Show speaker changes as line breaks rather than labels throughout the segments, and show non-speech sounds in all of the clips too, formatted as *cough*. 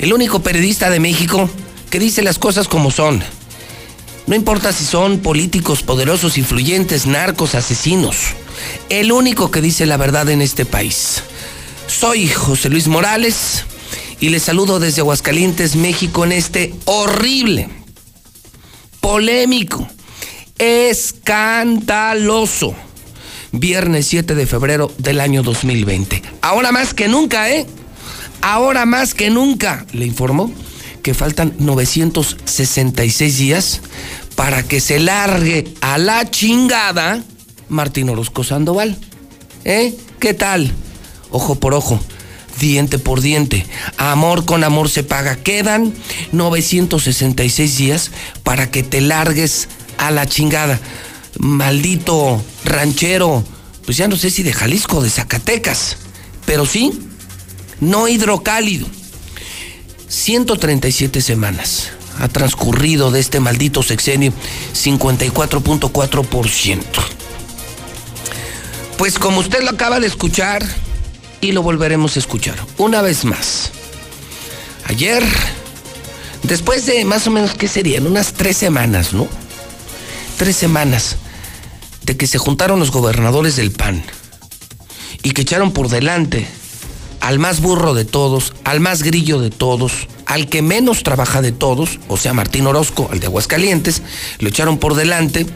El único periodista de México que dice las cosas como son. No importa si son políticos poderosos, influyentes, narcos, asesinos. El único que dice la verdad en este país. Soy José Luis Morales y les saludo desde Aguascalientes, México, en este horrible, polémico, escandaloso viernes 7 de febrero del año 2020. Ahora más que nunca, ¿eh? Ahora más que nunca, le informó que faltan 966 días para que se largue a la chingada Martín Orozco Sandoval. ¿Eh? ¿Qué tal? Ojo por ojo, diente por diente, amor con amor se paga. Quedan 966 días para que te largues a la chingada. Maldito ranchero, pues ya no sé si de Jalisco o de Zacatecas, pero sí, no hidrocálido. 137 semanas ha transcurrido de este maldito sexenio, 54.4%. Pues como usted lo acaba de escuchar, y lo volveremos a escuchar una vez más. Ayer, después de más o menos, ¿qué serían? Unas tres semanas, ¿no? Tres semanas de que se juntaron los gobernadores del PAN y que echaron por delante al más burro de todos, al más grillo de todos, al que menos trabaja de todos, o sea, Martín Orozco, al de Aguascalientes, lo echaron por delante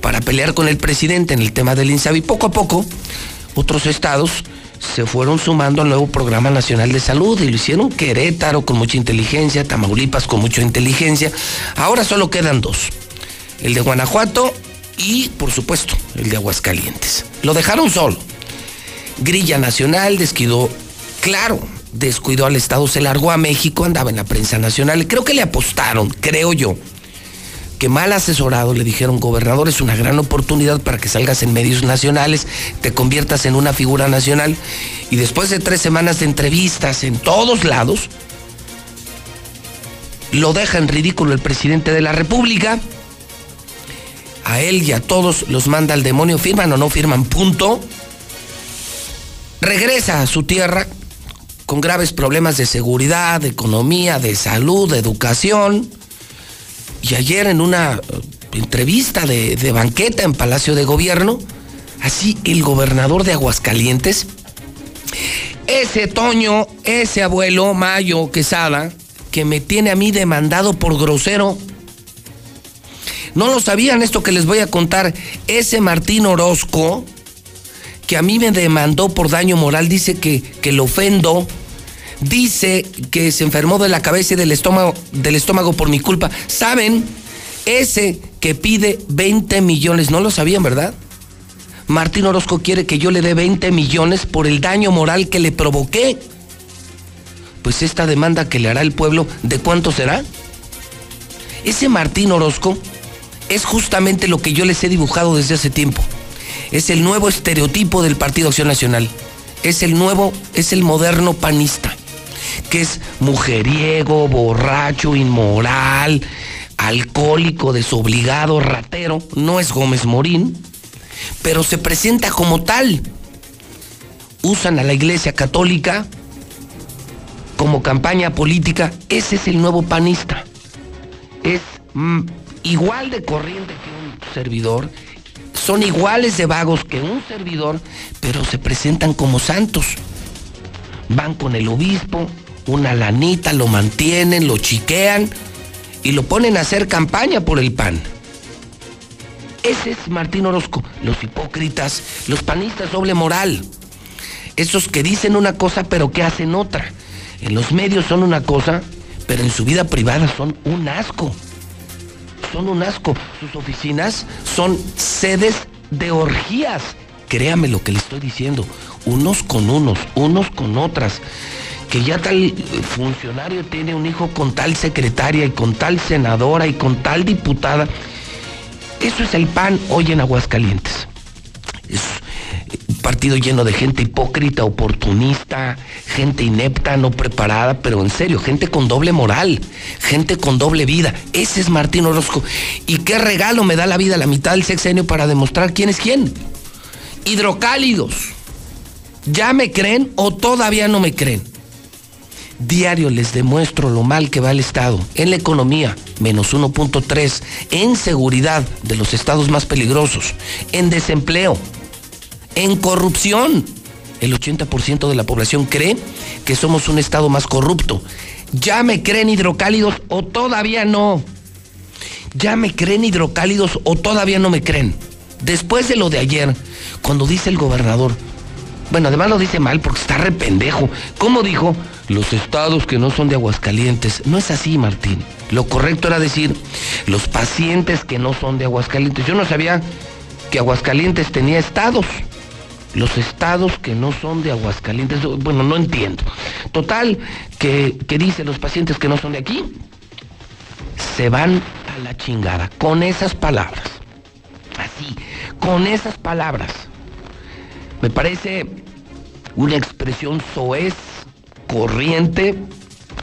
para pelear con el presidente en el tema del INSABI. Poco a poco, otros estados se fueron sumando al nuevo Programa Nacional de Salud y lo hicieron Querétaro con mucha inteligencia, Tamaulipas con mucha inteligencia. Ahora solo quedan dos, el de Guanajuato y, por supuesto, el de Aguascalientes. Lo dejaron solo. Grilla Nacional descuidó, claro, descuidó al Estado, se largó a México, andaba en la prensa nacional. Creo que le apostaron, creo yo que mal asesorado le dijeron, gobernador, es una gran oportunidad para que salgas en medios nacionales, te conviertas en una figura nacional. Y después de tres semanas de entrevistas en todos lados, lo deja en ridículo el presidente de la República. A él y a todos los manda al demonio, firman o no firman, punto. Regresa a su tierra con graves problemas de seguridad, de economía, de salud, de educación y ayer en una eh, entrevista de, banqueta en Palacio de Gobierno, así el gobernador de Aguascalientes, ese Toño, ese abuelo Mayo Quesada, que me tiene a mí demandado por grosero. No lo sabían esto que les voy a contar. Ese Martín Orozco, que a mí me demandó por daño moral, dice que, que lo ofendo, dice que se enfermó de la cabeza y del estómago, del estómago por mi culpa. ¿Saben? Ese que pide 20 millones, no lo sabían, ¿verdad? Martín Orozco quiere que yo le dé 20 millones por el daño moral que le provoqué. Pues esta demanda que le hará el pueblo, ¿de cuánto será? Ese Martín Orozco es justamente lo que yo les he dibujado desde hace tiempo. Es el nuevo estereotipo del Partido Acción Nacional. Es el nuevo, es el moderno panista que es mujeriego, borracho, inmoral, alcohólico, desobligado, ratero, no es Gómez Morín, pero se presenta como tal. Usan a la Iglesia Católica como campaña política, ese es el nuevo panista. Es mm, igual de corriente que un servidor, son iguales de vagos que un servidor, pero se presentan como santos. Van con el obispo, una lanita, lo mantienen, lo chiquean y lo ponen a hacer campaña por el PAN. Ese es Martín Orozco, los hipócritas, los panistas doble moral. Esos que dicen una cosa pero que hacen otra. En los medios son una cosa, pero en su vida privada son un asco. Son un asco. Sus oficinas son sedes de orgías. Créame lo que le estoy diciendo. Unos con unos, unos con otras que ya tal funcionario tiene un hijo con tal secretaria y con tal senadora y con tal diputada. Eso es el PAN hoy en Aguascalientes. Partido lleno de gente hipócrita, oportunista, gente inepta, no preparada, pero en serio, gente con doble moral, gente con doble vida. Ese es Martín Orozco. ¿Y qué regalo me da la vida la mitad del sexenio para demostrar quién es quién? Hidrocálidos. ¿Ya me creen o todavía no me creen? Diario les demuestro lo mal que va el Estado. En la economía, menos 1.3. En seguridad, de los estados más peligrosos. En desempleo. En corrupción. El 80% de la población cree que somos un estado más corrupto. ¿Ya me creen hidrocálidos o todavía no? ¿Ya me creen hidrocálidos o todavía no me creen? Después de lo de ayer, cuando dice el gobernador, bueno, además lo dice mal porque está re pendejo. ¿Cómo dijo? Los estados que no son de Aguascalientes. No es así, Martín. Lo correcto era decir los pacientes que no son de Aguascalientes. Yo no sabía que Aguascalientes tenía estados. Los estados que no son de Aguascalientes. Bueno, no entiendo. Total, que, que dice los pacientes que no son de aquí. Se van a la chingada. Con esas palabras. Así. Con esas palabras me parece una expresión soez, corriente,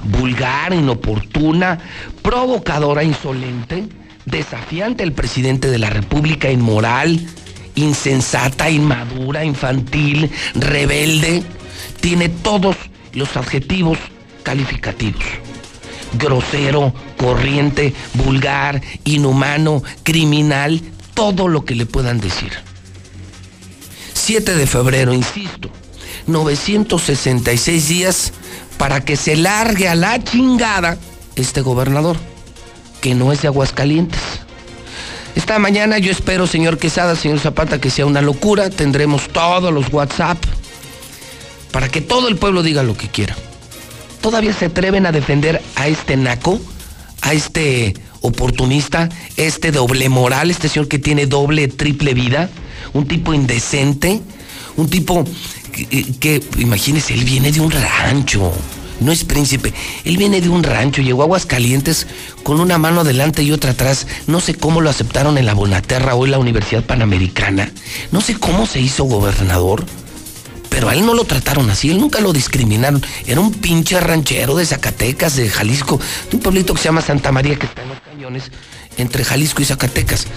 vulgar, inoportuna, provocadora, insolente, desafiante al presidente de la República, inmoral, insensata, inmadura, infantil, rebelde. Tiene todos los adjetivos calificativos. Grosero, corriente, vulgar, inhumano, criminal, todo lo que le puedan decir. 7 de febrero, insisto, 966 días para que se largue a la chingada este gobernador, que no es de Aguascalientes. Esta mañana yo espero, señor Quesada, señor Zapata, que sea una locura. Tendremos todos los WhatsApp para que todo el pueblo diga lo que quiera. ¿Todavía se atreven a defender a este naco, a este oportunista, este doble moral, este señor que tiene doble, triple vida? un tipo indecente, un tipo que, imagínese, él viene de un rancho, no es príncipe, él viene de un rancho, llegó a Aguascalientes con una mano adelante y otra atrás, no sé cómo lo aceptaron en la Bonaterra o en la Universidad Panamericana, no sé cómo se hizo gobernador. Pero a él no lo trataron así, él nunca lo discriminaron. Era un pinche ranchero de Zacatecas, de Jalisco, de un pueblito que se llama Santa María, que está en los cañones, entre Jalisco y Zacatecas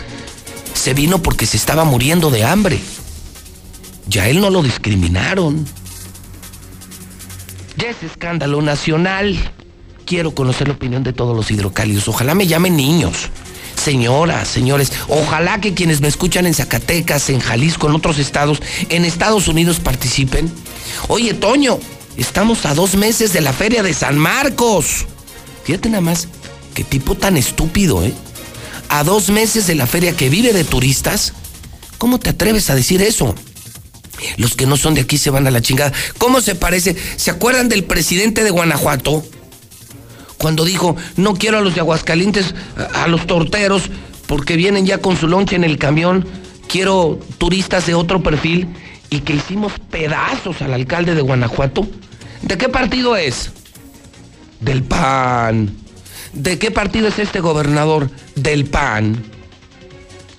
se vino porque se estaba muriendo de hambre. Ya él no lo discriminaron. Ya es escándalo nacional. Quiero conocer la opinión de todos los hidrocálidos. Ojalá me llamen niños, señoras, señores. Ojalá que quienes me escuchan en Zacatecas, en Jalisco, en otros estados, en Estados Unidos participen. Oye, Toño, estamos a dos meses de la feria de San Marcos. Fíjate nada más, qué tipo tan estúpido, ¿eh? a dos meses de la feria que vive de turistas? ¿Cómo te atreves a decir eso? Los que no son de aquí se van a la chingada. ¿Cómo se parece? ¿Se acuerdan del presidente de Guanajuato? Cuando dijo, no quiero a los de Aguascalientes, a los torteros, porque vienen ya con su lonche en el camión, quiero turistas de otro perfil, y que hicimos pedazos al alcalde de Guanajuato. ¿De qué partido es? Del PAN. ¿De qué partido es este gobernador? Del PAN.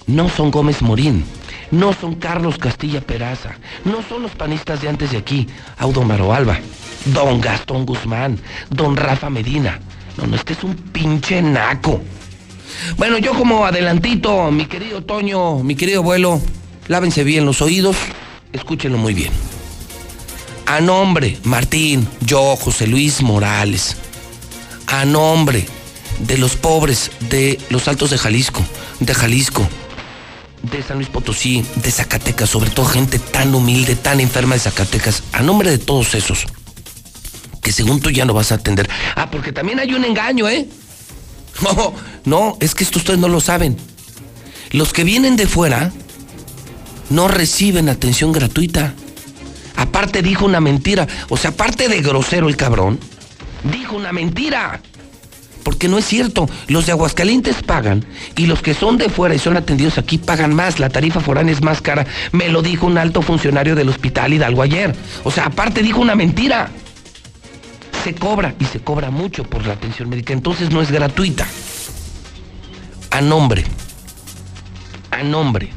No son Gómez Morín, no son Carlos Castilla Peraza, no son los panistas de antes de aquí, Audomaro Alba, don Gastón Guzmán, don Rafa Medina. No, no, este es un pinche naco. Bueno, yo como adelantito, mi querido Toño, mi querido abuelo, lávense bien los oídos, escúchenlo muy bien. A nombre, Martín, yo, José Luis Morales, a nombre de los pobres de los Altos de Jalisco, de Jalisco, de San Luis Potosí, de Zacatecas, sobre todo gente tan humilde, tan enferma de Zacatecas, a nombre de todos esos, que según tú ya no vas a atender. Ah, porque también hay un engaño, ¿eh? *laughs* No, no, es que esto ustedes no lo saben. Los que vienen de fuera no reciben atención gratuita. Aparte dijo una mentira. O sea, aparte de grosero el cabrón, dijo una mentira porque no es cierto. Los de Aguascalientes pagan y los que son de fuera y son atendidos aquí pagan más. La tarifa foránea es más cara. Me lo dijo un alto funcionario del hospital Hidalgo ayer. O sea, aparte dijo una mentira. Se cobra y se cobra mucho por la atención médica, entonces no es gratuita. A nombre, a nombre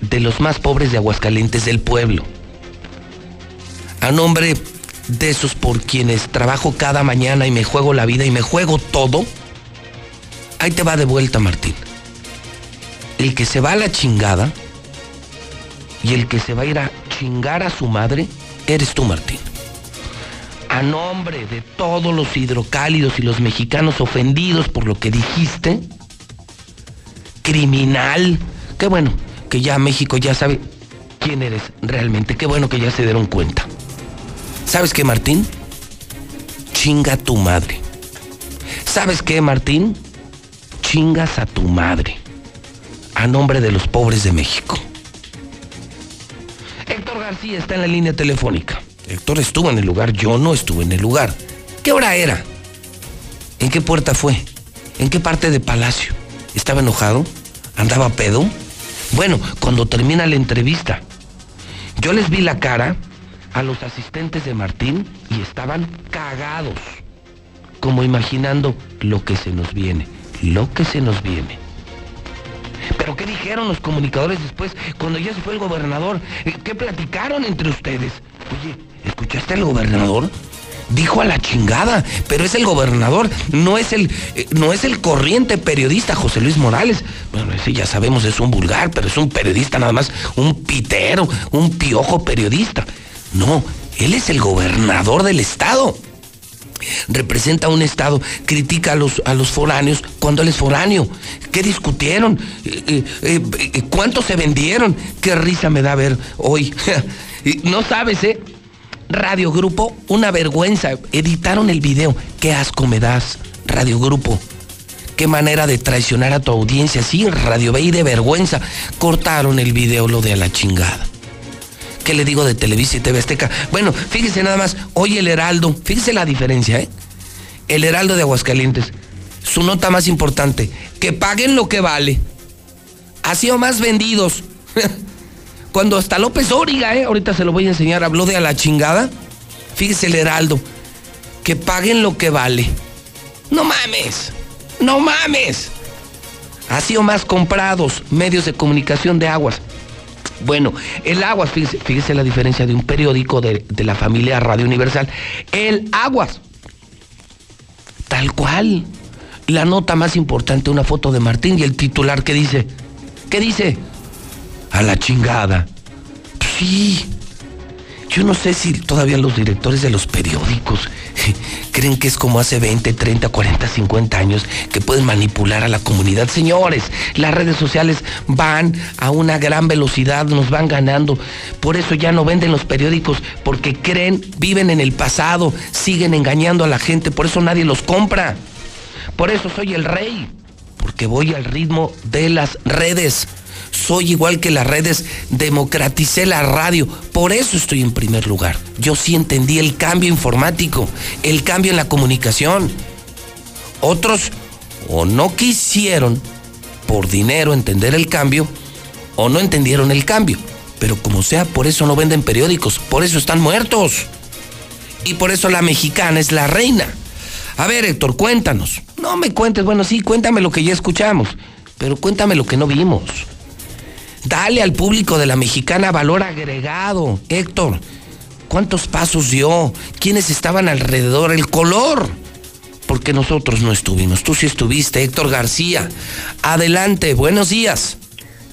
de los más pobres de Aguascalientes del pueblo. A nombre de esos por quienes trabajo cada mañana y me juego la vida y me juego todo, ahí te va de vuelta, Martín. El que se va a la chingada y el que se va a ir a chingar a su madre, eres tú, Martín. a nombre de todos los hidrocálidos y los mexicanos ofendidos por lo que dijiste, criminal, qué bueno que ya México ya sabe quién eres realmente, qué bueno que ya se dieron cuenta. ¿Sabes qué, Martín? Chinga tu madre. ¿Sabes qué, Martín? Chingas a tu madre. A nombre de los pobres de México. Héctor García está en la línea telefónica. Héctor estuvo en el lugar, yo no estuve en el lugar. ¿Qué hora era? ¿En qué puerta fue? ¿En qué parte de Palacio? ¿Estaba enojado? ¿Andaba pedo? Bueno, cuando termina la entrevista, yo les vi la cara a los asistentes de Martín y estaban cagados, como imaginando lo que se nos viene, lo que se nos viene. Pero ¿qué dijeron los comunicadores después cuando ya se fue el gobernador? ¿Qué platicaron entre ustedes? Oye, ¿escuchaste al gobernador? Dijo a la chingada, pero es el gobernador, no es el, eh, no es el corriente periodista José Luis Morales. Bueno, sí, ya sabemos, es un vulgar, pero es un periodista nada más, un pitero, un piojo periodista. No, él es el gobernador del estado. Representa un estado, critica a los, a los foráneos cuando él es foráneo. ¿Qué discutieron? Eh, eh, ¿Cuántos se vendieron? Qué risa me da ver hoy. *laughs* no sabes, ¿eh? Radio Grupo, una vergüenza. Editaron el video. Qué asco me das, Radio Grupo. Qué manera de traicionar a tu audiencia. Sí, Radio B de vergüenza. Cortaron el video, lo de a la chingada. ¿Qué le digo de Televisa y TV Azteca? Bueno, fíjese nada más. Hoy el Heraldo, fíjese la diferencia, ¿eh? El Heraldo de Aguascalientes. Su nota más importante. Que paguen lo que vale. Ha sido más vendidos. *laughs* Cuando hasta López Origa, ¿eh? ahorita se lo voy a enseñar, habló de a la chingada. Fíjese el Heraldo, que paguen lo que vale. No mames, no mames. Ha sido más comprados medios de comunicación de aguas. Bueno, el Aguas, fíjese, la diferencia de un periódico de, de, la familia Radio Universal. El Aguas, tal cual. La nota más importante, una foto de Martín y el titular que dice, ¿qué dice? A la chingada. Sí. Yo no sé si todavía los directores de los periódicos *laughs* creen que es como hace 20, 30, 40, 50 años que pueden manipular a la comunidad. Señores, las redes sociales van a una gran velocidad, nos van ganando. Por eso ya no venden los periódicos, porque creen, viven en el pasado, siguen engañando a la gente, por eso nadie los compra. Por eso soy el rey, porque voy al ritmo de las redes soy igual que las redes, democraticé la radio, por eso estoy en primer lugar. Yo sí entendí el cambio informático, el cambio en la comunicación. Otros o no quisieron por dinero entender el cambio o no entendieron el cambio. Pero como sea, por eso no venden periódicos, por eso están muertos. Y por eso la mexicana es la reina. A ver, Héctor, cuéntanos. No me cuentes, bueno, sí, cuéntame lo que ya escuchamos, pero cuéntame lo que no vimos. Dale al público de la mexicana valor agregado. Héctor, ¿cuántos pasos dio? ¿Quiénes estaban alrededor? El color. Porque nosotros no estuvimos. Tú sí estuviste, Héctor García. Adelante, buenos días.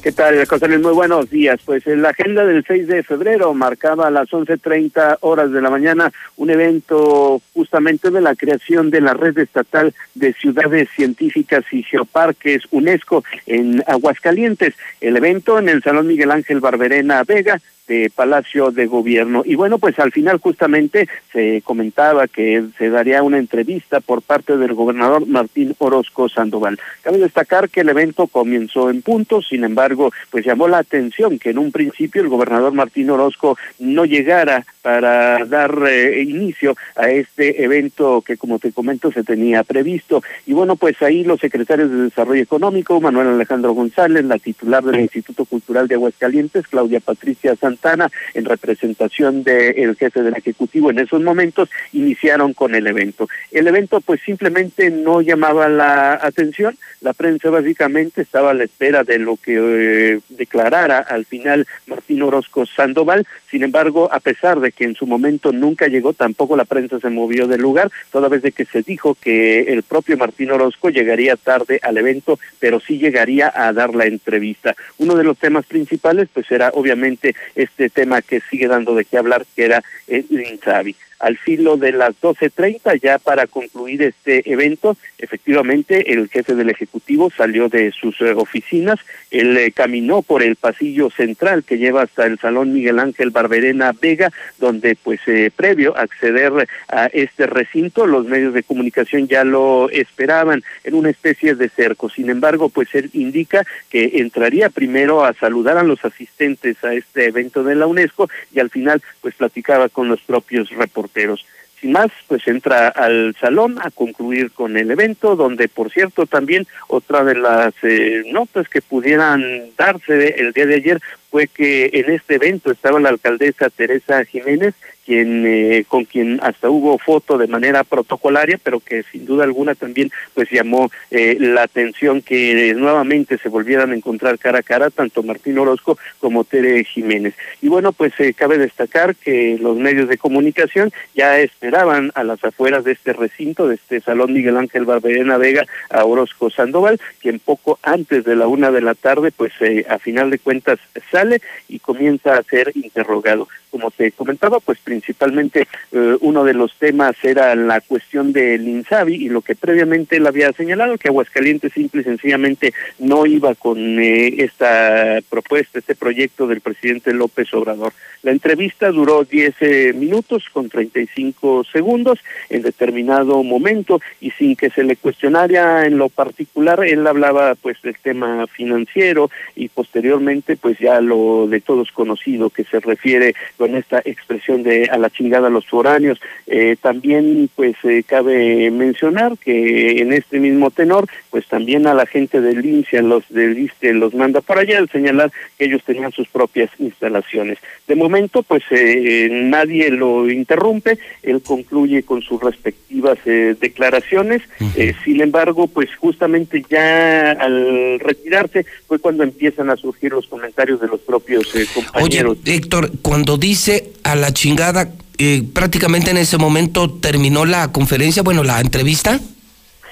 ¿Qué tal, José Luis? Muy buenos días. Pues en la agenda del 6 de febrero marcaba a las 11.30 horas de la mañana un evento justamente de la creación de la Red Estatal de Ciudades Científicas y Geoparques UNESCO en Aguascalientes. El evento en el Salón Miguel Ángel Barberena Vega de Palacio de Gobierno. Y bueno, pues al final justamente se comentaba que se daría una entrevista por parte del gobernador Martín Orozco Sandoval. Cabe destacar que el evento comenzó en punto, sin embargo, pues llamó la atención que en un principio el gobernador Martín Orozco no llegara para dar eh, inicio a este evento que como te comento se tenía previsto. Y bueno, pues ahí los secretarios de Desarrollo Económico, Manuel Alejandro González, la titular del Instituto Cultural de Aguascalientes, Claudia Patricia Santana, en representación del jefe del Ejecutivo en esos momentos, iniciaron con el evento. El evento pues simplemente no llamaba la atención, la prensa básicamente estaba a la espera de lo que eh, declarara al final Martín Orozco Sandoval, sin embargo, a pesar de que en su momento nunca llegó, tampoco la prensa se movió del lugar, toda vez de que se dijo que el propio Martín Orozco llegaría tarde al evento, pero sí llegaría a dar la entrevista. Uno de los temas principales, pues era obviamente este tema que sigue dando de qué hablar, que era el Insabi. Al filo de las 12.30 ya para concluir este evento. Efectivamente, el jefe del Ejecutivo salió de sus eh, oficinas, él eh, caminó por el pasillo central que lleva hasta el Salón Miguel Ángel Barberena Vega, donde pues eh, previo a acceder a este recinto, los medios de comunicación ya lo esperaban en una especie de cerco. Sin embargo, pues él indica que entraría primero a saludar a los asistentes a este evento de la UNESCO y al final pues platicaba con los propios reporteros. Sin más, pues entra al salón a concluir con el evento, donde por cierto también otra de las eh, notas que pudieran darse el día de ayer fue que en este evento estaba la alcaldesa Teresa Jiménez quien eh, con quien hasta hubo foto de manera protocolaria, pero que sin duda alguna también pues llamó eh, la atención que nuevamente se volvieran a encontrar cara a cara tanto Martín Orozco como Tere Jiménez. Y bueno, pues eh, cabe destacar que los medios de comunicación ya esperaban a las afueras de este recinto, de este Salón Miguel Ángel Barberena Vega, a Orozco Sandoval, quien poco antes de la una de la tarde, pues a final de cuentas sale y comienza a ser interrogado. Como te comentaba, pues principalmente eh, uno de los temas era la cuestión del INSABI y lo que previamente él había señalado, que Aguascalientes simple y sencillamente no iba con eh, esta propuesta, este proyecto del presidente López Obrador. La entrevista duró 10 eh, minutos con 35 segundos en determinado momento y sin que se le cuestionara en lo particular, él hablaba pues del tema financiero y posteriormente pues ya lo de todos conocido que se refiere con esta expresión de a la chingada a los foráneos. Eh, también pues eh, cabe mencionar que en este mismo tenor pues también a la gente del INSE, los del ISTE los manda para allá al señalar que ellos tenían sus propias instalaciones. De momento pues eh, nadie lo interrumpe, él concluye con sus respectivas declaraciones, sin embargo pues justamente ya al retirarse fue cuando empiezan a surgir los comentarios de los propios compañeros.
Oye, Héctor, cuando dice a la chingada, eh, prácticamente en ese momento terminó la conferencia, bueno, la entrevista.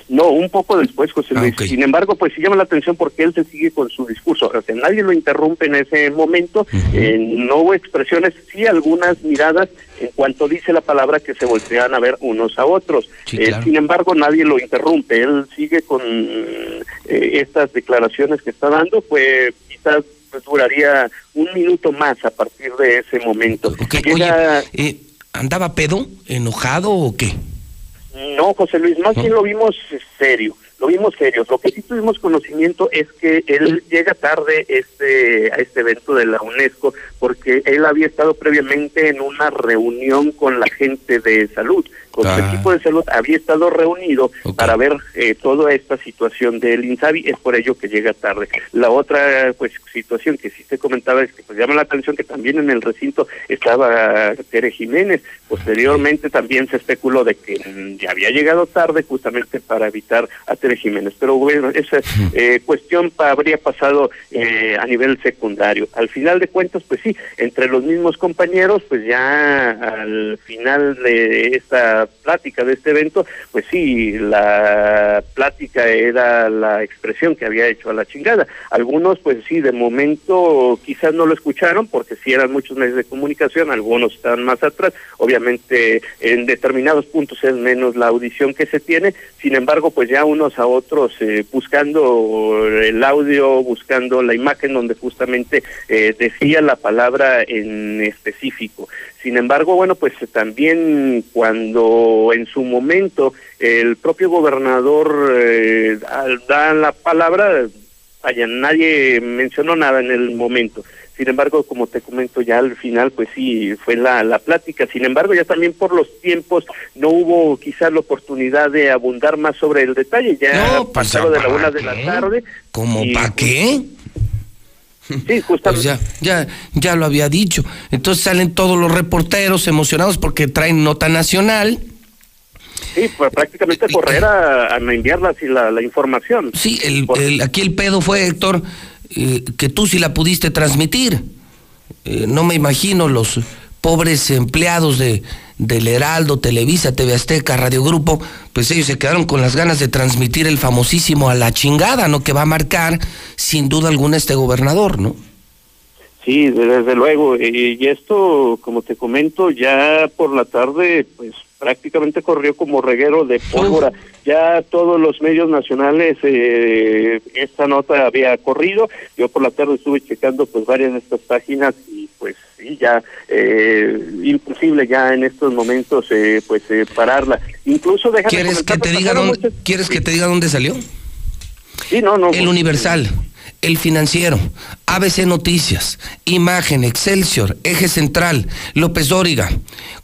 No, un poco después, José ah, Luis. Sin embargo, pues sí llama la atención porque él se sigue con su discurso. O sea, nadie lo interrumpe en ese momento. Eh, no hubo expresiones, sí algunas miradas en cuanto dice la palabra que se voltean a ver unos a otros. Eh, sin embargo, nadie lo interrumpe. Él sigue con estas declaraciones que está dando. Pues quizás pues, duraría un minuto más a partir de ese momento.
Eh, ¿andaba pedo, enojado o qué?
No, José Luis, más bien lo vimos serio, lo vimos serio. Lo que sí tuvimos conocimiento es que él llega tarde este a este evento de la UNESCO porque él había estado previamente en una reunión con la gente de salud con su equipo de salud había estado reunido para ver eh, toda esta situación del INSABI, es por ello que llega tarde. La otra pues situación que sí se comentaba es que pues llama la atención que también en el recinto estaba Tere Jiménez, posteriormente también se especuló de que mm, ya había llegado tarde justamente para evitar a Tere Jiménez, pero bueno, esa eh, cuestión habría pasado eh, a nivel secundario. Al final de cuentas, pues sí, entre los mismos compañeros, pues ya al final de esta plática de este evento, pues sí, la plática era la expresión que había hecho a la chingada. Algunos, pues sí, de momento quizás no lo escucharon porque sí eran muchos medios de comunicación, algunos están más atrás, obviamente en determinados puntos es menos la audición que se tiene, sin embargo, pues ya unos a otros eh, buscando el audio, buscando la imagen donde justamente eh, decía la palabra en específico. Sin embargo, bueno, pues también cuando en su momento el propio gobernador eh, da la palabra, vaya, nadie mencionó nada en el momento. Sin embargo, como te comento ya al final, pues sí, fue la, la plática. Sin embargo, ya también por los tiempos no hubo quizás la oportunidad de abundar más sobre el detalle. Ya no, pues, de la una de la tarde.
¿Cómo para qué?
Sí, justamente. *laughs* Pues
ya, ya, ya lo había dicho. Entonces salen todos los reporteros emocionados porque traen nota nacional.
Sí, pues prácticamente correr a, a enviar la, la, información.
Sí, el, aquí el pedo fue, Héctor, eh, que tú sí la pudiste transmitir. Eh, no me imagino los pobres empleados de, del Heraldo, Televisa, TV Azteca, Radio Grupo, pues ellos se quedaron con las ganas de transmitir el famosísimo a la chingada, ¿no? Que va a marcar sin duda alguna este gobernador, ¿no?
Sí, desde luego. Y esto, como te comento, ya por la tarde, pues prácticamente corrió como reguero de pólvora. Ya todos los medios nacionales eh, esta nota había corrido. Yo por la tarde estuve checando pues varias de estas páginas y pues sí, ya eh, imposible ya en estos momentos eh, pues eh, pararla. Incluso déjame
¿Quieres que te diga dónde, ¿quieres que te diga dónde salió?
Sí, no, no.
El
pues,
Universal. El Financiero, ABC Noticias, Imagen, Excelsior, Eje Central, López Dóriga,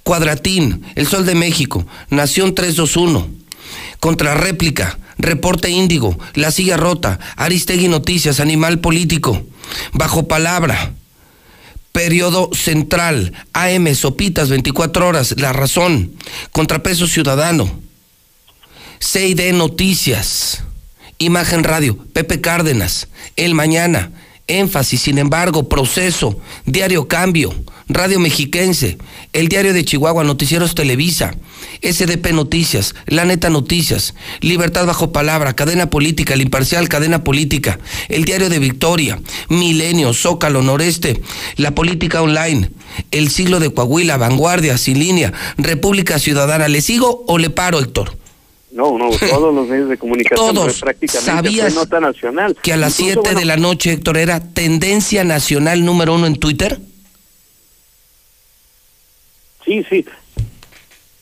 Cuadratín, El Sol de México, Nación 321, Contrarréplica, Reporte Índigo, La Silla Rota, Aristegui Noticias, Animal Político, Bajo Palabra, Periodo Central, AM, Sopitas, 24 horas, La Razón, Contrapeso Ciudadano, CID Noticias, Imagen Radio, Pepe Cárdenas, El Mañana, Énfasis, sin embargo, Proceso, Diario Cambio, Radio Mexiquense, El Diario de Chihuahua, Noticieros Televisa, SDP Noticias, La Neta Noticias, Libertad Bajo Palabra, Cadena Política, El Imparcial, Cadena Política, El Diario de Victoria, Milenio, Zócalo, Noreste, La Política Online, El Siglo de Coahuila, Vanguardia, Sin Línea, República Ciudadana. ¿Le sigo o le paro, Héctor?
No, no, *laughs* todos los medios de comunicación
Todos.
pues, prácticamente
¿Sabías
fue nota nacional.
Que a las
Incluso,
7 de la noche, Héctor, era tendencia nacional número uno en Twitter.
Sí, sí.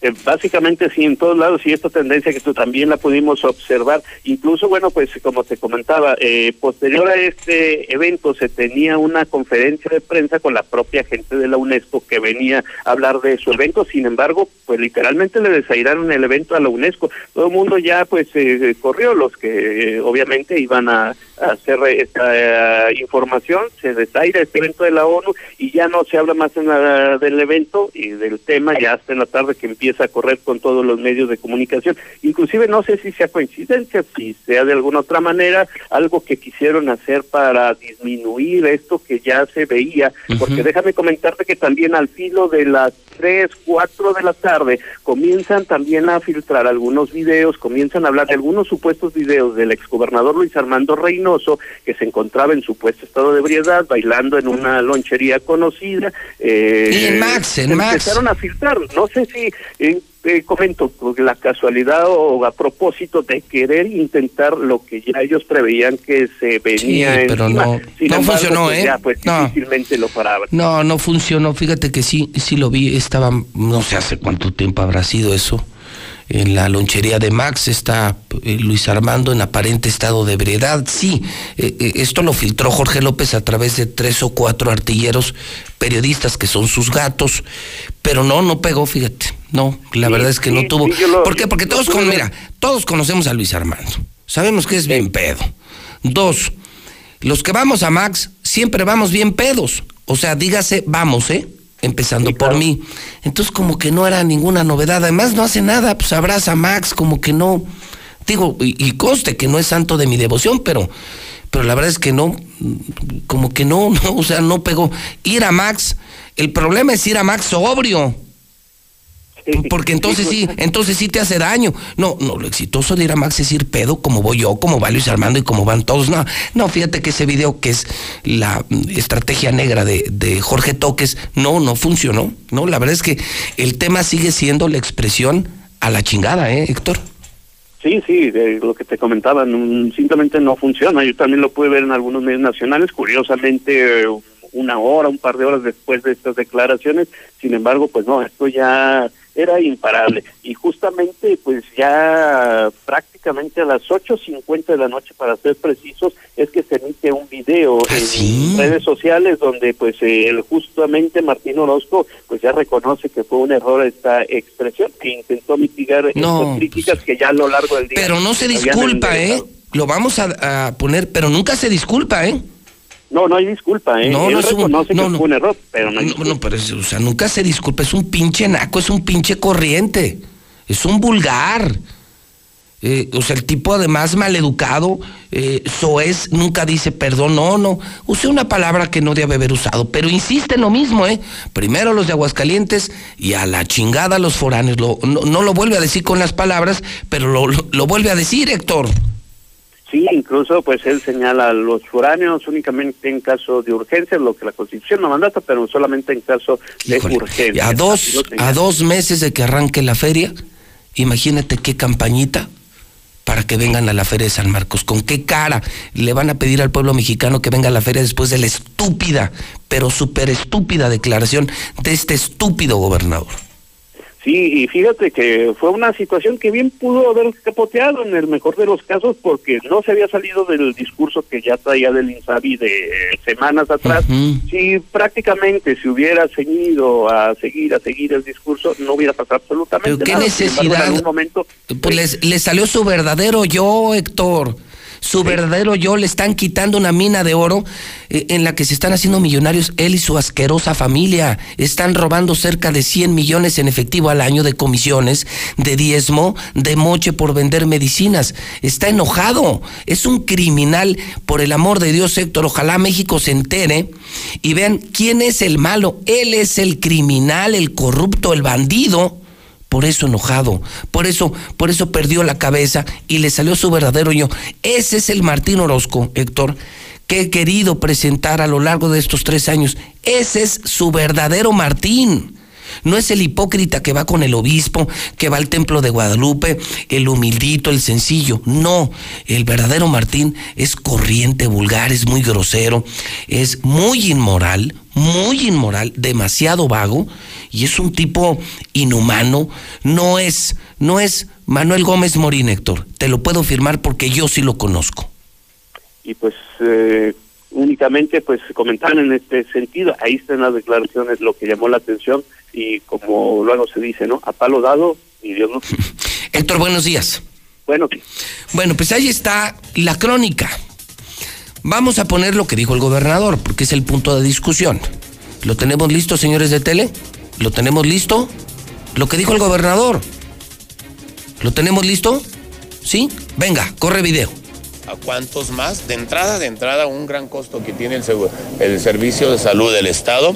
Eh, básicamente sí, en todos lados, y esta tendencia que tú también la pudimos observar. Incluso, bueno, pues como te comentaba, eh, posterior a este evento se tenía una conferencia de prensa con la propia gente de la UNESCO que venía a hablar de su evento. Sin embargo, pues literalmente le desairaron el evento a la UNESCO. Todo el mundo ya pues eh, corrió, los que eh, obviamente iban a, hacer esta eh, información, se desaira este evento de la ONU y ya no se habla más en la- del evento y del tema ya hasta en la tarde que empieza a correr con todos los medios de comunicación. Inclusive no sé si sea coincidencia, si sea de alguna otra manera algo que quisieron hacer para disminuir esto que ya se veía, porque déjame comentarte que también al filo de las 3, 4 de la tarde comienzan también a filtrar algunos videos, comienzan a hablar de algunos supuestos videos del exgobernador Luis Armando Reynoso que se encontraba en supuesto estado de ebriedad bailando en una lonchería conocida. Eh,
Y en Max, en Max.
Empezaron a filtrar, no sé si eh, eh, comento la casualidad o a propósito de querer intentar lo que ya ellos preveían que se venía
Sí, pero
encima.
no-
Sin
no
embargo,
funcionó,
pues,
¿eh?
ya, pues
No.
difícilmente lo paraban.
No, no funcionó. Fíjate que sí, sí lo vi. Estaba, no sé hace cuánto tiempo habrá sido eso. En la lonchería de Max está eh, Luis Armando en aparente estado de ebriedad. Sí, eh, eh, esto lo filtró Jorge López a través de tres o cuatro artilleros periodistas que son sus gatos, pero no, no pegó, fíjate. No, la
Sí,
verdad es que
sí,
no tuvo.
sí, yo lo-
¿Por qué? Porque todos con, mira, todos conocemos a Luis Armando. Sabemos que es bien pedo. Dos, los que vamos a Max siempre vamos bien pedos. O sea, dígase, vamos, ¿eh? Empezando
Sí,
por mí. Entonces, como que no era ninguna novedad. Además, no hace nada, pues abraza a Max, como que no. Digo, y, y conste que no es santo de mi devoción, pero, pero la verdad es que no, como que no, *laughs* no, o sea, no pegó. Ir a Max, el problema es ir a Max sobrio. Porque entonces sí, *laughs* entonces sí te hace daño. No, no, lo exitoso de ir a Max es ir pedo, como voy yo, como va Luis Armando y como van todos. No, no, fíjate que ese video que es la mm, estrategia negra de, de Jorge Toques, no, no funcionó. No, la verdad es que el tema sigue siendo la expresión a la chingada, ¿eh, Héctor?
Sí, sí, de lo que te comentaba, no- simplemente no funciona. Yo también lo pude ver en algunos medios nacionales, curiosamente una hora, un par de horas después de estas declaraciones. Sin embargo, pues no, esto ya era imparable. Y justamente, pues ya prácticamente a las 8.50 de la noche, para ser precisos, es que se emite un video
¿Ah,
en
sí?
redes sociales donde pues eh, el- justamente Martín Orozco pues ya reconoce que fue un error esta expresión que intentó mitigar
No,
estas críticas que ya a lo largo del día
Pero no se disculpa, ¿eh? Lo vamos a, a poner, pero nunca se disculpa, ¿eh?
No, no hay disculpa, ¿eh?
No,
Él
no es un- no,
que
no.
fue un error, pero no hay
No, no, pero es- o sea, nunca se disculpa, es un pinche naco, es un pinche corriente, es un vulgar. Eh, o sea, el tipo además maleducado, eh, soez, nunca dice perdón, no, no, use una palabra que no debe haber usado, pero insiste en lo mismo, ¿eh? Primero los de Aguascalientes y a la chingada los foráneos, lo, no, no lo vuelve a decir con las palabras, pero lo, lo, lo vuelve a decir, Héctor.
Sí, incluso pues él señala los foráneos únicamente en caso de urgencia, lo que la Constitución no mandata, pero solamente en caso de urgencia.
A dos, a dos meses de que arranque la feria, imagínate qué campañita para que vengan a la Feria de San Marcos. ¿Con qué cara le van a pedir al pueblo mexicano que venga a la feria después de la estúpida, pero súper estúpida declaración de este estúpido gobernador?
Sí, y fíjate que fue una situación que bien pudo haber capoteado en el mejor de los casos porque no se había salido del discurso que ya traía del Insabi de eh, semanas atrás. Si prácticamente se hubiera ceñido a seguir, a seguir el discurso, no hubiera pasado absolutamente
¿Pero qué necesidad? En momento, pues les, les salió su verdadero yo, Héctor su verdadero yo, le están quitando una mina de oro eh, en la que se están haciendo millonarios él y su asquerosa familia. Están robando cerca de 100 millones en efectivo al año de comisiones, de diezmo, de moche por vender medicinas. Está enojado, es un criminal. Por el amor de Dios, Héctor, ojalá México se entere y vean quién es el malo. Él es el criminal, el corrupto, el bandido por eso enojado, por eso, por eso perdió la cabeza y le salió su verdadero yo. Ese es el Martín Orozco, Héctor, que he querido presentar a lo largo de estos tres años. Ese es su verdadero Martín. No es el hipócrita que va con el obispo, que va al templo de Guadalupe, el humildito, el sencillo. No, el verdadero Martín es corriente, vulgar, es muy grosero, es muy inmoral, muy inmoral, demasiado vago y es un tipo inhumano. No es, no es Manuel Gómez Morín, Héctor. Te lo puedo firmar porque yo sí lo conozco.
Y pues eh, únicamente pues comentaron en este sentido. Ahí están las declaraciones, lo que llamó la atención y como luego se dice, ¿no? A palo dado y Dios no. *laughs*
Héctor, buenos días.
Bueno.
Bueno, pues ahí está la crónica. Vamos a poner lo que dijo el gobernador, porque es el punto de discusión. ¿Lo tenemos listo, señores de tele? ¿Lo tenemos listo? Lo que dijo el gobernador. ¿Lo tenemos listo? ¿Sí? Venga, corre video.
¿A cuántos más? De entrada, de entrada, un gran costo que tiene el, el servicio de salud del Estado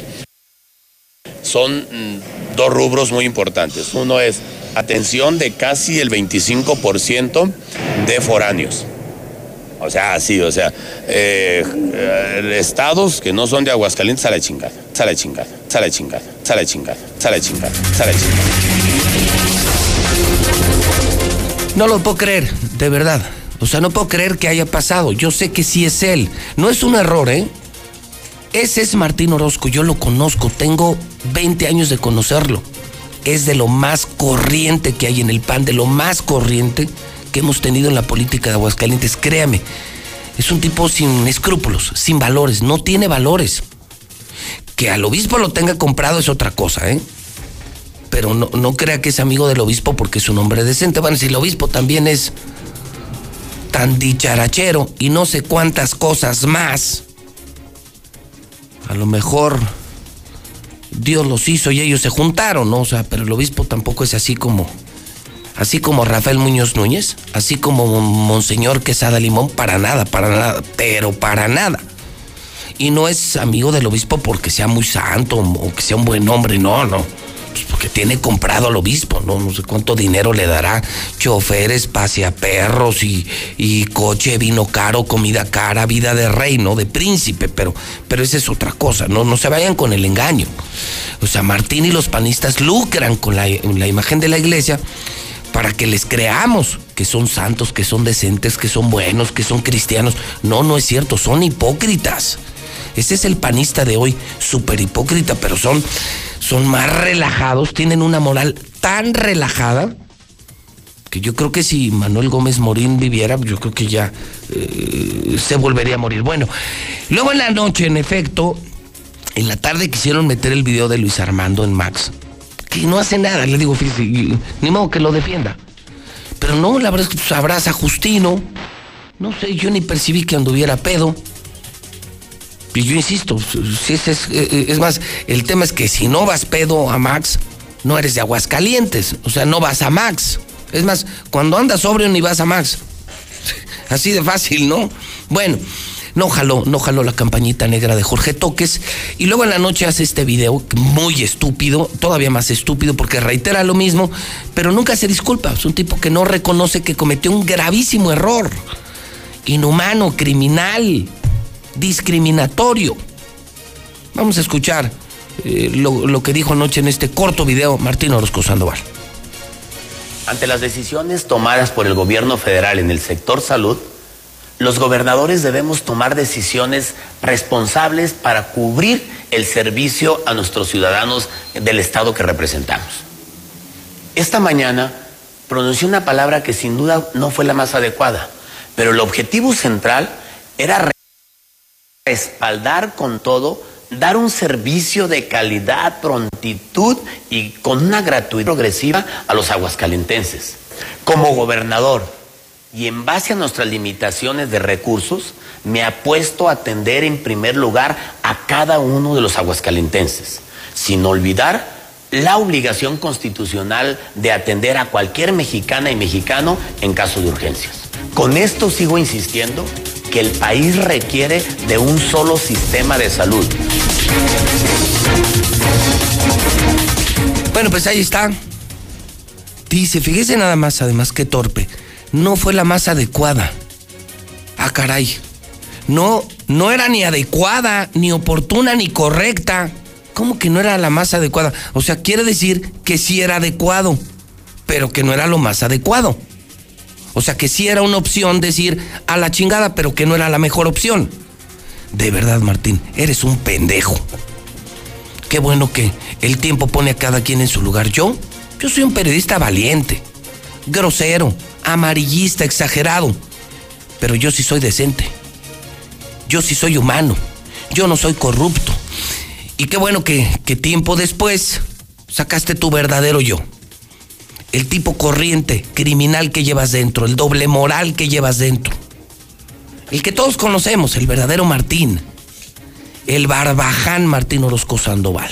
son mm, dos rubros muy importantes. Uno es atención de casi el 25% de foráneos. O sea, sí, o sea, eh, eh, estados que no son de Aguascalientes a la chingada, a la chingada, a la chingada, a la chingada, a la chingada, a la chingada.
No lo puedo creer, de verdad. O sea, no puedo creer que haya pasado. Yo sé que sí es él. No es un error, ¿eh? Ese es Martín Orozco, yo lo conozco, tengo 20 años de conocerlo. Es de lo más corriente que hay en el PAN, de lo más corriente que hemos tenido en la política de Aguascalientes. Créame, es un tipo sin escrúpulos, sin valores, no tiene valores. Que al obispo lo tenga comprado es otra cosa, ¿eh? Pero no, no crea que es amigo del obispo porque es un hombre decente. Bueno, si el obispo también es tan dicharachero y no sé cuántas cosas más a lo mejor Dios los hizo y ellos se juntaron, ¿no? O sea, pero el obispo tampoco es así como, así como Rafael Muñoz Núñez, así como Monseñor Quesada Limón, para nada, para nada, pero para nada. Y no es amigo del obispo porque sea muy santo o que sea un buen hombre, no, no. Pues porque tiene comprado al obispo, ¿no? Sé cuánto dinero le dará, choferes, paseaperros y, y coche, vino caro, comida cara, vida de rey, ¿no? De príncipe, pero, pero esa es otra cosa, ¿no? No se vayan con el engaño. O sea, Martín y los panistas lucran con la, la imagen de la iglesia para que les creamos que son santos, que son decentes, que son buenos, que son cristianos. No, no es cierto, son hipócritas. Ese es el panista de hoy, súper hipócrita, pero son son más relajados, tienen una moral tan relajada que yo creo que si Manuel Gómez Morín viviera, yo creo que ya eh, se volvería a morir. Bueno, luego en la noche, en efecto, en la tarde quisieron meter el video de Luis Armando en Max, que no hace nada, le digo, ni modo que lo defienda. Pero no, la verdad es que pues, abraza a Justino, no sé, yo ni percibí que anduviera pedo. Y yo insisto, si es, es, es, más, el tema es que si no vas pedo a Max, no eres de Aguascalientes. O sea, no vas a Max. Es más, cuando andas sobrio ni vas a Max. *laughs* Así de fácil, ¿no? Bueno, no jaló, no jaló la campañita negra de Jorge Toques. Y luego en la noche hace este video muy estúpido, todavía más estúpido porque reitera lo mismo, pero nunca se disculpa. Es un tipo que no reconoce que cometió un gravísimo error inhumano, criminal, discriminatorio. Vamos a escuchar eh, lo, lo, que dijo anoche en este corto video Martín Orozco Sandoval.
Ante las decisiones tomadas por el gobierno federal en el sector salud, los gobernadores debemos tomar decisiones responsables para cubrir el servicio a nuestros ciudadanos del Estado que representamos. Esta mañana pronuncié una palabra que sin duda no fue la más adecuada, pero el objetivo central era respaldar con todo, dar un servicio de calidad, prontitud y con una gratuidad progresiva a los aguascalentenses. Como gobernador, y en base a nuestras limitaciones de recursos, me apuesto a atender en primer lugar a cada uno de los aguascalentenses, sin olvidar la obligación constitucional de atender a cualquier mexicana y mexicano en caso de urgencias. Con esto sigo insistiendo que el país requiere de un solo sistema de salud.
Bueno, pues ahí está. Dice, fíjese nada más, además, qué torpe no fue la más adecuada. Ah, caray. No, no era ni adecuada, ni oportuna, ni correcta. ¿Cómo que no era la más adecuada? O sea, quiere decir que sí era adecuado, pero que no era lo más adecuado. O sea, que sí era una opción decir a la chingada, pero que no era la mejor opción. De verdad, Martín, eres un pendejo. Qué bueno que el tiempo pone a cada quien en su lugar. Yo, yo soy un periodista valiente, grosero, amarillista, exagerado. Pero yo sí soy decente. Yo sí soy humano. Yo no soy corrupto. Y qué bueno que, que tiempo después sacaste tu verdadero yo. El tipo corriente, criminal que llevas dentro, el doble moral que llevas dentro. El que todos conocemos, el verdadero Martín. El barbaján Martín Orozco Sandoval.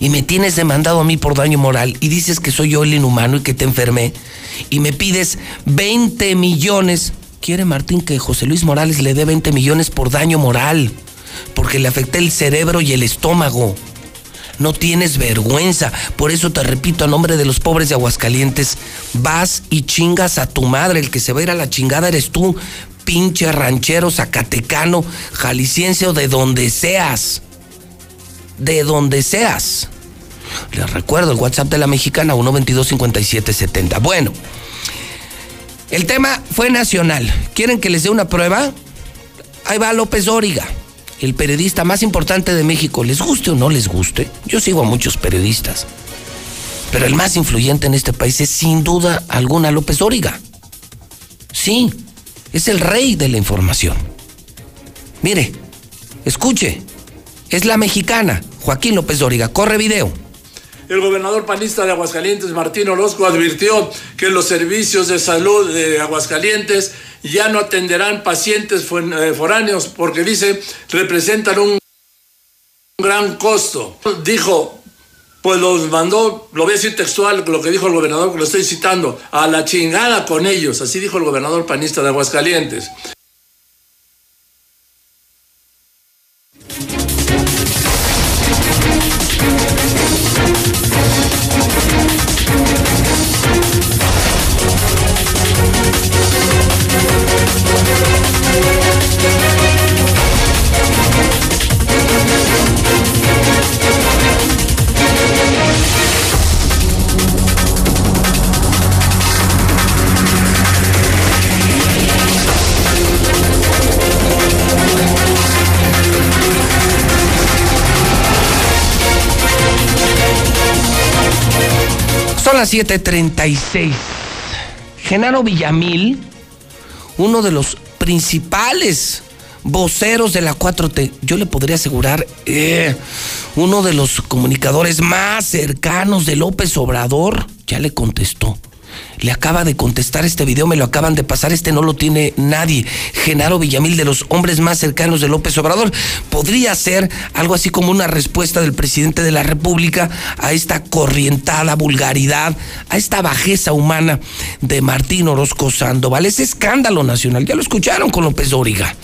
Y me tienes demandado a mí por daño moral y dices que soy yo el inhumano y que te enfermé y me pides 20 millones. Quiere Martín que José Luis Morales le dé 20 millones por daño moral, porque le afecté el cerebro y el estómago. No tienes vergüenza. Por eso te repito, a nombre de los pobres de Aguascalientes, vas y chingas a tu madre. El que se va a ir a la chingada eres tú, pinche ranchero, zacatecano, jalisciense o de donde seas. De donde seas. Les recuerdo el WhatsApp de la mexicana 122-5770. Bueno, el tema fue nacional. ¿Quieren que les dé una prueba? Ahí va López Dóriga, el periodista más importante de México. ¿Les guste o no les guste? Yo sigo a muchos periodistas. Pero el más influyente en este país es sin duda alguna López Dóriga. Sí, es el rey de la información. Mire, escuche, es la mexicana, Joaquín López Dóriga. Corre video.
El gobernador panista de Aguascalientes, Martín Orozco, advirtió que los servicios de salud de Aguascalientes ya no atenderán pacientes eh, foráneos porque dice representan un gran costo. Dijo, pues los mandó, lo voy a decir textual, lo que dijo el gobernador, que lo estoy citando, a la chingada con ellos, así dijo el gobernador panista de Aguascalientes.
Las 7:36. Genaro Villamil, uno de los principales voceros de la 4T, yo le podría asegurar, eh, uno de los comunicadores más cercanos de López Obrador, ya le contestó le acaba de contestar este video, me lo acaban de pasar, este no lo tiene nadie. Genaro Villamil, de los hombres más cercanos de López Obrador, podría ser algo así como una respuesta del presidente de la República a esta corrientada vulgaridad, a esta bajeza humana de Martín Orozco Sandoval. Es escándalo nacional, ya lo escucharon con López Dóriga.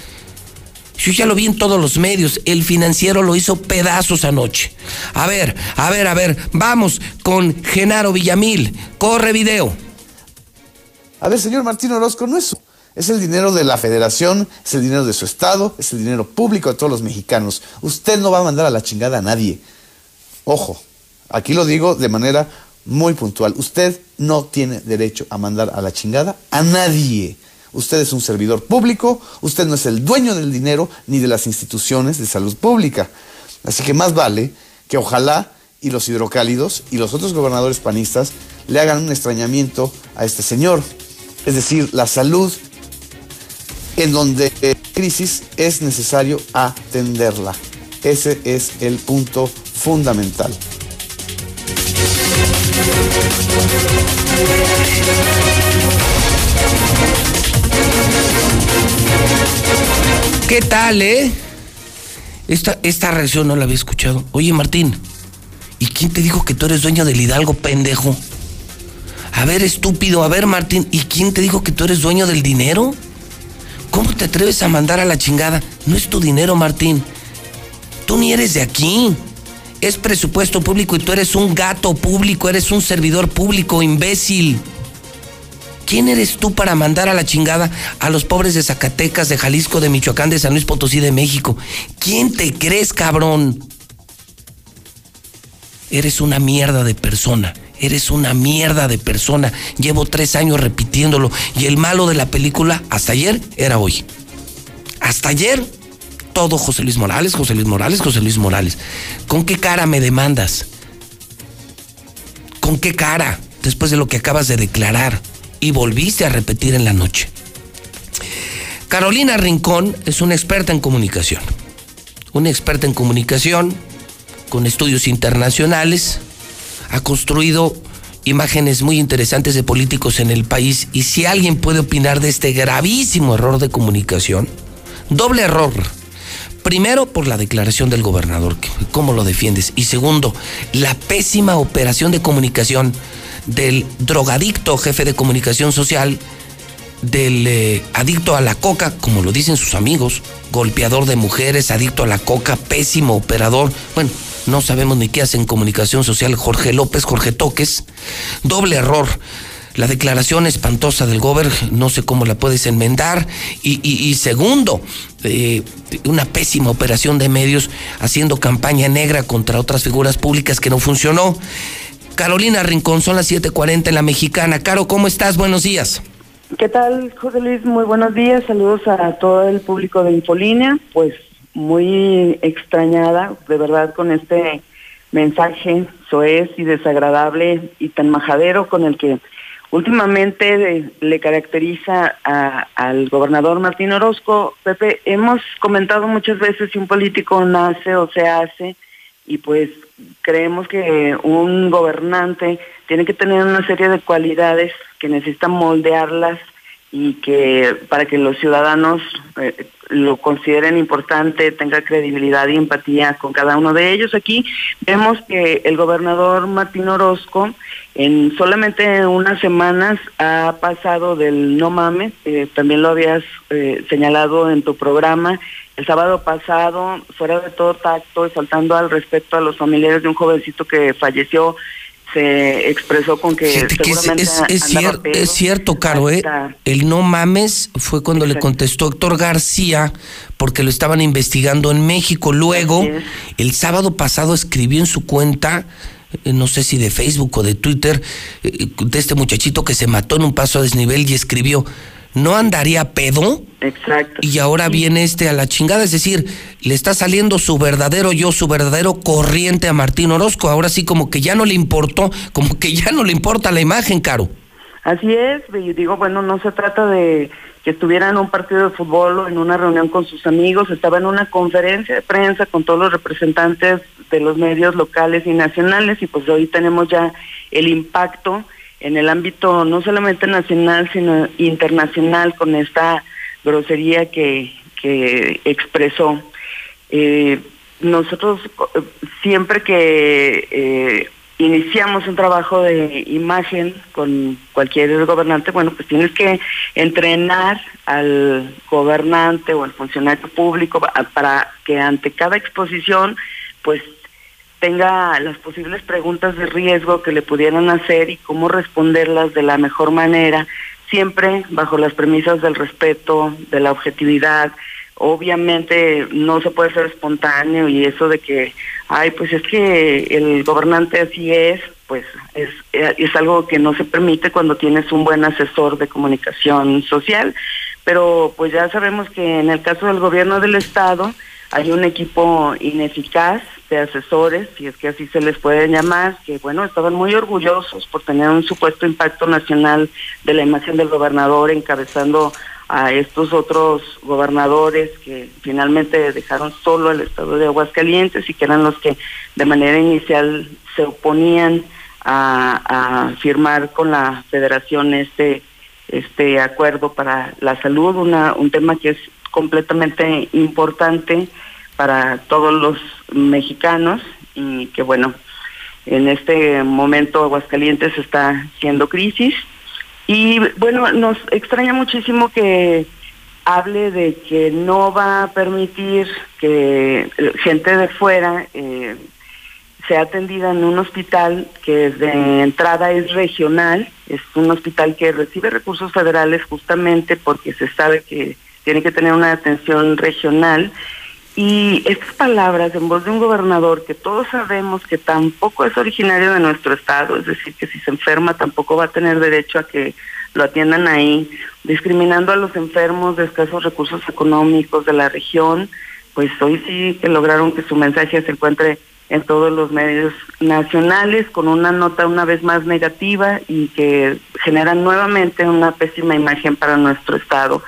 Yo ya lo vi en todos los medios. El financiero lo hizo pedazos anoche. A ver, a ver, a ver. Vamos con Genaro Villamil. Corre video.
A ver, señor Martín Orozco, no es Es el dinero de la federación, es el dinero de su estado, es el dinero público de todos los mexicanos. Usted no va a mandar a la chingada a nadie. Ojo, aquí lo digo de manera muy puntual. Usted no tiene derecho a mandar a la chingada a nadie. Usted es un servidor público, usted no es el dueño del dinero ni de las instituciones de salud pública. Así que más vale que ojalá y los hidrocálidos y los otros gobernadores panistas le hagan un extrañamiento a este señor. Es decir, la salud en donde crisis es necesario atenderla. Ese es el punto fundamental.
¿Qué tal, eh? Esta, esta reacción no la había escuchado. Oye, Martín, ¿y quién te dijo que tú eres dueño del Hidalgo, pendejo? A ver, estúpido, a ver, Martín, ¿y quién te dijo que tú eres dueño del dinero? ¿Cómo te atreves a mandar a la chingada? No es tu dinero, Martín. Tú ni eres de aquí. Es presupuesto público y tú eres un gato público, eres un servidor público, imbécil. ¿Quién eres tú para mandar a la chingada a los pobres de Zacatecas, de Jalisco, de Michoacán, de San Luis Potosí, de México? ¿Quién te crees, cabrón? Eres una mierda de persona. Eres una mierda de persona. Llevo tres años repitiéndolo. Y el malo de la película, hasta ayer, era hoy. Hasta ayer, todo José Luis Morales, José Luis Morales, José Luis Morales. ¿Con qué cara me demandas? ¿Con qué cara? Después de lo que acabas de declarar y volviste a repetir en la noche. Carolina Rincón es una experta en comunicación. Una experta en comunicación con estudios internacionales. Ha construido imágenes muy interesantes de políticos en el país. Y si alguien puede opinar de este gravísimo error de comunicación, doble error. Primero, por la declaración del gobernador, cómo lo defiendes. Y segundo, la pésima operación de comunicación del drogadicto jefe de comunicación social, del eh, adicto a la coca, como lo dicen sus amigos, golpeador de mujeres, adicto a la coca, pésimo operador. Bueno, no sabemos ni qué hace en comunicación social Jorge López, Jorge Toques. Doble error. La declaración espantosa del gober, no sé cómo la puedes enmendar. Y, segundo, eh, una pésima operación de medios haciendo campaña negra contra otras figuras públicas que no funcionó. Carolina Rincón, son las 7:40 en la mexicana. Caro, ¿cómo estás? Buenos días.
¿Qué tal, José Luis? Muy buenos días. Saludos a todo el público de Infolínea. Pues muy extrañada, de verdad, con este mensaje soez y desagradable y tan majadero con el que últimamente le caracteriza al gobernador Martín Orozco. Pepe, hemos comentado muchas veces si un político nace o se hace y pues creemos que un gobernante tiene que tener una serie de cualidades que necesita moldearlas y que para que los ciudadanos eh, lo consideren importante, tenga credibilidad y empatía con cada uno de ellos. Aquí vemos que el gobernador Martín Orozco en solamente unas semanas ha pasado del no mames, eh, también lo habías eh, señalado en tu programa, el sábado pasado, fuera de todo tacto, faltando al respeto a los familiares de un jovencito que falleció, se expresó con que,
es, cierto, Caro, ¿eh? el no mames fue cuando le contestó Héctor García porque lo estaban investigando en México. Luego, el sábado pasado escribió en su cuenta eh, no sé si de Facebook o de Twitter, eh, de este muchachito que se mató en un paso a desnivel y escribió, no andaría pedo.
Exacto.
Y ahora viene este a la chingada, es decir, le está saliendo su verdadero yo, su verdadero corriente a Martín Orozco. Ahora sí, como que ya no le importó, como que ya no le importa la imagen, Caro.
Así es, y digo, bueno, no se trata de que estuviera en un partido de fútbol o en una reunión con sus amigos, estaba en una conferencia de prensa con todos los representantes de los medios locales y nacionales y pues hoy tenemos ya el impacto en el ámbito no solamente nacional, sino internacional con esta grosería que, que expresó. Eh, nosotros eh, siempre que eh, iniciamos un trabajo de imagen con cualquier gobernante, bueno, pues tienes que entrenar al gobernante o al funcionario público para que ante cada exposición, pues tenga las posibles preguntas de riesgo que le pudieran hacer y cómo responderlas de la mejor manera siempre bajo las premisas del respeto, de la objetividad. Obviamente no se puede ser espontáneo y eso de que, ay, pues es que el gobernante así es, pues es, es algo que no se permite cuando tienes un buen asesor de comunicación social. Pero pues ya sabemos que en el caso del gobierno del Estado hay un equipo ineficaz de asesores, si es que así se les puede llamar, que bueno, estaban muy orgullosos por tener un supuesto impacto nacional de la imagen del gobernador encabezando a estos otros gobernadores que finalmente dejaron solo el estado de Aguascalientes y que eran los que de manera inicial se oponían a, firmar con la federación este este acuerdo para la salud, una, un tema que es completamente importante para todos los mexicanos y que bueno, en este momento Aguascalientes está siendo crisis. Y bueno, nos extraña muchísimo que hable de que no va a permitir que gente de fuera eh, sea atendida en un hospital que de entrada es regional, es un hospital que recibe recursos federales justamente porque se sabe que tiene que tener una atención regional. Y estas palabras en voz de un gobernador que todos sabemos que tampoco es originario de nuestro estado, es decir, que si se enferma tampoco va a tener derecho a que lo atiendan ahí, discriminando a los enfermos de escasos recursos económicos de la región, pues hoy sí que lograron que su mensaje se encuentre en todos los medios nacionales con una nota una vez más negativa y que genera nuevamente una pésima imagen para nuestro estado.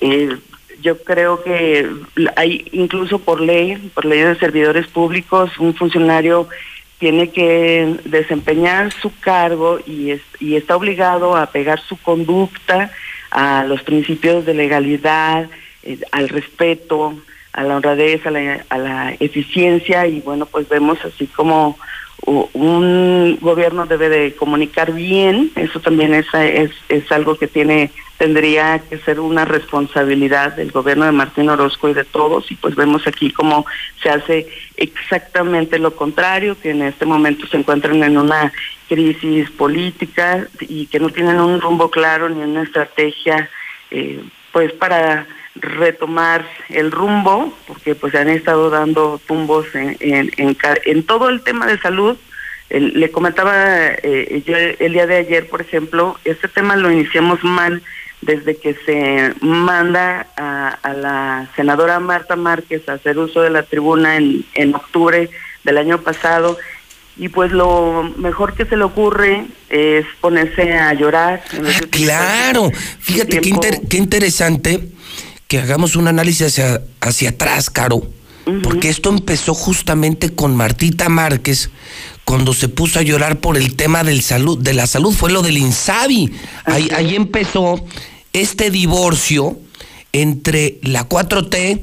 Eh, yo creo que hay incluso por ley, por ley de servidores públicos, un funcionario tiene que desempeñar su cargo y, y está obligado a pegar su conducta a los principios de legalidad, eh, al respeto, a la honradez, a la, a la eficiencia y bueno, pues vemos así como un gobierno debe de comunicar bien, eso también es, es, es algo que tiene tendría que ser una responsabilidad del gobierno de Martín Orozco y de todos y pues vemos aquí cómo se hace exactamente lo contrario, que en este momento se encuentran en una crisis política y que no tienen un rumbo claro ni una estrategia eh, pues para retomar el rumbo, porque pues han estado dando tumbos en, en, en, todo el tema de salud. le comentaba eh, yo el día de ayer, por ejemplo, este tema lo iniciamos mal desde que se manda a, a, la senadora Marta Márquez a hacer uso de la tribuna en, en octubre del año pasado y pues lo mejor que se le ocurre es ponerse a llorar.
Ah, claro, fíjate qué, qué interesante que hagamos un análisis hacia, hacia atrás, Caro, porque esto empezó justamente con Martita Márquez cuando se puso a llorar por el tema del salud, de la salud, fue lo del Insabi. Ahí, ahí empezó este divorcio entre la 4T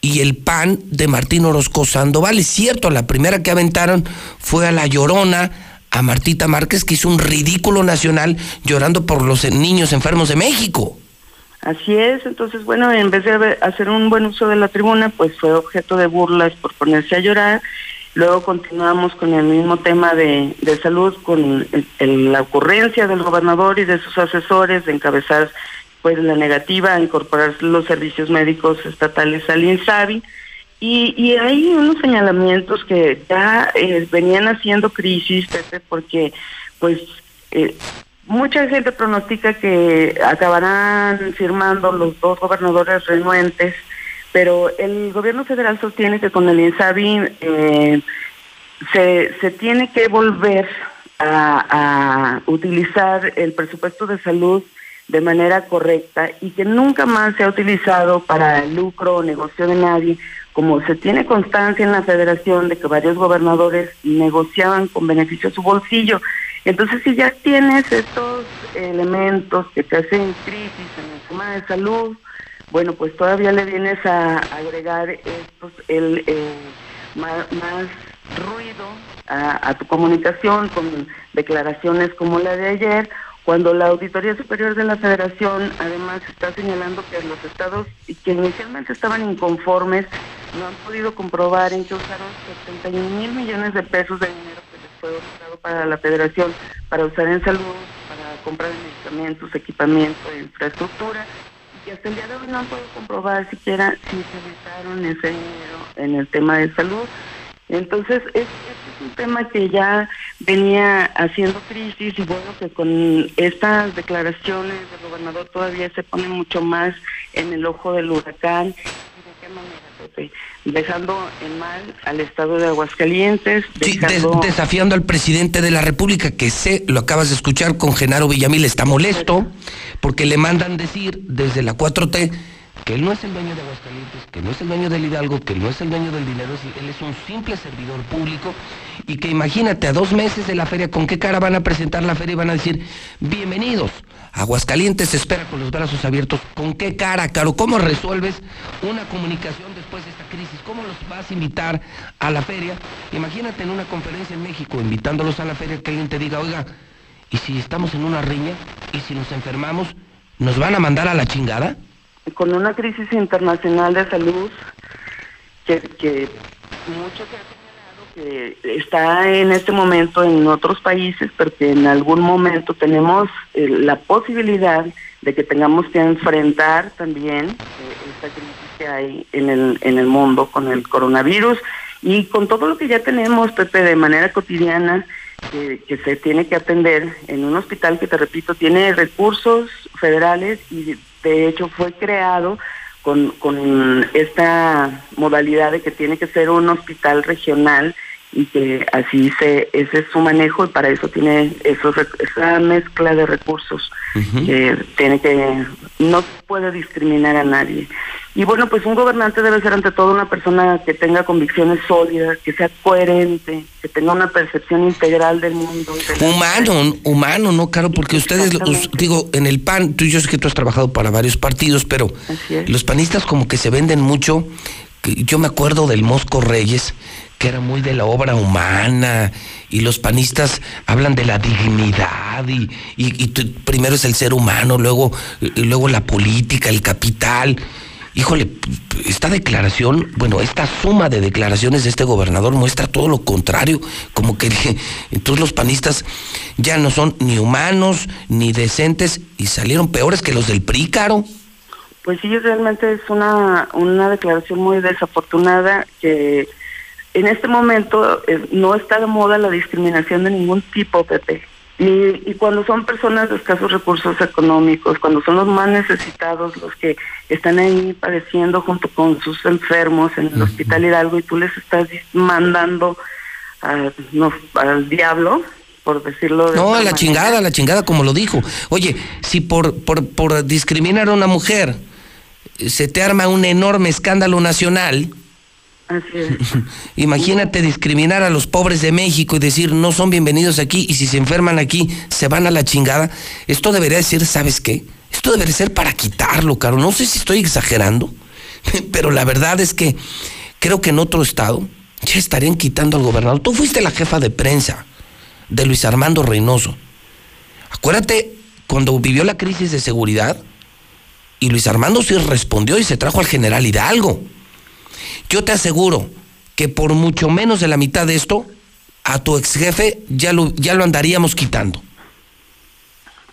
y el PAN de Martín Orozco Sandoval. Es cierto, la primera que aventaron fue a la Llorona, a Martita Márquez, que hizo un ridículo nacional llorando por los niños enfermos de México.
Así es, entonces bueno, en vez de hacer un buen uso de la tribuna, pues fue objeto de burlas por ponerse a llorar. Luego continuamos con el mismo tema de, de salud, con la ocurrencia del gobernador y de sus asesores de encabezar pues la negativa a incorporar los servicios médicos estatales al INSABI. Y, y hay unos señalamientos que ya eh, venían haciendo crisis, Pepe, porque pues eh, Mucha gente pronostica que acabarán firmando los dos gobernadores renuentes, pero el gobierno federal sostiene que con el INSABI eh, se, tiene que volver a, utilizar el presupuesto de salud de manera correcta y que nunca más se ha utilizado para el lucro o negocio de nadie, como se tiene constancia en la federación de que varios gobernadores negociaban con beneficio a su bolsillo. Entonces, si ya tienes estos elementos que te hacen crisis en el tema de salud, bueno, pues todavía le vienes a agregar el, eh, más, ruido a, a tu comunicación con declaraciones como la de ayer, cuando la Auditoría Superior de la Federación además está señalando que los estados que inicialmente estaban inconformes no han podido comprobar en que usaron 71 mil millones de pesos de dinero fue otorgado para la Federación para usar en salud, para compra de medicamentos, equipamiento, infraestructura, y hasta el día de hoy no podido comprobar siquiera si se gastaron ese dinero en el tema de salud. Entonces, es, es un tema que ya venía haciendo crisis y bueno, que con estas declaraciones del gobernador todavía se pone mucho más en el ojo del huracán. ¿Y de qué manera, Pepe? Dejando en mal al estado de Aguascalientes.
Sí, des- desafiando al presidente de la República, que sé, lo acabas de escuchar con Genaro Villamil, está molesto porque le mandan decir desde la 4T que él no es el dueño de Aguascalientes, que no es el dueño del Hidalgo, que no es el dueño del dinero, él es un simple servidor público y que imagínate a dos meses de la feria, ¿con qué cara van a presentar la feria y van a decir, bienvenidos? Aguascalientes espera con los brazos abiertos. ¿Con qué cara, Caro? ¿Cómo resuelves una comunicación después de esta crisis? ¿Cómo los vas a invitar a la feria? Imagínate en una conferencia en México, invitándolos a la feria, que alguien te diga, oiga, ¿y si estamos en una riña? ¿Y si nos enfermamos? ¿Nos van a mandar a la chingada?
Con una crisis internacional de salud que, que mucho se ha señalado que está en este momento en otros países, pero que en algún momento tenemos eh, la posibilidad de que tengamos que enfrentar también eh, esta crisis que hay en el, en el mundo con el coronavirus y con todo lo que ya tenemos, Pepe, de manera cotidiana, que, que se tiene que atender en un hospital que, te repito, tiene recursos federales y de hecho fue creado con, con esta modalidad de que tiene que ser un hospital regional y que así se ese es su manejo y para eso tiene esos, esa mezcla de recursos que tiene que no puede discriminar a nadie y bueno pues un gobernante debe ser ante todo una persona que tenga convicciones sólidas que sea coherente que tenga una percepción integral del mundo
Humano, humano, ¿no, Caro? Porque ustedes, us-
Exactamente.
digo, en el PAN, tú y yo sé que tú has trabajado para varios partidos, pero los panistas como que se venden mucho. Yo me acuerdo del Mosco Reyes, que era muy de la obra humana, y los panistas hablan de la dignidad, y, y- y primero es el ser humano, luego, luego la política, el capital. Híjole, esta declaración, bueno, esta suma de declaraciones de este gobernador muestra todo lo contrario, como que *laughs* entonces los panistas ya no son ni humanos ni decentes y salieron peores que los del PRI, Caro.
Pues sí, realmente es una, una declaración muy desafortunada que en este momento eh, no está de moda la discriminación de ningún tipo, Pepe. Y, y cuando son personas de escasos recursos económicos, cuando son los más necesitados los que están ahí padeciendo junto con sus enfermos en el Hospital Hidalgo y tú les estás mandando a- no, al diablo, por decirlo de
No, a la
manera.
chingada, a la chingada, como lo dijo. Oye, si por, por, por discriminar a una mujer se te arma un enorme escándalo nacional, *laughs* Imagínate discriminar a los pobres de México y decir no son bienvenidos aquí y si se enferman aquí se van a la chingada. Esto debería decir, ¿sabes qué? Esto debería ser para quitarlo, caro. No sé si estoy exagerando, *laughs* pero la verdad es que creo que en otro estado ya estarían quitando al gobernador. Tú fuiste la jefa de prensa de Luis Armando Reynoso. Acuérdate cuando vivió la crisis de seguridad y Luis Armando sí respondió y se trajo al general Hidalgo. Yo te aseguro que por mucho menos de la mitad de esto, a tu ex jefe ya lo, ya lo andaríamos quitando.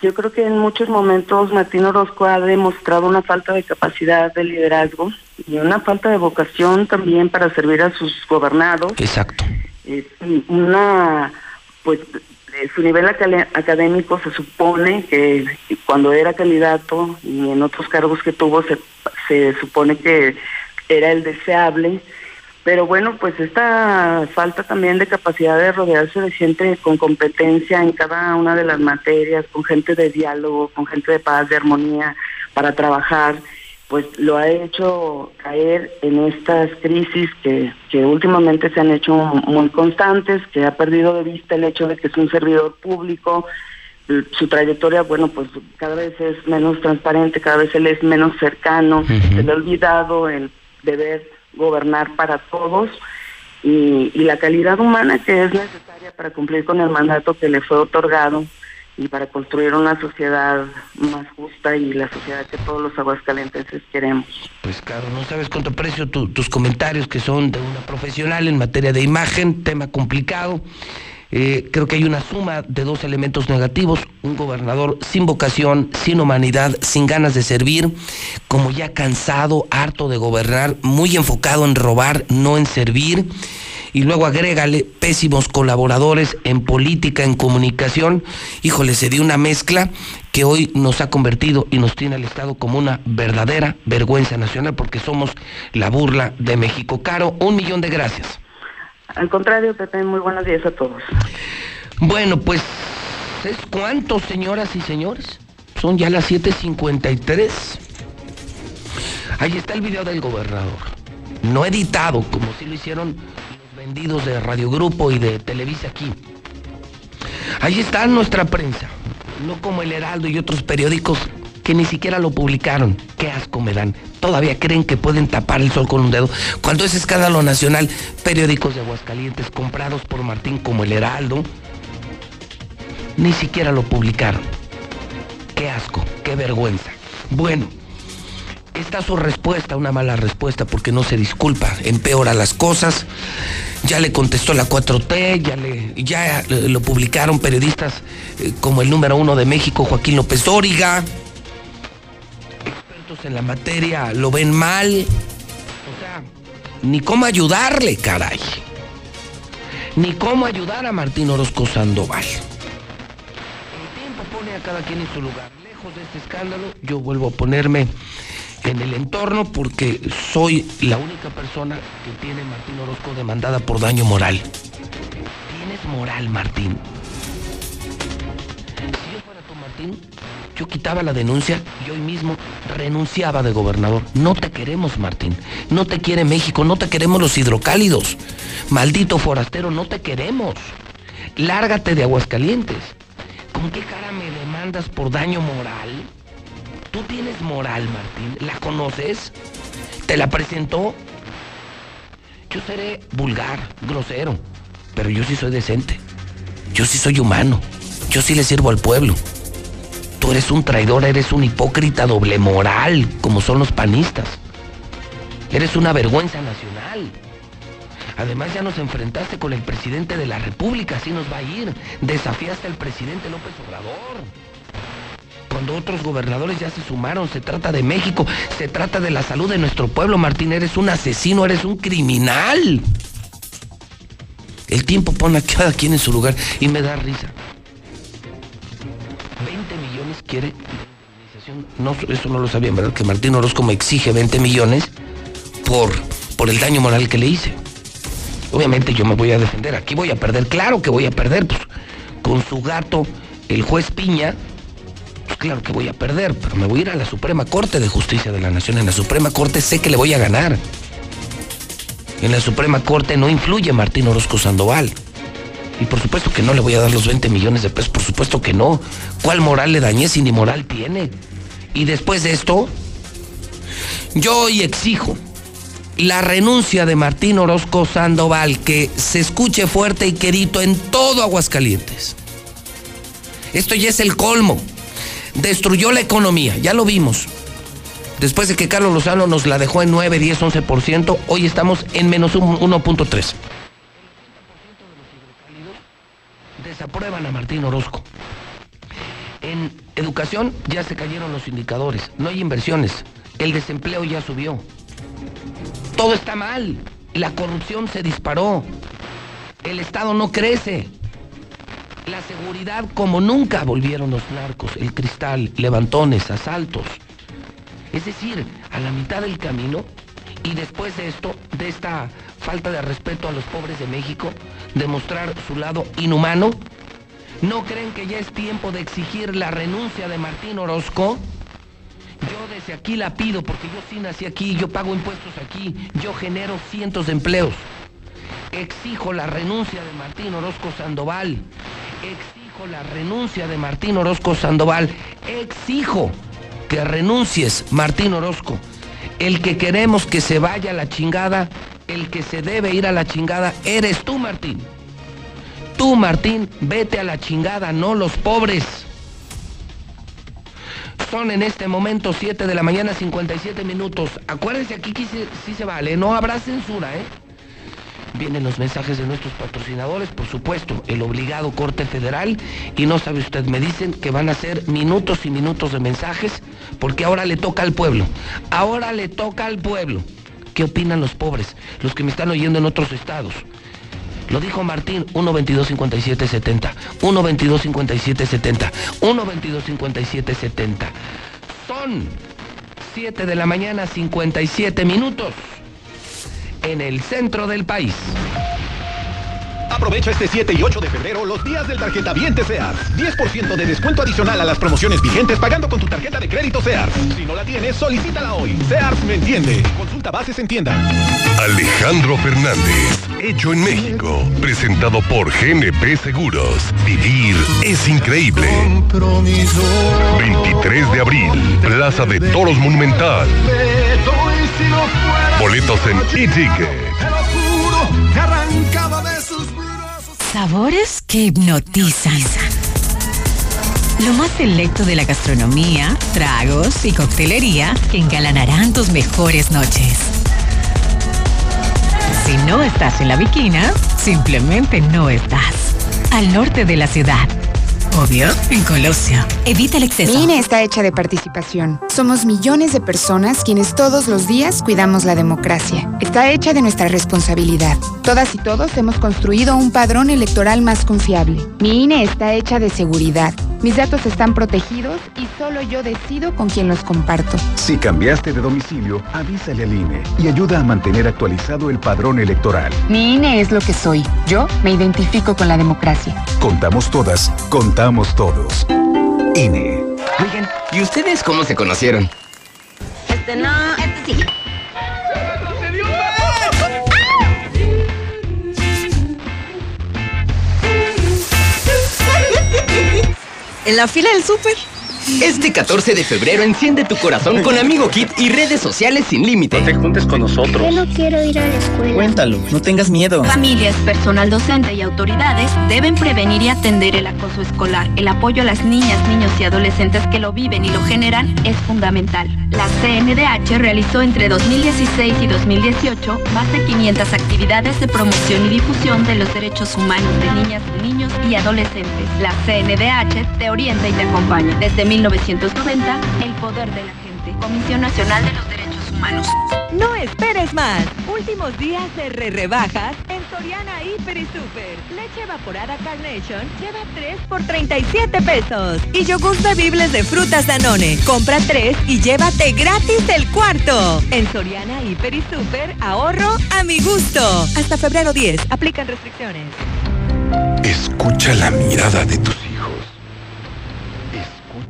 Yo creo que en muchos momentos Martín Orozco ha demostrado una falta de capacidad de liderazgo y una falta de vocación también para servir a sus gobernados.
Exacto.
Eh, una, pues, eh, su nivel académico se supone que cuando era candidato y en otros cargos que tuvo se, se supone que era el deseable, pero bueno, pues esta falta también de capacidad de rodearse de gente con competencia en cada una de las materias, con gente de diálogo, con gente de paz, de armonía, para trabajar, pues lo ha hecho caer en estas crisis que, que últimamente se han hecho muy constantes, que ha perdido de vista el hecho de que es un servidor público, su trayectoria, bueno, pues cada vez es menos transparente, cada vez él es menos cercano, se le ha olvidado el deber gobernar para todos y, la calidad humana que es necesaria para cumplir con el mandato que le fue otorgado y para construir una sociedad más justa y la sociedad que todos los aguascalentenses queremos.
Pues claro, no sabes cuánto aprecio tu- tus comentarios que son de una profesional en materia de imagen, tema complicado. Eh, creo que hay una suma de dos elementos negativos, un gobernador sin vocación, sin humanidad, sin ganas de servir, como ya cansado, harto de gobernar, muy enfocado en robar, no en servir y luego agrégale pésimos colaboradores en política, en comunicación. Híjole, se dio una mezcla que hoy nos ha convertido y nos tiene al Estado como una verdadera vergüenza nacional porque somos la burla de México. Caro, un millón de gracias.
Al contrario, Pepe, muy buenos días a todos.
Bueno, pues, ¿es cuántos, señoras y señores? Son ya las 7.53. Ahí está el video del gobernador. No editado, como si lo hicieron vendidos de Radio Grupo y de Televisa aquí. Ahí está nuestra prensa, no como el Heraldo y otros periódicos que ni siquiera lo publicaron. Qué asco me dan. Todavía creen que pueden tapar el sol con un dedo. Cuando es escándalo nacional, periódicos de Aguascalientes comprados por Martín como el Heraldo, ni siquiera lo publicaron. Qué asco, qué vergüenza. Bueno, esta su respuesta, una mala respuesta, porque no se disculpa, empeora las cosas. Ya le contestó la 4T, ya, le, ya lo publicaron periodistas eh, como el número uno de México, Joaquín López Dóriga. En la materia lo ven mal. O sea, ni cómo ayudarle, caray. Ni cómo ayudar a Martín Orozco Sandoval. El tiempo pone a cada quien en su lugar. Lejos de este escándalo, yo vuelvo a ponerme en el entorno porque soy la única persona que tiene Martín Orozco demandada por daño moral. ¿Tienes moral, Martín? Yo quitaba la denuncia y hoy mismo renunciaba de gobernador. No te queremos, Martín. No te quiere México, no te queremos los hidrocálidos. Maldito forastero, no te queremos. Lárgate de Aguascalientes. ¿Con qué cara me demandas por daño moral? Tú tienes moral, Martín. ¿La conoces? ¿Te la presentó? Yo seré vulgar, grosero, pero yo sí soy decente. Yo sí soy humano. Yo sí le sirvo al pueblo. Tú eres un traidor, eres un hipócrita doble moral, como son los panistas. Eres una vergüenza nacional. Además ya nos enfrentaste con el presidente de la República, así nos va a ir. Desafiaste al presidente López Obrador cuando otros gobernadores ya se sumaron. Se trata de México, se trata de la salud de nuestro pueblo. Martín, eres un asesino, eres un criminal. El tiempo pone a cada quien en su lugar y me da risa. 20 millones quiere no, eso no lo sabían, ¿verdad? Que Martín Orozco me exige 20 millones por, por el daño moral que le hice. Obviamente yo me voy a defender, aquí voy a perder, claro que voy a perder, pues con su gato, el juez Piña, claro que voy a perder, pero me voy a ir a la Suprema Corte de Justicia de la Nación. En la Suprema Corte sé que le voy a ganar. En la Suprema Corte no influye Martín Orozco Sandoval. Y por supuesto que no le voy a dar los 20 millones de pesos, por supuesto que no. ¿Cuál moral le dañé si ni moral tiene? Y después de esto, yo hoy exijo la renuncia de Martín Orozco Sandoval, que se escuche fuerte y querido en todo Aguascalientes. Esto ya es el colmo destruyó la economía, ya lo vimos. Después de que Carlos Lozano nos la dejó en 9, 10, 11%, hoy estamos en menos 1.3. Desaprueban a Martín Orozco. En educación ya se cayeron los indicadores, no hay inversiones, el desempleo ya subió. Todo está mal, la corrupción se disparó, el Estado no crece. La seguridad como nunca volvieron los narcos, el cristal, levantones, asaltos. Es decir, a la mitad del camino y después de esto, de esta falta de respeto a los pobres de México, demostrar su lado inhumano, ¿no creen que ya es tiempo de exigir la renuncia de Martín Orozco? Yo desde aquí la pido porque yo sí nací aquí, yo pago impuestos aquí, yo genero cientos de empleos. Exijo la renuncia de Martín Orozco Sandoval exijo la renuncia de Martín Orozco Sandoval. Exijo que renuncies, Martín Orozco. El que queremos que se vaya a la chingada, el que se debe ir a la chingada, eres tú, Martín. Tú, Martín, vete a la chingada, no los pobres. Son en este momento 7 de la mañana, 57 minutos. Acuérdense, aquí sí, sí se vale, no habrá censura, ¿eh? Vienen los mensajes de nuestros patrocinadores, por supuesto, el obligado corte federal. Y no sabe usted, me dicen que van a ser minutos y minutos de mensajes, porque ahora le toca al pueblo. Ahora le toca al pueblo. ¿Qué opinan los pobres? Los que me están oyendo en otros estados. Lo dijo Martín, 1-22-57-70. 1-22-57-70. 1-22-57-70. Son 7 de la mañana, 57 minutos. En el centro del país.
Aprovecha este 7 y 8 de febrero los días del tarjeta Viente Sears. 10% de descuento adicional a las promociones vigentes pagando con tu tarjeta de crédito Sears. Si no la tienes, solicítala hoy. Sears me entiende. Consulta bases en tienda.
Alejandro Fernández, hecho en México. Presentado por GNP Seguros. Vivir es increíble. 23 de abril, Plaza de Toros Monumental. Boletos en e-ticket.
Sabores que hipnotizan. Lo más selecto de la gastronomía, tragos y coctelería que engalanarán tus mejores noches. Si no estás en la Viquina, simplemente no estás. Al norte de la ciudad. Obvio, en Colosio. Evita el exceso.
Mi INE está hecha de participación. Somos millones de personas quienes todos los días cuidamos la democracia. Está hecha de nuestra responsabilidad. Todas y todos hemos construido un padrón electoral más confiable. Mi INE está hecha de seguridad. Mis datos están protegidos y solo yo decido con quién los comparto.
Si cambiaste de domicilio, avísale al INE y ayuda a mantener actualizado el padrón electoral.
Mi INE es lo que soy. Yo me identifico con la democracia.
Contamos todas, contamos todos. INE.
Oigan, ¿y ustedes cómo se conocieron?
Este no, este sí.
En la fila del súper.
Este 14 de febrero enciende tu corazón con Amigo Kit y redes sociales sin límite.
No te juntes con nosotros.
Yo no quiero ir a la escuela.
Cuéntalo, no tengas miedo.
Familias, personal docente y autoridades deben prevenir y atender el acoso escolar. El apoyo a las niñas, niños y adolescentes que lo viven y lo generan es fundamental. La CNDH realizó entre 2016 y 2018 más de 500 actividades de promoción y difusión de los derechos humanos de niñas, niños y adolescentes. La CNDH te orienta y te acompaña. Desde 1990, el poder de la gente. Comisión Nacional de los Derechos Humanos.
No esperes más. Últimos días de re rebajas en Soriana Hiper y Super. Leche evaporada Carnation lleva 3 por 37 pesos. Y yogur bebibles de frutas Danone. Compra 3 y llévate gratis el cuarto. En Soriana Hiper y Super, ahorro a mi gusto. Hasta febrero 10. Aplican restricciones.
Escucha la mirada de tus hijos.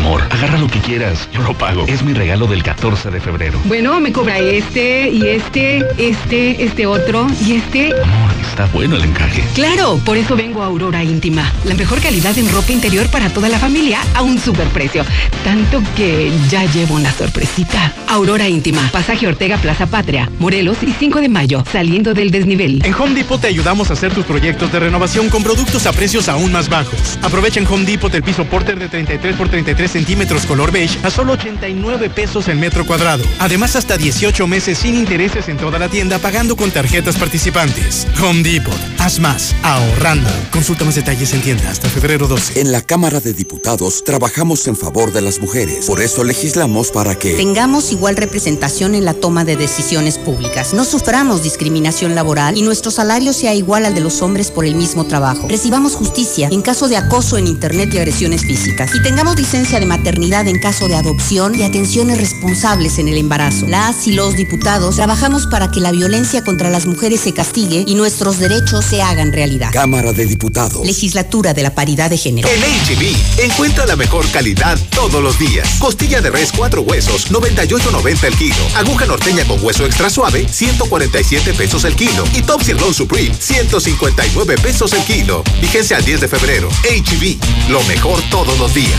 Amor, agarra lo que quieras, yo lo pago. Es mi regalo del 14 de febrero.
Bueno, me cobra este y este, este, este otro y este.
Amor, está bueno el encaje.
Claro, por eso vengo a Aurora Íntima. La mejor calidad en ropa interior para toda la familia a un superprecio. Tanto que ya llevo una sorpresita. Aurora Íntima, Pasaje Ortega Plaza Patria, Morelos y 5 de mayo, saliendo del desnivel.
En Home Depot te ayudamos a hacer tus proyectos de renovación con productos a precios aún más bajos. Aprovecha en Home Depot el piso Porter de 33 por 33 centímetros color beige a solo 89 pesos el metro cuadrado. Además, hasta 18 meses sin intereses en toda la tienda pagando con tarjetas participantes. Home Depot. Haz más. Ahorrando. Consulta más detalles en tienda hasta febrero 12.
En la Cámara de Diputados trabajamos en favor de las mujeres. Por eso legislamos para que
tengamos igual representación en la toma de decisiones públicas. No suframos discriminación laboral y nuestro salario sea igual al de los hombres por el mismo trabajo. Recibamos justicia en caso de acoso en Internet y agresiones físicas. Y tengamos licencia licencia de maternidad en caso de adopción y atenciones responsables en el embarazo. Las y los diputados trabajamos para que la violencia contra las mujeres se castigue y nuestros derechos se hagan realidad.
Cámara de Diputados.
Legislatura de la Paridad de Género.
En HB, encuentra la mejor calidad todos los días. Costilla de res cuatro huesos, 98.90 el kilo. Aguja norteña con hueso extra suave, 147 pesos el kilo. Y Top Sirloin Supreme, 159 pesos el kilo. Vigencia al 10 de febrero. HB, lo mejor todos los días.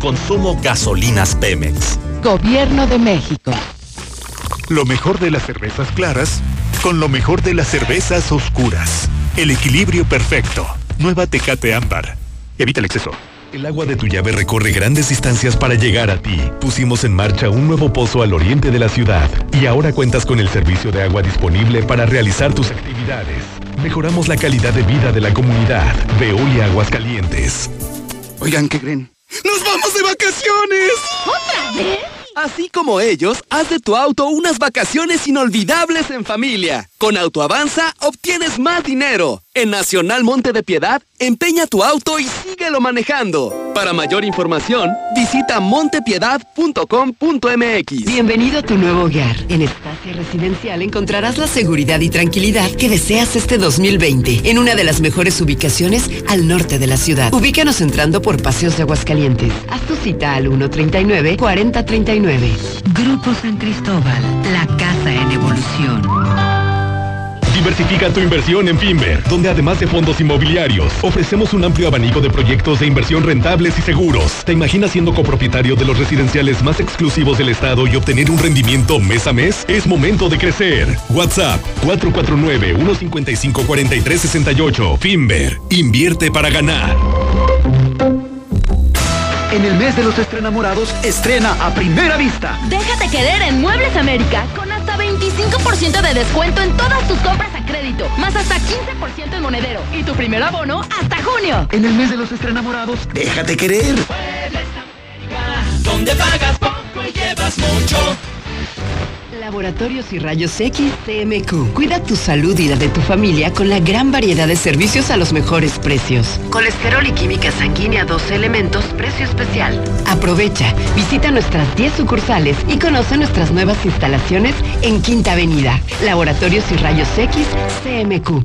consumo gasolinas Pemex.
Gobierno de México.
Lo mejor de las cervezas claras con lo mejor de las cervezas oscuras. El equilibrio perfecto. Nueva Tecate Ámbar. Evita el exceso. El agua de tu llave recorre grandes distancias para llegar a ti. Pusimos en marcha un nuevo pozo al oriente de la ciudad y ahora cuentas con el servicio de agua disponible para realizar tus actividades. Mejoramos la calidad de vida de la comunidad. Veolia Aguascalientes.
Oigan, ¿qué creen? ¡Nos vamos de vacaciones!
¿Otra vez?
Así como ellos, haz de tu auto unas vacaciones inolvidables en familia. Con Autoavanza obtienes más dinero. En Nacional Monte de Piedad, empeña tu auto y síguelo manejando. Para mayor información, visita montepiedad.com.mx.
Bienvenido a tu nuevo hogar. En Estancia Residencial encontrarás la seguridad y tranquilidad que deseas este 2020 en una de las mejores ubicaciones al norte de la ciudad. Ubícanos entrando por Paseos de Aguascalientes. Haz tu cita al 139-4039.
Grupo San Cristóbal, la casa en evolución.
Diversifica tu inversión en Finver, donde además de fondos inmobiliarios, ofrecemos un amplio abanico de proyectos de inversión rentables y seguros. ¿Te imaginas siendo copropietario de los residenciales más exclusivos del estado y obtener un rendimiento mes a mes? Es momento de crecer. WhatsApp 449-155-4368. Finver, invierte para ganar.
En el mes de los estrenamorados, estrena a primera vista.
Déjate querer en Muebles América con 25% de descuento en todas tus compras a crédito, más hasta 15% en monedero y tu primer abono hasta junio.
En el mes de los estrenamorados, déjate querer.
Muebles América, donde pagas poco y llevas mucho.
Laboratorios y Rayos X CMQ. Cuida tu salud y la de tu familia con la gran variedad de servicios a los mejores precios. Colesterol y química sanguínea 12 elementos, precio especial. Aprovecha, visita nuestras 10 sucursales y conoce nuestras nuevas instalaciones en Quinta Avenida. Laboratorios y Rayos X CMQ.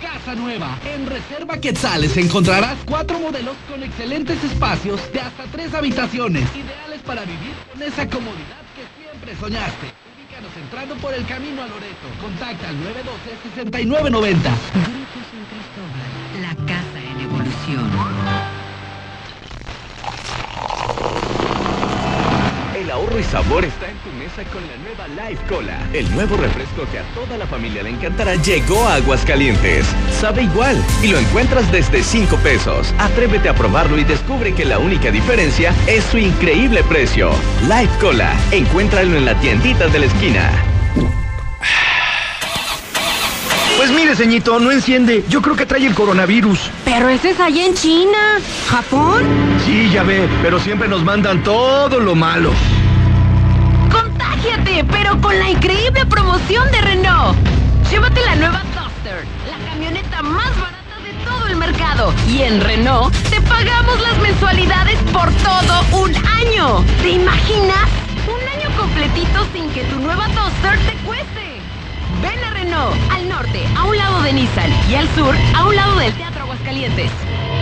Casa nueva. En Reserva Quetzales encontrarás cuatro modelos con excelentes espacios de hasta tres habitaciones, ideales para vivir con esa comodidad que siempre soñaste. Ubícanos entrando por el camino a Loreto. Contacta al 912-6990.
Grupo San Cristóbal, la casa en evolución.
El ahorro y sabor está en tu mesa con la nueva Life Cola. El nuevo refresco que a toda la familia le encantará llegó a Aguascalientes. Sabe igual y lo encuentras desde 5 pesos. Atrévete a probarlo y descubre que la única diferencia es su increíble precio. Life Cola. Encuéntralo en la tiendita de la esquina.
Pues mire, ceñito, no enciende. Yo creo que trae el coronavirus.
Pero ese es allá en China. ¿Japón?
Sí, ya ve, pero siempre nos mandan todo lo malo.
Pero con la increíble promoción de Renault. Llévate la nueva Duster, la camioneta más barata de todo el mercado. Y en Renault te pagamos las mensualidades por todo un año. ¿Te imaginas? Un año completito sin que tu nueva Duster te cueste. Ven a Renault, al norte, a un lado de Nissan y al sur, a un lado del Teatro Aguascalientes.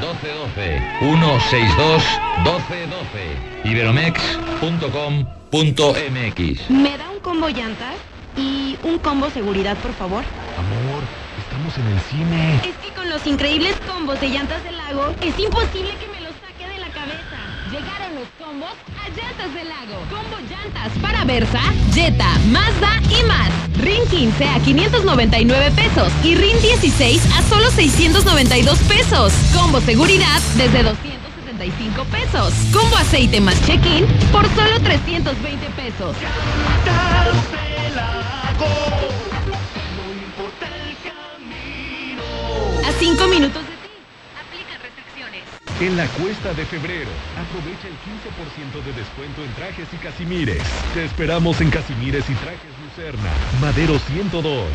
1212 162 1212 iberomex.com.mx
¿Me da un combo llantas? Y un combo seguridad, por favor.
Amor, estamos en el cine.
Es que con los increíbles combos de llantas del lago, es imposible que me los saque de la cabeza. Llegaron los combos a Llantas del Lago. Combo llantas para Versa, Jetta, Mazda y más. RIN 15 a 599 pesos y RIN 16 a solo 692 pesos. Combo seguridad desde 275 pesos. Combo aceite más check-in por solo 320 pesos. A 5 minutos de ti. Aplica restricciones.
En la cuesta de febrero, aprovecha el 15% de descuento en trajes y casimires. Te esperamos en Casimires y Trajes Lucerna, Madero 102,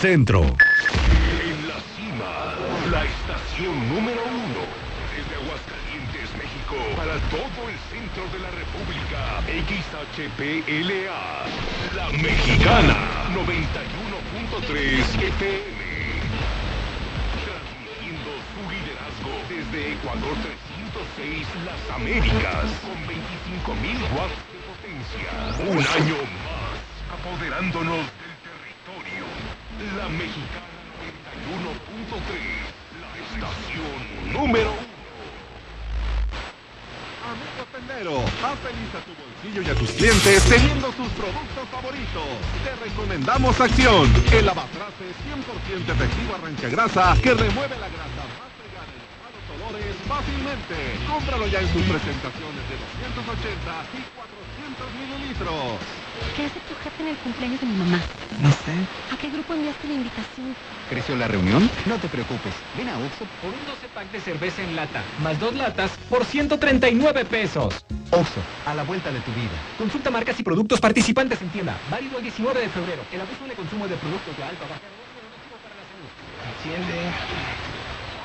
Centro.
En la cima, la estación número uno. Desde Aguascalientes, México, para todo el centro de la República. XHPLA. La Mexicana. 91.3 FM. Transmitiendo su desde Ecuador 306 Las Américas. Con 25.000 watts de potencia. Un año más. Apoderándonos del territorio. La Mexicana 91.3. La estación número uno.
Amigo tendero, haz feliz a tu bolsillo y a tus clientes teniendo sus productos favoritos. Te recomendamos Acción, el lavatraste 100% efectivo arranca grasa que remueve la grasa fácilmente. Cómpralo ya en sus presentaciones de 280 y 400 mililitros.
¿Qué hace tu jefe en el cumpleaños de mi mamá?
No sé.
¿A qué grupo enviaste la invitación?
¿Creció la reunión? No te preocupes. Ven a Oxxo
Por un 12 pack de cerveza en lata, más dos latas, por 139 pesos.
Oxxo, a la vuelta de tu vida.
Consulta marcas y productos participantes en tienda. Válido el 19 de febrero. El abuso de consumo de productos de alta baja para la salud. Enciende.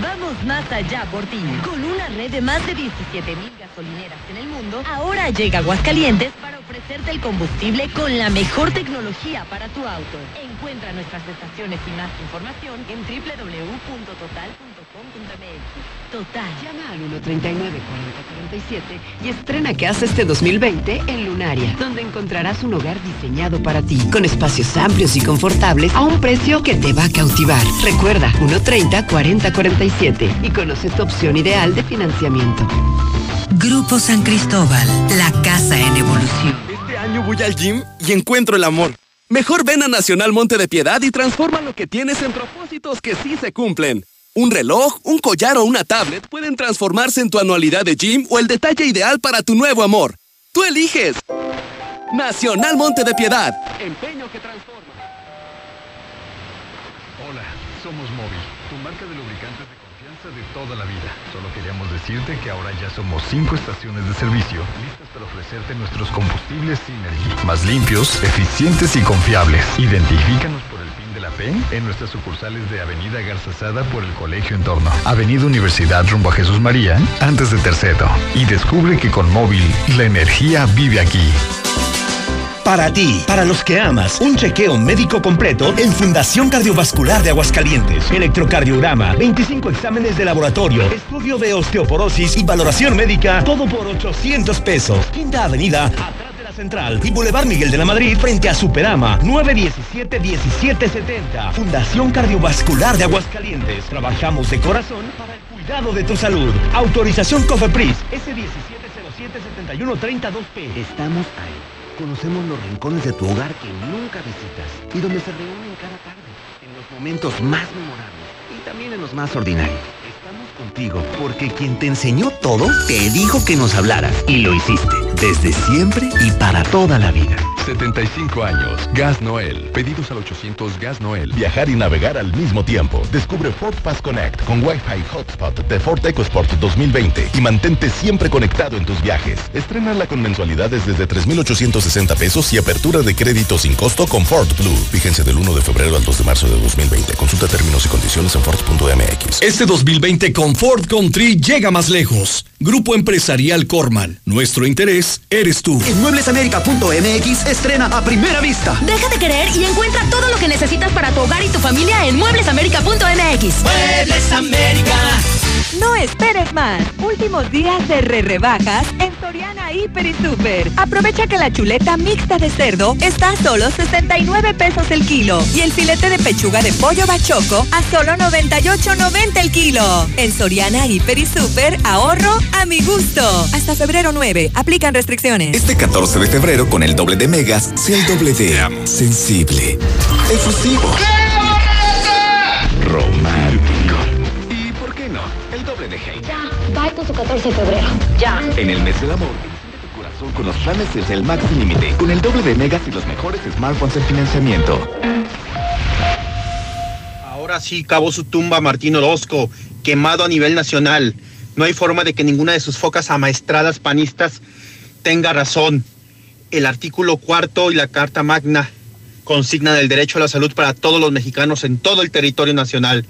Vamos más allá por ti. Con una red de más de 17 mil gasolineras en el mundo, ahora llega Aguascalientes para ofrecerte el combustible con la mejor tecnología para tu auto. Encuentra nuestras estaciones y más información en www.total.com.mx. Total.
Llama al 139 4047 y estrena casa este 2020 en Lunaria, donde encontrarás un hogar diseñado para ti, con espacios amplios y confortables a un precio que te va a cautivar. Recuerda, 130 4047 y conoce tu opción ideal de financiamiento.
Grupo San Cristóbal, la casa en evolución.
Este año voy al gym y encuentro el amor. Mejor ven a Nacional Monte de Piedad y transforma lo que tienes en propósitos que sí se cumplen. Un reloj, un collar o una tablet pueden transformarse en tu anualidad de gym o el detalle ideal para tu nuevo amor. Tú eliges. Nacional Monte de Piedad. Empeño que transforma.
Hola, somos Móvil, tu marca de lubricantes de toda la vida. Solo queríamos decirte que ahora ya somos cinco estaciones de servicio listas para ofrecerte nuestros combustibles Synergy. Más limpios, eficientes y confiables. Identifícanos por el PIN de la P en nuestras sucursales de Avenida Garzazada por el Colegio Entorno, Avenida Universidad rumbo a Jesús María, antes de Terceto. Y descubre que con Móvil la energía vive aquí.
Para ti, para los que amas, un chequeo médico completo en Fundación Cardiovascular de Aguascalientes. Electrocardiograma, 25 exámenes de laboratorio, estudio de osteoporosis y valoración médica, todo por 800 pesos. Quinta Avenida, atrás de la Central y Boulevard Miguel de la Madrid frente a Superama, 917-1770. Fundación Cardiovascular de Aguascalientes. Trabajamos de corazón para el cuidado de tu salud. Autorización COFEPRIS, S1707-7132P.
Estamos ahí. Conocemos los rincones de tu hogar que nunca visitas y donde se reúnen cada tarde. En
los momentos más memorables y también en los más ordinarios. Estamos contigo porque quien te enseñó todo te dijo que nos hablaras y lo hiciste desde siempre y para toda la vida.
75 años. Gas Noel. Pedidos al 800 Gas Noel. Viajar y navegar al mismo tiempo. Descubre Ford Pass Connect con Wi-Fi Hotspot de Ford EcoSport 2020 y mantente siempre conectado en tus viajes. Estrenala con mensualidades desde 3,860 pesos y apertura de crédito sin costo con Ford Blue. Fíjense del 1 de febrero al 2 de marzo de 2020. Consulta términos y condiciones en Ford.mx.
Este 2020 con Ford Country llega más lejos. Grupo Empresarial Corman. Nuestro interés eres tú.
En mueblesamerica.mx estrena a primera vista.
Deja de querer y encuentra todo lo que necesitas para tu hogar y tu familia en mueblesamerica.mx.
Muebles América.
No esperes más. Últimos días de re rebajas en Soriana Hiper y Super. Aprovecha que la chuleta mixta de cerdo está a solo 69 pesos el kilo y el filete de pechuga de pollo bachoco a solo 98.90 el kilo. En Soriana Hiper y Super ahorro a mi gusto. Hasta febrero 9. Aplican restricciones.
Este 14 de febrero con el doble de megas, sea el doble de sensible, efusivo, romántico.
Bye con su 14 de febrero. Ya.
En el mes del amor, enciende tu corazón con los planes desde el Max Límite, con el doble de megas y los mejores smartphones en financiamiento.
Ahora sí cavó su tumba Martín Orozco, quemado a nivel nacional. No hay forma de que ninguna de sus focas amaestradas panistas tenga razón. El artículo cuarto y la Carta Magna consignan el derecho a la salud para todos los mexicanos en todo el territorio nacional.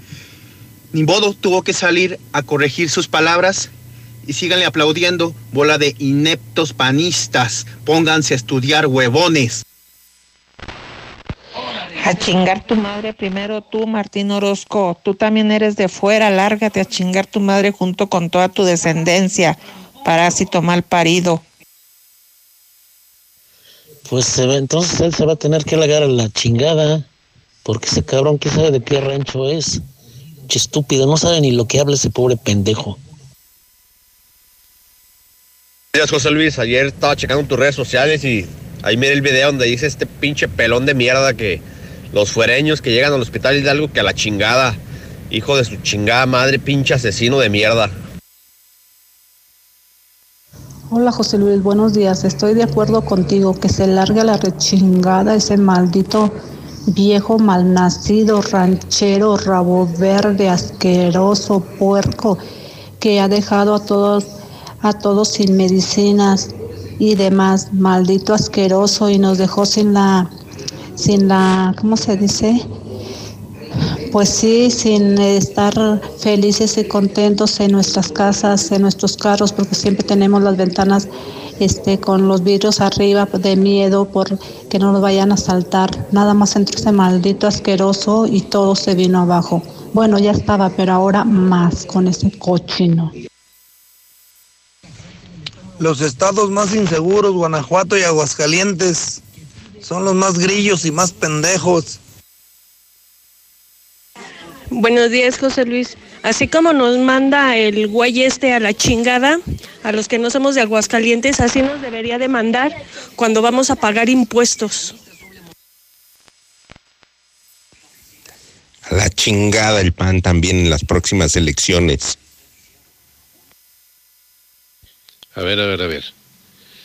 Ni modo tuvo que salir a corregir sus palabras y síganle aplaudiendo, bola de ineptos panistas. Pónganse a estudiar huevones.
A chingar tu madre primero tú, Martín Orozco. Tú también eres de fuera, lárgate a chingar tu madre junto con toda tu descendencia. Parásito mal parido.
Pues se ve, entonces él se va a tener que largar a la chingada. Porque ese cabrón, ¿qué sabe de qué rancho es? Che estúpido, no sabe ni lo que habla ese pobre pendejo.
Días, José Luis. Ayer estaba checando tus redes sociales y ahí miré el video donde dice este pinche pelón de mierda que los fuereños que llegan al hospital Hidalgo que a la chingada. Hijo de su chingada madre, pinche asesino de mierda.
Hola José Luis, buenos días. Estoy de acuerdo contigo que se largue a la rechingada ese maldito viejo malnacido, ranchero, rabo verde, asqueroso, puerco, que ha dejado a todos, a todos sin medicinas y demás, maldito asqueroso, y nos dejó sin la, sin la, ¿cómo se dice? Pues sí, sin estar felices y contentos en nuestras casas, en nuestros carros, porque siempre tenemos las ventanas este, con los vidrios arriba de miedo por que no nos vayan a saltar. Nada más entró ese maldito asqueroso y todo se vino abajo. Bueno, ya estaba, pero ahora más con ese cochino.
Los estados más inseguros, Guanajuato y Aguascalientes, son los más grillos y más pendejos.
Buenos días, José Luis. Así como nos manda el güey este a la chingada, a los que no somos de Aguascalientes, así nos debería de mandar cuando vamos a pagar impuestos.
A la chingada el PAN también en las próximas elecciones.
A ver, a ver, a ver.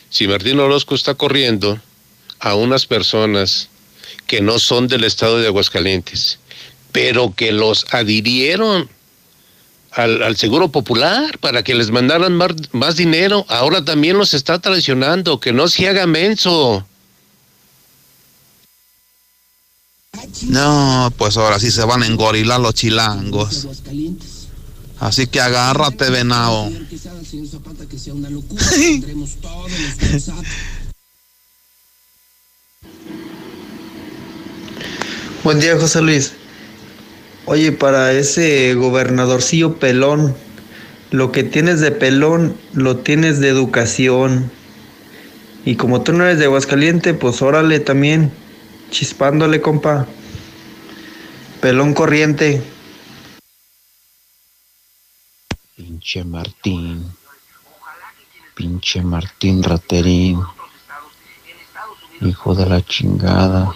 Si Martín Orozco está corriendo a unas personas que no son del estado de Aguascalientes, pero que los adhirieron al, al Seguro Popular para que les mandaran más, más, dinero, ahora también los está traicionando, que no se haga menso.
No, pues ahora sí se van a engorilar los chilangos. Así que agárrate, venado.
Buen día, José Luis. Oye, para ese gobernadorcillo pelón, lo que tienes de pelón, lo tienes de educación. Y como tú no eres de Aguascaliente, pues órale también, chispándole, compa. Pelón corriente.
Pinche Martín. Pinche Martín Raterín. Hijo de la chingada.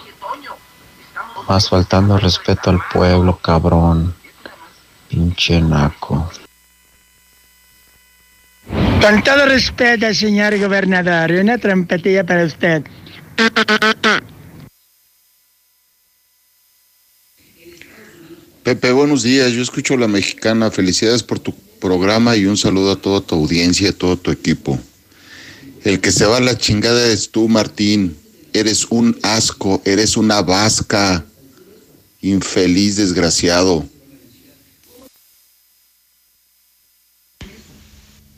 Más faltando respeto al pueblo, cabrón. Pinche naco.
Con todo respeto, señor gobernador, una trompetilla para usted.
Pepe, buenos días. Yo escucho a la mexicana. Felicidades por tu programa y un saludo a toda tu audiencia, a todo tu equipo. El que se va a la chingada es tú, Martín. Eres un asco, eres una vasca. Infeliz, desgraciado.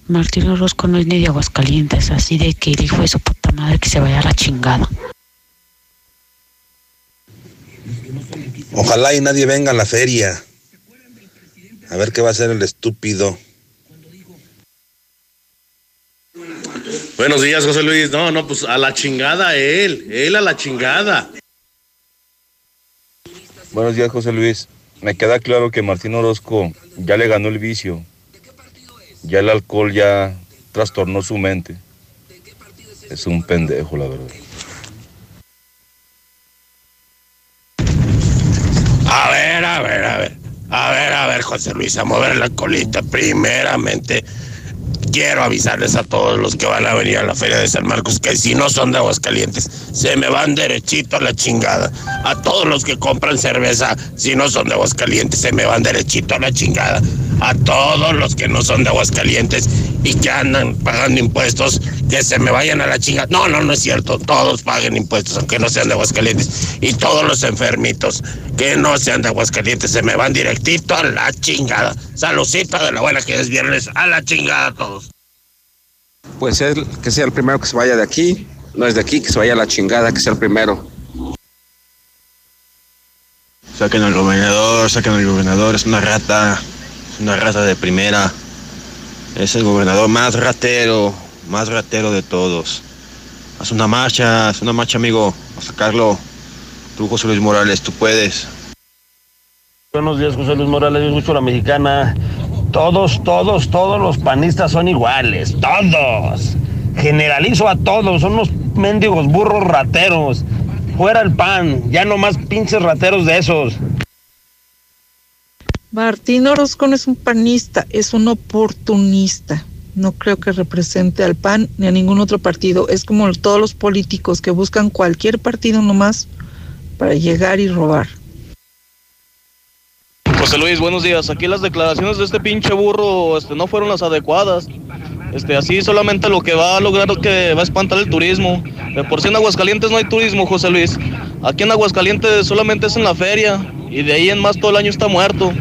Martín Orozco no es ni de Aguascalientes, así de que el hijo de su puta madre que se vaya a la chingada.
Ojalá y nadie venga a la feria. A ver qué va a hacer el estúpido.
Buenos días, José Luis. No, no, pues a la chingada él, él a la chingada.
Buenos días, José Luis. Me queda claro que Martín Orozco ya le ganó el vicio. Ya el alcohol ya trastornó su mente. Es un pendejo, la verdad.
A ver, a ver, a ver. A ver, a ver, José Luis, a mover la colita. Primeramente, quiero avisarles a todos los que van a venir a la Feria de San Marcos que si no son de Aguascalientes, se me van derechito a la chingada. A todos los que compran cerveza, si no son de Aguascalientes, se me van derechito a la chingada. A todos los que no son de Aguascalientes y que andan pagando impuestos, que se me vayan a la chingada. No, no, no es cierto. Todos paguen impuestos, aunque no sean de Aguascalientes. Y todos los enfermitos que no sean de Aguascalientes, se me van directito a la chingada. Salucita de la buena que es viernes, a la chingada todos.
Pues él, que sea el primero que se vaya de aquí, no es de aquí, que se vaya a la chingada, que sea el primero.
Saquen al gobernador, saquen al gobernador, es una rata, es una rata de primera. Es el gobernador más ratero, más ratero de todos. Haz una marcha, haz una marcha, amigo, a sacarlo. Tú, José Luis Morales, tú puedes.
Buenos días, José Luis Morales, yo escucho la mexicana. Todos, todos, todos los panistas son iguales, todos. Generalizo a todos, son unos mendigos burros rateros. Fuera el pan, ya no más pinches rateros de esos.
Martín Orozco no es un panista, es un oportunista. No creo que represente al PAN ni a ningún otro partido. Es como todos los políticos que buscan cualquier partido nomás para llegar y robar.
José Luis, buenos días. Aquí las declaraciones de este pinche burro este, no fueron las adecuadas. Este, así solamente lo que va a lograr que va a espantar el turismo. Por sí en Aguascalientes no hay turismo, José Luis. Aquí en Aguascalientes solamente es en la feria y de ahí en más todo el año está muerto.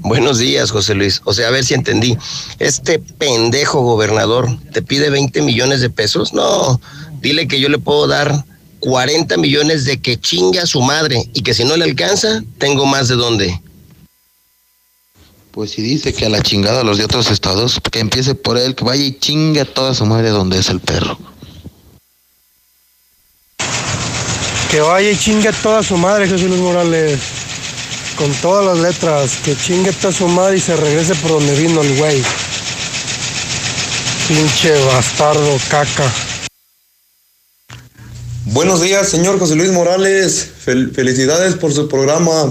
Buenos días, José Luis. O sea, a ver si entendí. Este pendejo gobernador te pide 20 millones de pesos. No, dile que yo le puedo dar 40 millones de que chinga a su madre y que si no le alcanza, tengo más de dónde.
Pues si dice que a la chingada a los de otros estados, que empiece por él, que vaya y chinga a toda su madre donde es el perro.
Que vaya y chingue a toda su madre, Jesús Luis Morales. Con todas las letras. Que chingue a toda su madre y se regrese por donde vino el güey. Pinche bastardo, caca.
Buenos días, señor José Luis Morales. Fel- felicidades por su programa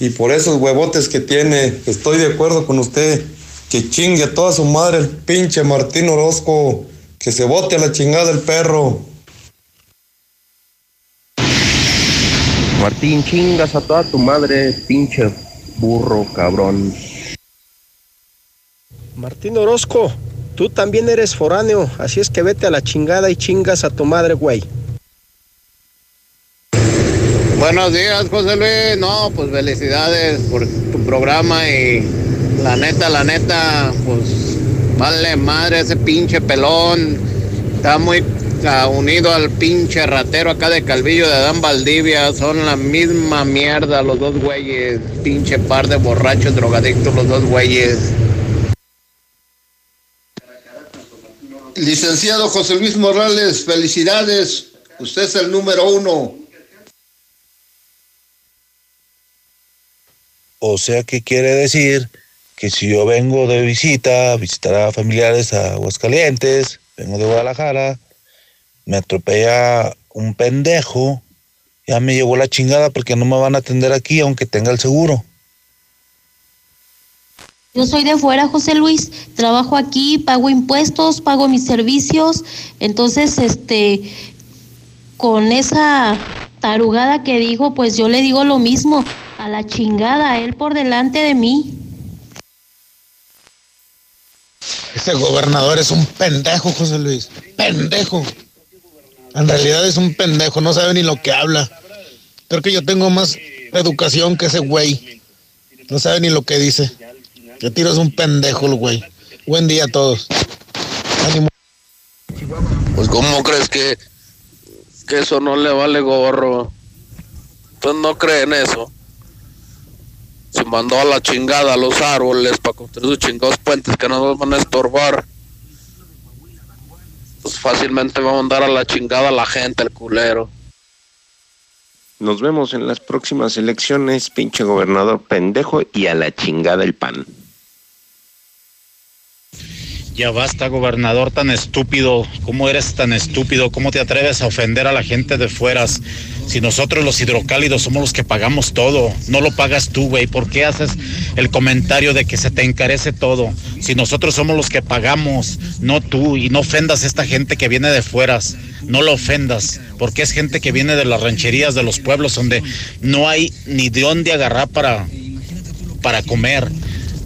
y por esos huevotes que tiene. Estoy de acuerdo con usted. Que chingue a toda su madre el pinche Martín Orozco. Que se bote a la chingada el perro.
Martín, chingas a toda tu madre, pinche burro, cabrón.
Martín Orozco, tú también eres foráneo, así es que vete a la chingada y chingas a tu madre, güey.
Buenos días, José Luis. No, pues felicidades por tu programa y la neta, la neta, pues vale madre ese pinche pelón. Está muy ah, unido al pinche ratero acá de Calvillo de Adán Valdivia. Son la misma mierda los dos güeyes. Pinche par de borrachos drogadictos los dos güeyes.
Licenciado José Luis Morales, felicidades. Usted es el número uno.
O sea, ¿qué quiere decir? Que si yo vengo de visita, visitar a familiares a Aguascalientes, vengo de Guadalajara,
me atropella un pendejo, ya me llevó la chingada porque no me van a atender aquí aunque tenga el seguro.
Yo soy de fuera, José Luis. Trabajo aquí, pago impuestos, pago mis servicios. Entonces, este, con esa tarugada que dijo, pues yo le digo lo mismo. A la chingada, él por delante de mí.
Ese gobernador es un pendejo, José Luis. Pendejo. En realidad es un pendejo, no sabe ni lo que habla. Creo que yo tengo más educación que ese güey. No sabe ni lo que dice. Que tiro es un pendejo el güey. Buen día a todos. Ánimo.
Pues ¿cómo crees que, que eso no le vale gorro? Pues no creen eso. Se mandó a la chingada a los árboles para construir sus chingados puentes que no nos van a estorbar. Pues fácilmente va a mandar a la chingada a la gente, el culero.
Nos vemos en las próximas elecciones, pinche gobernador pendejo y a la chingada el pan.
Ya basta, gobernador tan estúpido. ¿Cómo eres tan estúpido? ¿Cómo te atreves a ofender a la gente de fueras? Si nosotros los hidrocálidos somos los que pagamos todo, no lo pagas tú, güey. ¿Por qué haces el comentario de que se te encarece todo? Si nosotros somos los que pagamos, no tú, y no ofendas a esta gente que viene de fueras, no lo ofendas, porque es gente que viene de las rancherías, de los pueblos, donde no hay ni de dónde agarrar para, para comer.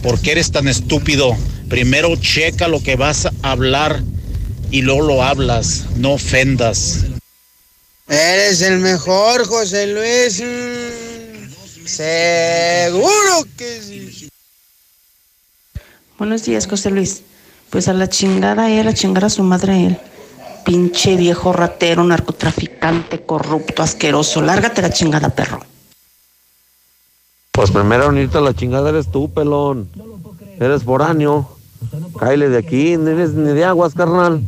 ¿Por qué eres tan estúpido? Primero checa lo que vas a hablar y luego lo hablas, no ofendas.
Eres el mejor, José Luis. Mm, Seguro que sí.
Buenos días, José Luis. Pues a la chingada él, a chingar a su madre él. Pinche viejo ratero, narcotraficante, corrupto, asqueroso. Lárgate la chingada, perro.
Pues primero unirte a la chingada eres tú, pelón. Eres foráneo. Cáile de aquí, no eres ni de aguas, carnal.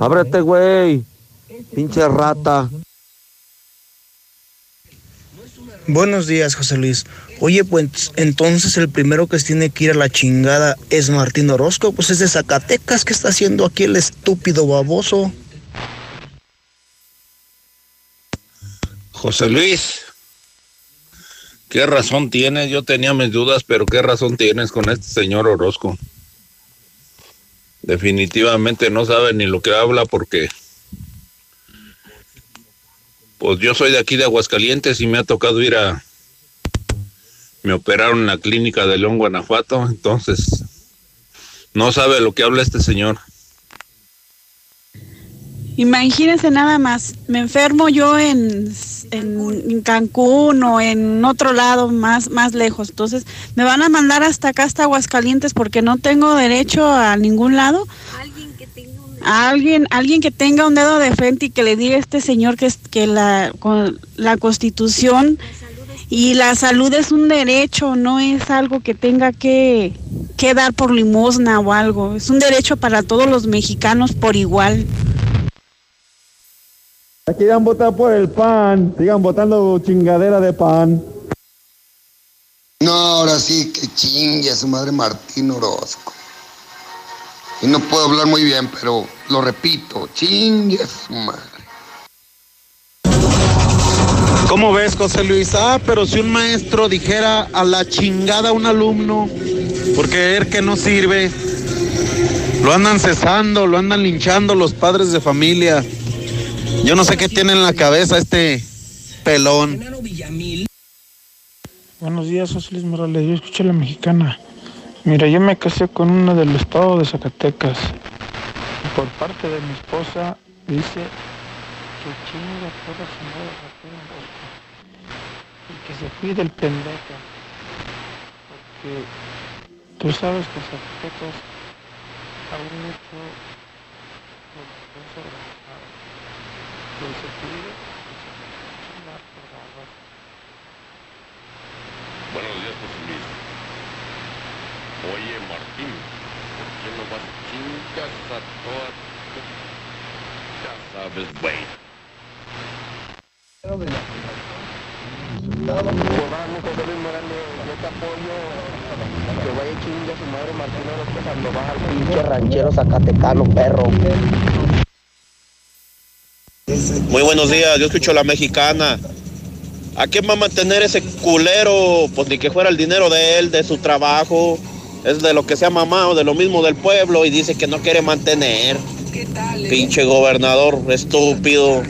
Ábrete, güey. Pinche rata.
Buenos días, José Luis. Oye, pues entonces el primero que tiene que ir a la chingada es Martín Orozco, pues es de Zacatecas. ¿Qué está haciendo aquí el estúpido baboso?
José Luis, ¿qué razón tienes? Yo tenía mis dudas, pero ¿qué razón tienes con este señor Orozco? Definitivamente no sabe ni lo que habla porque pues yo soy de aquí de Aguascalientes y me ha tocado ir a me operaron en la clínica de León, Guanajuato, entonces no sabe lo que habla este señor.
Imagínense nada más, me enfermo yo en, en Cancún o en otro lado más, más lejos. Entonces, me van a mandar hasta acá, hasta Aguascalientes, porque no tengo derecho a ningún lado. A alguien, alguien que tenga un dedo de frente y que le diga a este señor que, es, que la, con- la constitución y la salud es un derecho, no es algo que tenga que, que dar por limosna o algo. Es un derecho para todos los mexicanos por igual.
Aquí han votado por el pan. Sigan votando chingadera de pan.
No, ahora sí que chingue a su madre Martín Orozco. Y no puedo hablar muy bien, pero lo repito, chingue a su madre.
¿Cómo ves, José Luis? Ah, pero si un maestro dijera a la chingada a un alumno por creer que no sirve, lo andan cesando, lo andan linchando los padres de familia. Yo no sé qué tiene en la cabeza este pelón.
Buenos días, José Luis Morales. Yo escuché la mexicana. Mira, yo me casé con una del estado de Zacatecas. Por parte de mi esposa dice que chinga toda su madre. Y que se cuide el pendejo. Porque tú sabes que Zacatecas hay mucho delincuencia organizada. Que se cuide y se chingar por favor.
Buenos días, José Luis. Oye, Martín, ¿por qué no vas chingas a toda tu... Ya sabes, güey.
Pinche ranchero zacatecano, perro.
Muy buenos días, yo escucho la mexicana. ¿A quién va a mantener ese culero? Pues ni que fuera el dinero de él, de su trabajo. Es de lo que se ha mamado, de lo mismo del pueblo y dice que no quiere mantener. Pinche gobernador estúpido.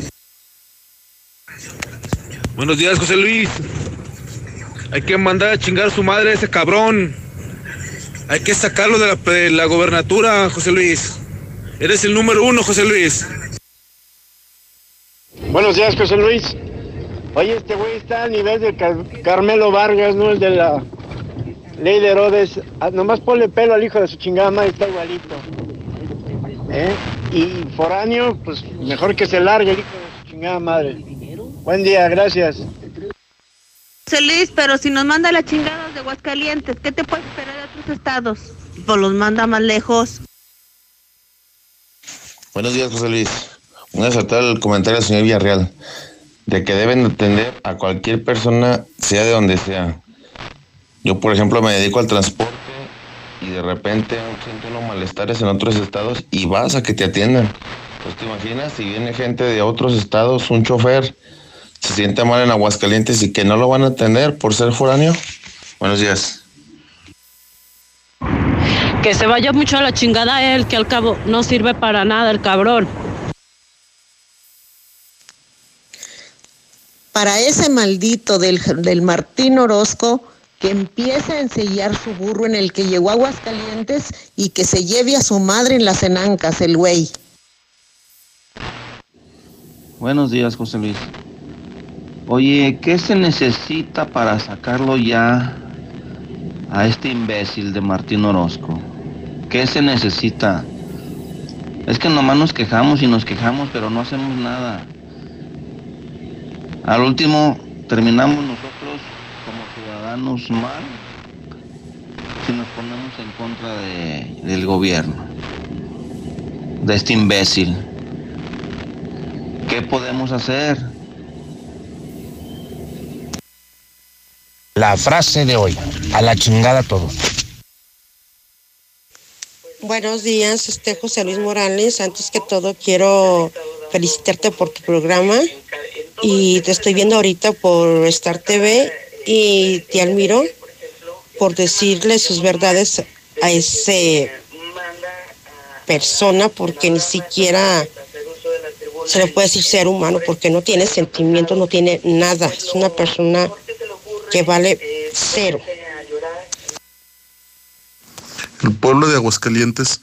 Buenos días, José Luis. Hay que mandar a chingar a su madre a ese cabrón. Hay que sacarlo de la gobernatura, José Luis. Eres el número uno, José Luis.
Buenos días, José Luis. Oye, este güey está al nivel de Car- Carmelo Vargas, ¿no? El de la ley de Herodes. Ah, nomás ponle pelo al hijo de su chingada madre, está igualito. ¿Eh? Y foráneo, pues mejor que se largue el hijo de su chingada madre. Buen día, gracias.
José Luis, pero si nos manda la chingada de Aguascalientes, ¿qué te puede esperar de otros estados? Pues los manda más lejos.
Buenos días, José Luis. Voy a saltar el comentario del señor Villarreal de que deben atender a cualquier persona, sea de donde sea. Yo, por ejemplo, me dedico al transporte y de repente siento unos malestares en otros estados y vas a que te atiendan. Pues te imaginas si viene gente de otros estados, un chofer, se siente mal en Aguascalientes y que no lo van a atender por ser foráneo. Buenos días.
Que se vaya mucho a la chingada él, que al cabo no sirve para nada el cabrón.
Para ese maldito del, del Martín Orozco que empiece a ensellar su burro en el que llegó a Aguascalientes y que se lleve a su madre en las enancas, el güey.
Buenos días, José Luis. Oye, ¿qué se necesita para sacarlo ya a este imbécil de Martín Orozco? ¿Qué se necesita? Es que nomás nos quejamos y nos quejamos, pero no hacemos nada. Al último, terminamos nosotros como ciudadanos mal si nos ponemos en contra de- del gobierno, de este imbécil. ¿Qué podemos hacer?
La frase de hoy, a la chingada todo.
Buenos días, este José Luis Morales. Antes que todo quiero felicitarte por tu programa y te estoy viendo ahorita por Star TV y te admiro por decirle sus verdades a ese persona porque ni siquiera se le puede decir ser humano porque no tiene sentimientos, no tiene nada. Es una persona que vale cero.
El pueblo de Aguascalientes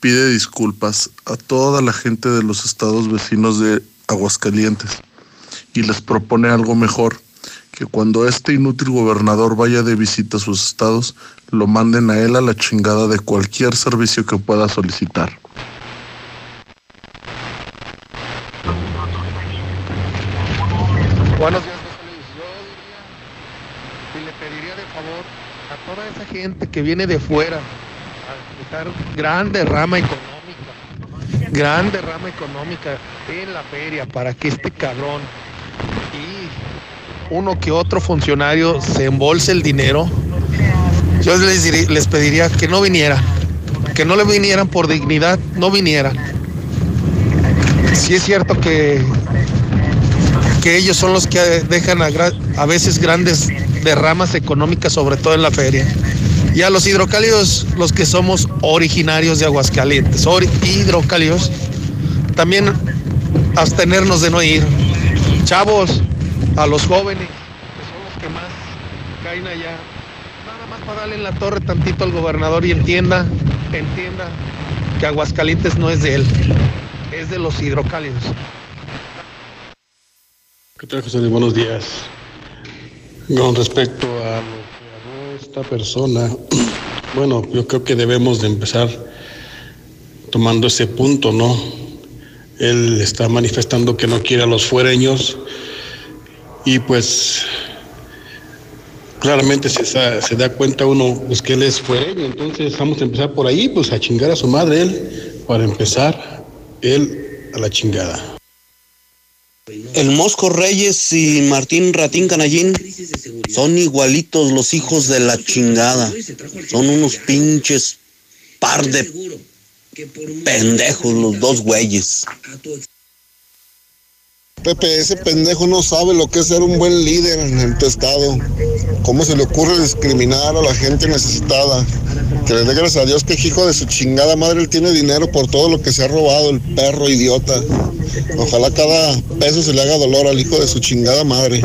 pide disculpas a toda la gente de los estados vecinos de Aguascalientes y les propone algo mejor, que cuando este inútil gobernador vaya de visita a sus estados, lo manden a él a la chingada de cualquier servicio que pueda solicitar.
Buenos días, José Luis. Yo diría y le pediría de favor a toda esa gente que viene de fuera a dejar gran derrama económica, gran derrama económica en la feria para que este cabrón uno que otro funcionario se embolse el dinero. Yo les, les pediría que no vinieran, que no le vinieran por dignidad, no vinieran. Sí es cierto que que ellos son los que dejan a, a veces grandes derramas económicas, sobre todo en la feria. Y a los hidrocálidos, los que somos originarios de Aguascalientes, ori- hidrocálidos, también abstenernos de no ir. Chavos, a los jóvenes, que son los que más caen allá, nada más para darle en la torre tantito al gobernador y entienda, entienda que Aguascalientes no es de él, es de los hidrocálidos.
¿Qué tal, José? Buenos días. Con respecto a lo que habló esta persona, *clears throat* bueno, yo creo que debemos de empezar tomando ese punto, ¿no? Él está manifestando que no quiere a los fuereños y pues claramente se, se da cuenta uno pues, que él es fuereño, entonces vamos a empezar por ahí, pues a chingar a su madre él, para empezar, él a la chingada.
El Mosco Reyes y Martín Ratín Canallín son igualitos los hijos de la chingada. Son unos pinches par de pendejos los dos güeyes.
Pepe, ese pendejo no sabe lo que es ser un buen líder en tu estado. ¿Cómo se le ocurre discriminar a la gente necesitada? Que le dé gracias a Dios que hijo de su chingada madre él tiene dinero por todo lo que se ha robado, el perro idiota. Ojalá cada peso se le haga dolor al hijo de su chingada madre.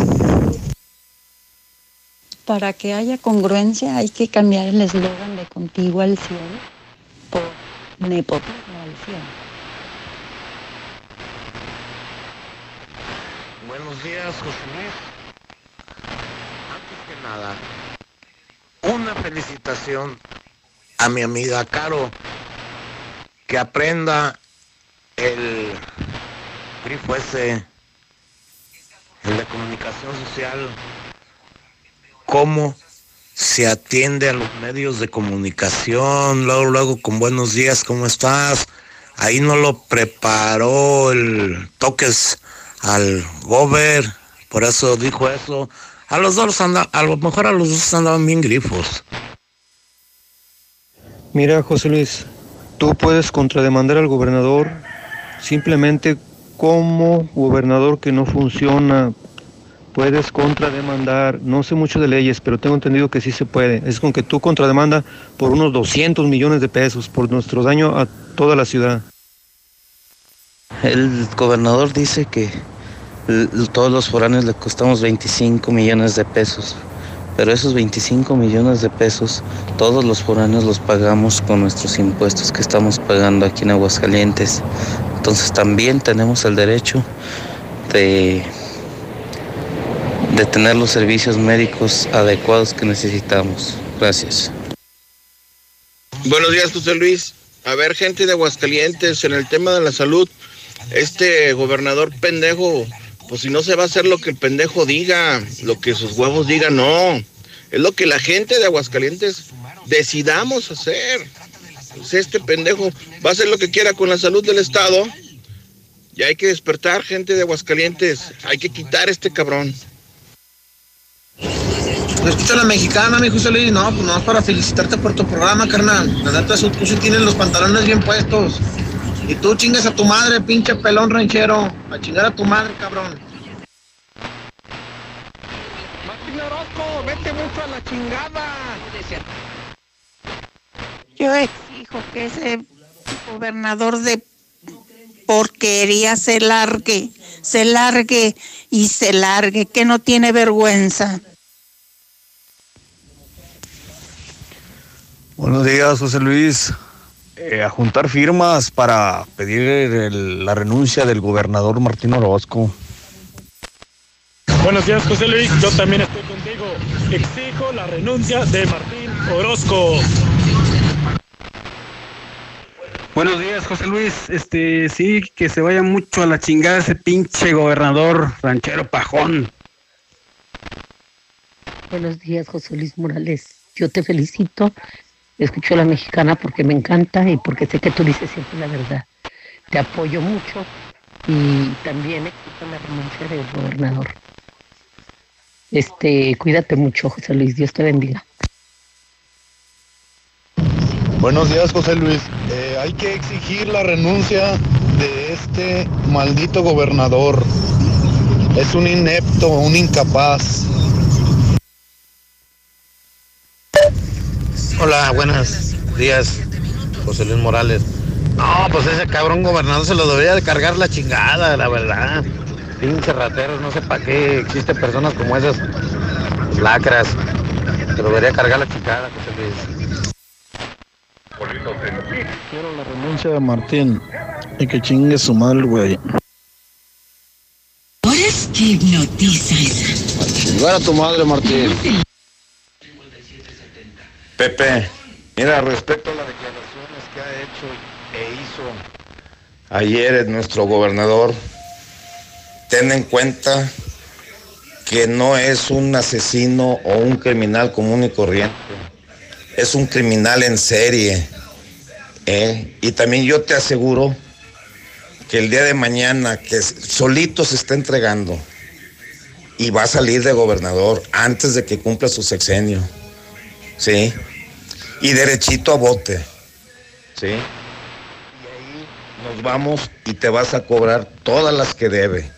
Para que haya congruencia hay que cambiar el eslogan de contigo al cielo por nepotismo al cielo.
Buenos días, José. Antes que nada, una felicitación a mi amiga Caro, que aprenda el grifo ese, el de comunicación social, cómo se atiende a los medios de comunicación, luego, luego con buenos días, ¿cómo estás? Ahí no lo preparó el toques al gober, por eso dijo eso. A los dos anda, a lo mejor a los dos andaban bien grifos.
Mira, José Luis, tú puedes contrademandar al gobernador simplemente como gobernador que no funciona. Puedes contrademandar, no sé mucho de leyes, pero tengo entendido que sí se puede. Es con que tú contrademanda por unos 200 millones de pesos por nuestro daño a toda la ciudad.
El gobernador dice que todos los foráneos le costamos 25 millones de pesos, pero esos 25 millones de pesos todos los foráneos los pagamos con nuestros impuestos que estamos pagando aquí en Aguascalientes. Entonces también tenemos el derecho de, de tener los servicios médicos adecuados que necesitamos. Gracias.
Buenos días, José Luis. A ver, gente de Aguascalientes, en el tema de la salud, este gobernador pendejo, pues si no se va a hacer lo que el pendejo diga, lo que sus huevos digan, no. Es lo que la gente de Aguascalientes decidamos hacer. Pues este pendejo va a hacer lo que quiera con la salud del Estado. Y hay que despertar, gente de Aguascalientes. Hay que quitar este cabrón.
No escucho a la mexicana, mi José Luis. No, pues no, para felicitarte por tu programa, carnal. La neta, tú sí tienes los pantalones bien puestos. Y tú chingas a tu madre, pinche pelón ranchero. A chingar a tu madre, cabrón.
Martín Orozco, vete mucho a la chingada.
Yo exijo que ese gobernador de porquería se largue, se largue y se largue, que no tiene vergüenza.
Buenos días, José Luis. Eh, a juntar firmas para pedir el- la renuncia del gobernador Martín Orozco.
Buenos días, José Luis. Yo también estoy contigo. Exijo la renuncia de Martín Orozco.
Buenos días, José Luis. Este, sí, que se vaya mucho a la chingada ese pinche gobernador ranchero pajón.
Buenos días, José Luis Morales. Yo te felicito. Escucho a la mexicana porque me encanta y porque sé que tú dices siempre la verdad. Te apoyo mucho y también exijo la renuncia del gobernador. Este, cuídate mucho, José Luis. Dios te bendiga.
Buenos días, José Luis. Eh, hay que exigir la renuncia de este maldito gobernador. Es un inepto, un incapaz.
Hola, buenos días, José Luis Morales. No, pues ese cabrón gobernador se lo debería de cargar la chingada, la verdad. Pinche rateros, no sé para qué existen personas como esas lacras. Se lo debería cargar la chingada, José Luis.
Quiero la renuncia de Martín y que chingue su madre, güey.
Horas que hipnotiza esa.
Chingar a tu madre, Martín. Pepe, mira, respecto a las declaraciones que ha hecho e hizo ayer nuestro gobernador, ten en cuenta que no es un asesino o un criminal común y corriente, es un criminal en serie. ¿eh? Y también yo te aseguro que el día de mañana, que solito se está entregando y va a salir de gobernador antes de que cumpla su sexenio. ¿Sí? Y derechito a bote. ¿Sí? Y ahí nos vamos y te vas a cobrar todas las que debe.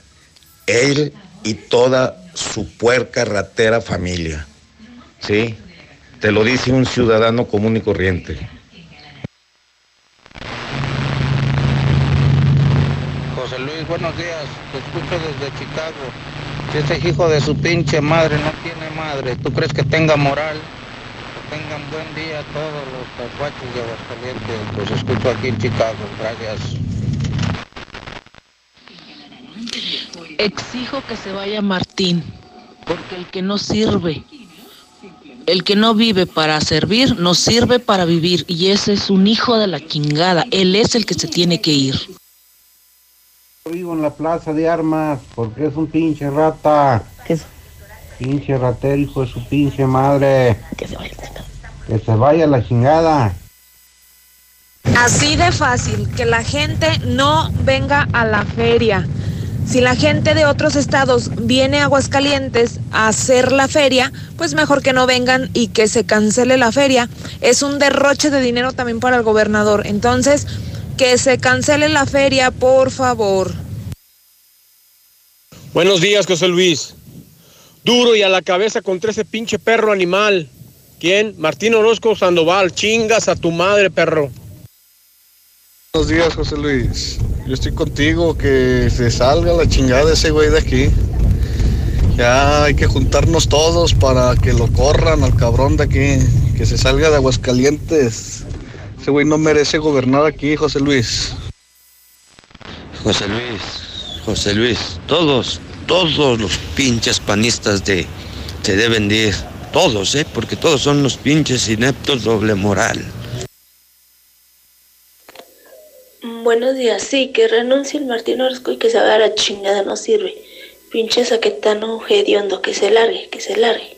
Él y toda su puerca ratera familia. ¿Sí? Te lo dice un ciudadano común y corriente.
José Luis, buenos días. Te escucho desde Chicago. Si ese hijo de su pinche madre no tiene madre, ¿tú crees que tenga moral? Tengan buen día todos los tacuachos de Aguascalientes. Los escucho aquí en Chicago. Gracias.
Exijo que se vaya Martín, porque el que no sirve, el que no vive para servir, no sirve para vivir. Y ese es un hijo de la chingada. Él es el que se tiene que ir.
Vivo en la plaza de armas porque es un pinche rata. Pinche ratero, hijo de su pinche madre.
Que se vaya.
Que se vaya a la chingada.
Así de fácil, que la gente no venga a la feria. Si la gente de otros estados viene a Aguascalientes a hacer la feria, pues mejor que no vengan y que se cancele la feria. Es un derroche de dinero también para el gobernador. Entonces, que se cancele la feria, por favor.
Buenos días, José Luis. Duro y a la cabeza contra ese pinche perro animal. ¿Quién? Martín Orozco Sandoval. Chingas a tu madre, perro.
Buenos días, José Luis. Yo estoy contigo, que se salga la chingada ese güey de aquí. Ya hay que juntarnos todos para que lo corran al cabrón de aquí. Que se salga de Aguascalientes. Ese güey no merece gobernar aquí, José Luis.
José Luis, José Luis, todos, todos los pinches panistas de se deben de ir. Todos, ¿eh? Porque todos son los pinches ineptos doble moral.
Buenos días, sí, que renuncie el Martín Orozco y que se vaya a la chingada, no sirve. Pinche saquetano hediondo, que se largue, que se largue.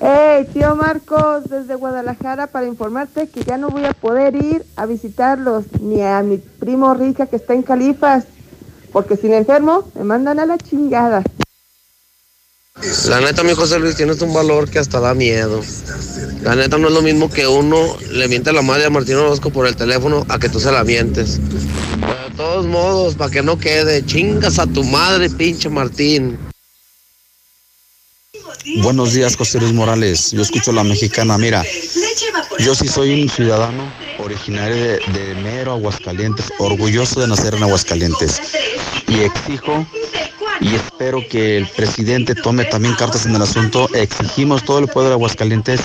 Hey, tío Marcos, desde Guadalajara para informarte que ya no voy a poder ir a visitarlos ni a mi primo Rica que está en Califas, porque si me enfermo me mandan a la chingada.
La neta, mi José Luis, tienes un valor que hasta da miedo. La neta no es lo mismo que uno le miente la madre a Martín Orozco por el teléfono a que tú se la mientes. Pero de todos modos, para que no quede, chingas a tu madre, pinche Martín.
Buenos días, José Luis Morales. Yo escucho la mexicana. Mira, yo sí soy un ciudadano originario de, Mero, Aguascalientes, orgulloso de nacer en Aguascalientes. Y exijo y espero que el presidente tome también cartas en el asunto. Exigimos todo el pueblo de Aguascalientes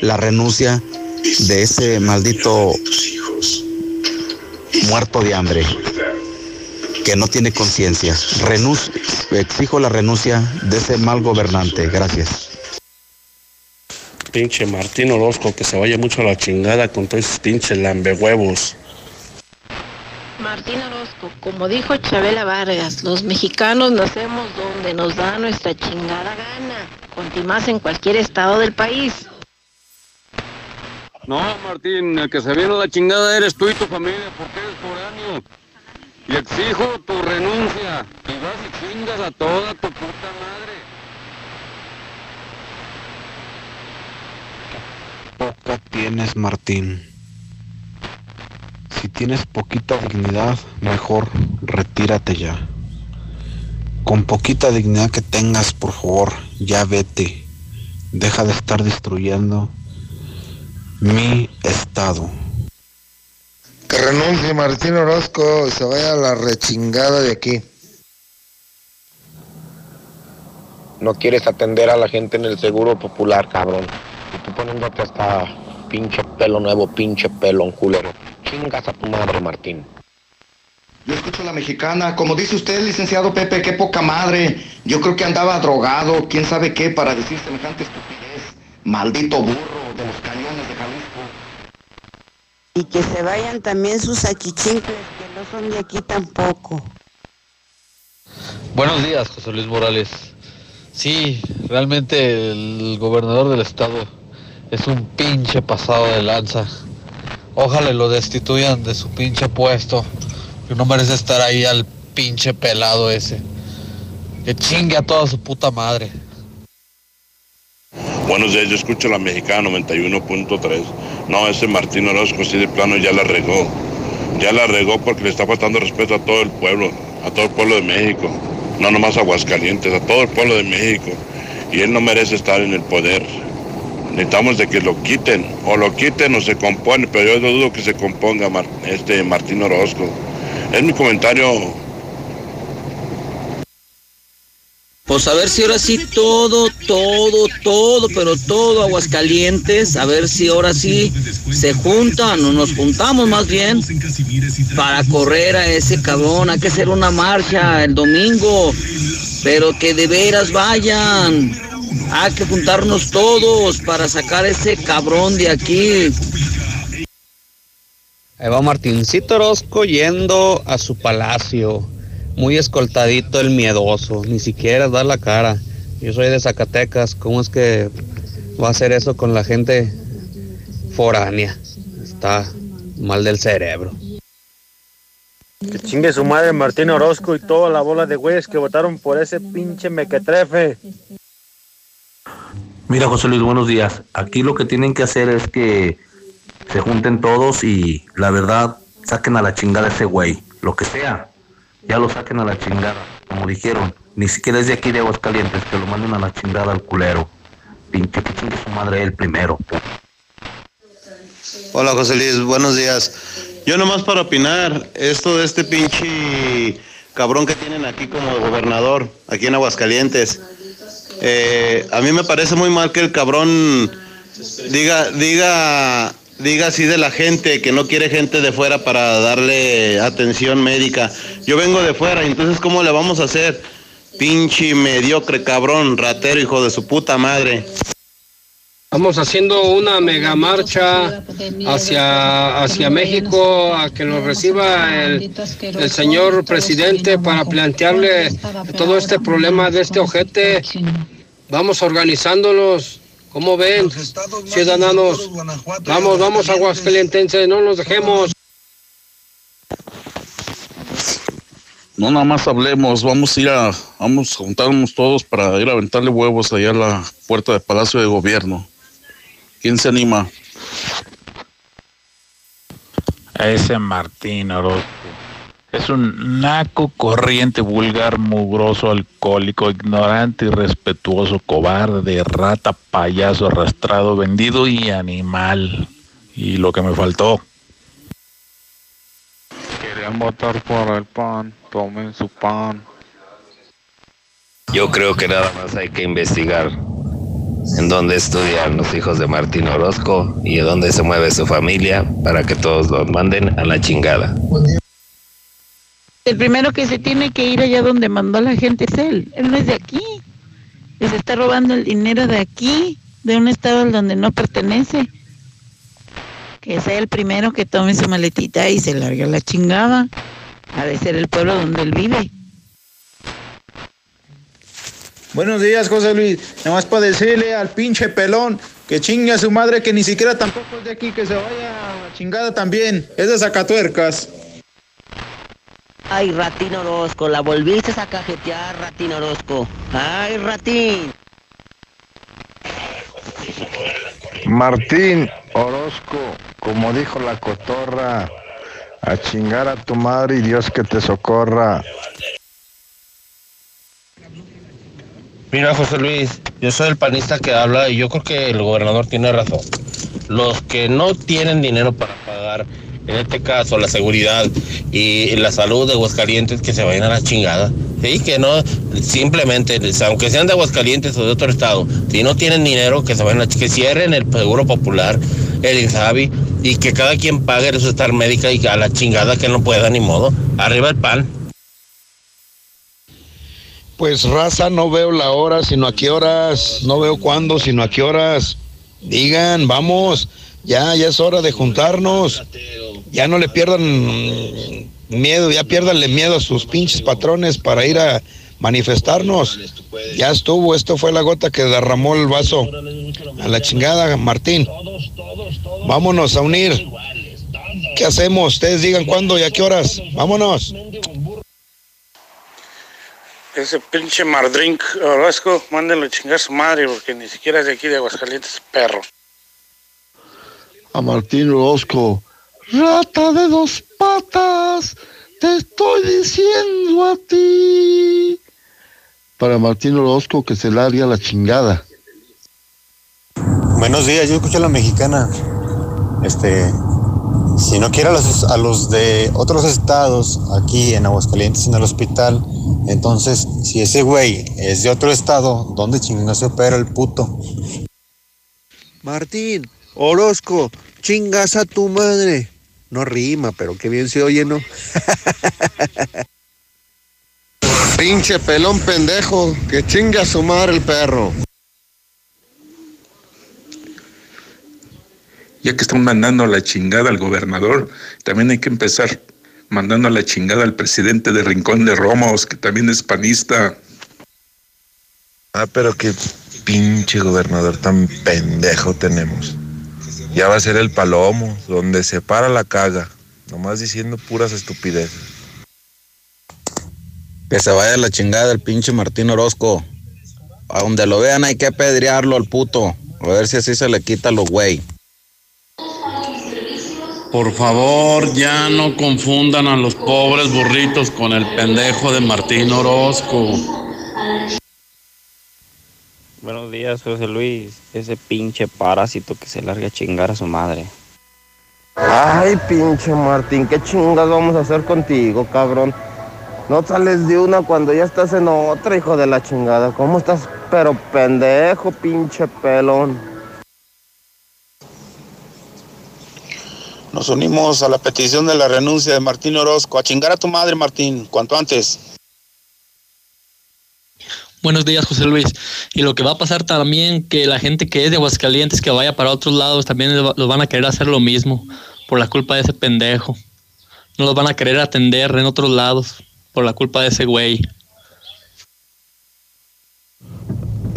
la renuncia de ese maldito muerto de hambre que no tiene conciencia. Exijo la renuncia de ese mal gobernante. Gracias.
Pinche Martín Orozco, que se vaya mucho a la chingada con todos esos pinches lambehuevos.
Martín Orozco, como dijo Chabela Vargas, los mexicanos nacemos donde nos da nuestra chingada gana, con más en cualquier estado del país.
No, Martín, el que se viene a la chingada eres tú y tu familia, porque eres foráneo. Y exijo tu renuncia. Y vas y chingas a toda tu puta madre.
Poca tienes, Martín. Si tienes poquita dignidad, mejor retírate ya. Con poquita dignidad que tengas, por favor, ya vete. Deja de estar destruyendo mi estado.
Que renuncie Martín Orozco y se vaya a la rechingada de aquí.
No quieres atender a la gente en el seguro popular, cabrón. Tú poniéndote hasta pinche pelo nuevo, pinche pelón culero. Chingas a tu madre, Martín.
Yo escucho a la mexicana. Como dice usted, licenciado Pepe, qué poca madre. Yo creo que andaba drogado, quién sabe qué, para decir semejante estupidez. Maldito burro de los cañones de Jalisco.
Y que se vayan también sus achichincles, que no son de aquí tampoco.
Buenos días, José Luis Morales. Sí, realmente el gobernador del estado es un pinche pasado de lanza. Ojalá lo destituyan de su pinche puesto. Que no merece estar ahí al pinche pelado ese. Que chingue a toda su puta madre.
Buenos días, yo escucho la mexicana 91.3. No, ese Martín Orozco sí de plano ya la regó. Ya la regó porque le está faltando respeto a todo el pueblo.
a todo el pueblo de México, no nomás a Aguascalientes, a todo el pueblo de México. Y él no merece estar en el poder. Necesitamos de que lo quiten, o lo quiten o se compone, pero yo no dudo que se componga este Martín Orozco. Es mi comentario
Pues a ver si ahora sí todo, todo, todo, pero todo Aguascalientes, a ver si ahora sí se juntan o nos juntamos más bien para correr a ese cabrón. Hay que hacer una marcha el domingo, pero que de veras vayan. Hay que juntarnos todos para sacar a ese cabrón de aquí.
Ahí va Martincito Orozco yendo a su palacio. Muy escoltadito el miedoso. Ni siquiera da la cara. Yo soy de Zacatecas. ¿Cómo es que va a hacer eso con la gente foránea? Está mal del cerebro.
Que chingue su madre Martín Orozco y toda la bola de güeyes que votaron por ese pinche mequetrefe.
Mira, José Luis, buenos días. Aquí lo que tienen que hacer es que se junten todos y la verdad saquen a la chingada ese güey, lo que sea. Ya lo saquen a la chingada, como dijeron. Ni siquiera es de aquí de Aguascalientes, que lo manden a la chingada al culero. Pinche que su madre él primero.
Hola José Luis, buenos días. Yo nomás para opinar, esto de este pinche cabrón que tienen aquí como gobernador, aquí en Aguascalientes. Eh, a mí me parece muy mal que el cabrón diga, diga, diga así de la gente, que no quiere gente de fuera para darle atención médica. Yo vengo de fuera, entonces ¿cómo le vamos a hacer? Pinche mediocre cabrón, ratero, hijo de su puta madre.
Estamos haciendo una mega marcha hacia, hacia México a que nos reciba el, el señor presidente para plantearle todo este problema de este ojete. Vamos organizándolos. ¿Cómo ven, ciudadanos? Vamos, vamos, aguascalientenses, no nos dejemos.
No nada más hablemos, vamos a ir a, vamos a juntarnos todos para ir a aventarle huevos allá a la puerta del Palacio de Gobierno. ¿Quién se anima?
a ese Martín Orozco. Es un naco corriente, vulgar, mugroso, alcohólico, ignorante, irrespetuoso, cobarde, rata, payaso, arrastrado, vendido y animal. Y lo que me faltó.
Querían votar por el pan, tomen su pan.
Yo creo que nada más hay que investigar en dónde estudian los hijos de Martín Orozco y en dónde se mueve su familia para que todos los manden a la chingada.
El primero que se tiene que ir allá donde mandó la gente es él. Él no es de aquí. Se está robando el dinero de aquí, de un estado donde no pertenece. Que sea el primero que tome su maletita y se largue a la chingada. Ha de ser el pueblo donde él vive.
Buenos días, José Luis. Nada más para decirle al pinche pelón que chingue a su madre que ni siquiera tampoco es de aquí, que se vaya a la chingada también. Es de Zacatuercas.
Ay, Ratín Orozco, la volviste a cajetear, Ratín Orozco. Ay, Ratín.
Martín Orozco, como dijo la cotorra, a chingar a tu madre y Dios que te socorra.
Mira, José Luis, yo soy el panista que habla y yo creo que el gobernador tiene razón. Los que no tienen dinero para pagar, en este caso, la seguridad y la salud de Aguascalientes, que se vayan a la chingada. Sí, que no, simplemente, aunque sean de Aguascalientes o de otro estado, si no tienen dinero, que se vayan a, que cierren el Seguro Popular, el INSABI, y que cada quien pague su estar médica y a la chingada que no pueda, ni modo. Arriba el pan.
Pues raza, no veo la hora, sino a qué horas, no veo cuándo, sino a qué horas. Digan, vamos, ya, ya es hora de juntarnos. Ya no le pierdan miedo, ya piérdanle miedo a sus pinches patrones para ir a manifestarnos. Ya estuvo, esto fue la gota que derramó el vaso. A la chingada, Martín. Vámonos a unir. ¿Qué hacemos? Ustedes digan cuándo y a qué horas. Vámonos.
Ese pinche Mardrink Orozco, mándenlo a chingar a su madre porque ni siquiera es de aquí de Aguascalientes, perro.
A Martín Orozco, rata de dos patas,
Te estoy diciendo a ti. Para Martín Orozco que se largue a la chingada.
Buenos días, yo escucho a la mexicana. Este, si no quiere a los, a los de otros estados aquí en Aguascalientes en el hospital, entonces si ese güey es de otro estado, ¿dónde chingados se opera el puto?
Martín, Orozco, chingas a tu madre. No rima, pero qué bien se oye, ¿no? *laughs*
Pinche pelón pendejo, que chingue a su madre el perro.
Ya que están mandando a la chingada al gobernador, también hay que empezar mandando a la chingada al presidente de Rincón de Romos, que también es panista.
Ah, pero qué pinche gobernador tan pendejo tenemos. Ya va a ser el palomo, donde se para la caga, nomás diciendo puras estupideces.
Que se vaya a la chingada el pinche Martín Orozco. A donde lo vean hay que apedrearlo al puto. A ver si así se le quita lo güey.
Por favor, ya no confundan a los pobres burritos con el pendejo de Martín Orozco.
Buenos días, José Luis. Ese pinche parásito que se larga a chingar a su madre.
Ay, pinche Martín, ¿qué chingas vamos a hacer contigo, cabrón? No sales de una cuando ya estás en otra, hijo de la chingada. ¿Cómo estás? Pero pendejo, pinche pelón.
Nos unimos a la petición de la renuncia de Martín Orozco. A chingar a tu madre, Martín, cuanto antes.
Buenos días, José Luis. Y lo que va a pasar también, que la gente que es de Aguascalientes, que vaya para otros lados, también los van a querer hacer lo mismo, por la culpa de ese pendejo. No los van a querer atender en otros lados, por la culpa de ese güey.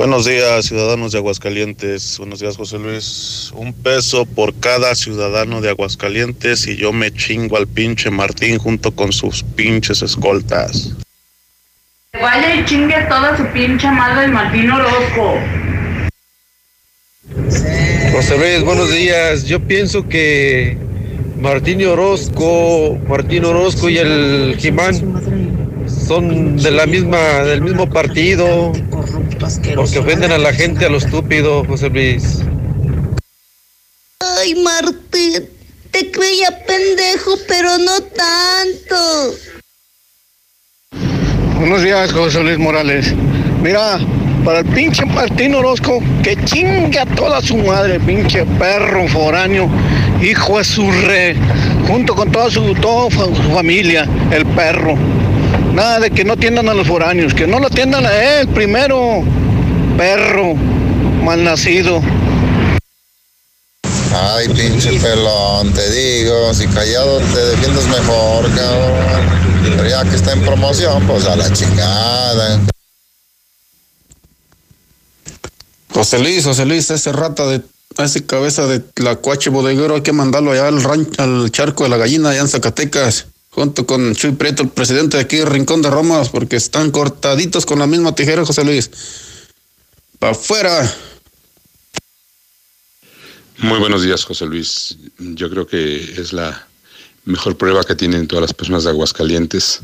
Buenos días, ciudadanos de Aguascalientes. Buenos días, José Luis. Un peso por cada ciudadano de Aguascalientes y yo me chingo al pinche Martín junto con sus pinches escoltas.
Vaya y chingue toda su pinche madre el Martín Orozco.
José Luis, buenos días. Yo pienso que Martín Orozco, Martín Orozco y el Jimán son de la misma, del mismo partido, porque ofenden a la gente a lo estúpido, José Luis.
Ay, Martín, te creía pendejo, pero no tanto.
Buenos días, José Luis Morales. Mira, para el pinche Martín Orozco, que chinga toda su madre, pinche perro foráneo, hijo de su re, junto con toda su, toda su familia, el perro. Nada de que no atiendan a los foráneos, que no lo atiendan a él primero, perro, malnacido.
Ay, pinche pelón, te digo, si callado te defiendes mejor, cabrón. Pero ya que está en promoción, pues a la chingada.
José Luis, José Luis, ese rata de, ese cabeza de la cuache bodeguero hay que mandarlo allá al rancho, al charco de la gallina allá en Zacatecas, junto con Chuy Prieto, el presidente de aquí Rincón de Romas, porque están cortaditos con la misma tijera, José Luis. Pa' afuera.
Muy buenos días, José Luis. Yo creo que es la mejor prueba que tienen todas las personas de Aguascalientes.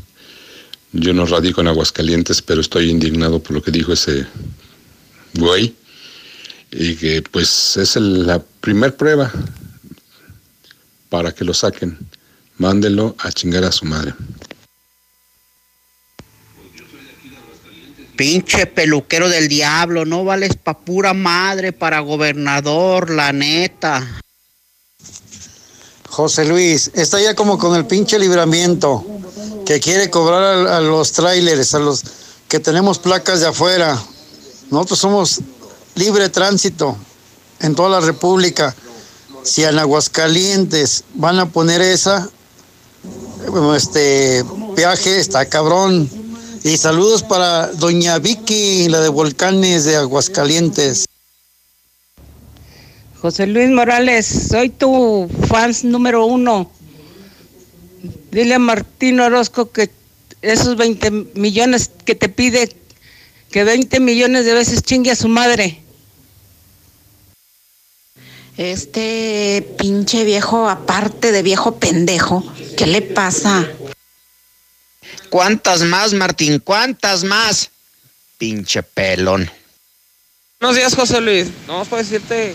Yo no radico en Aguascalientes, pero estoy indignado por lo que dijo ese güey. Y que pues es la primer prueba para que lo saquen. Mándenlo a chingar a su madre.
Pinche peluquero del diablo, no vales pa' pura madre para gobernador, la neta.
José Luis, está ya como con el pinche libramiento, que quiere cobrar a, a los trailers, a los que tenemos placas de afuera. Nosotros somos libre tránsito en toda la República. Si en Aguascalientes van a poner esa, este peaje, está cabrón. Y saludos para doña Vicky, la de Volcanes de Aguascalientes.
José Luis Morales, soy tu fans número uno. Dile a Martín Orozco que esos 20 millones que te pide, que 20 millones de veces chingue a su madre. Este pinche viejo, aparte de viejo pendejo, ¿qué le pasa?
¿Cuántas más, Martín? ¿Cuántas más? Pinche pelón.
Buenos días, José Luis. No, para decirte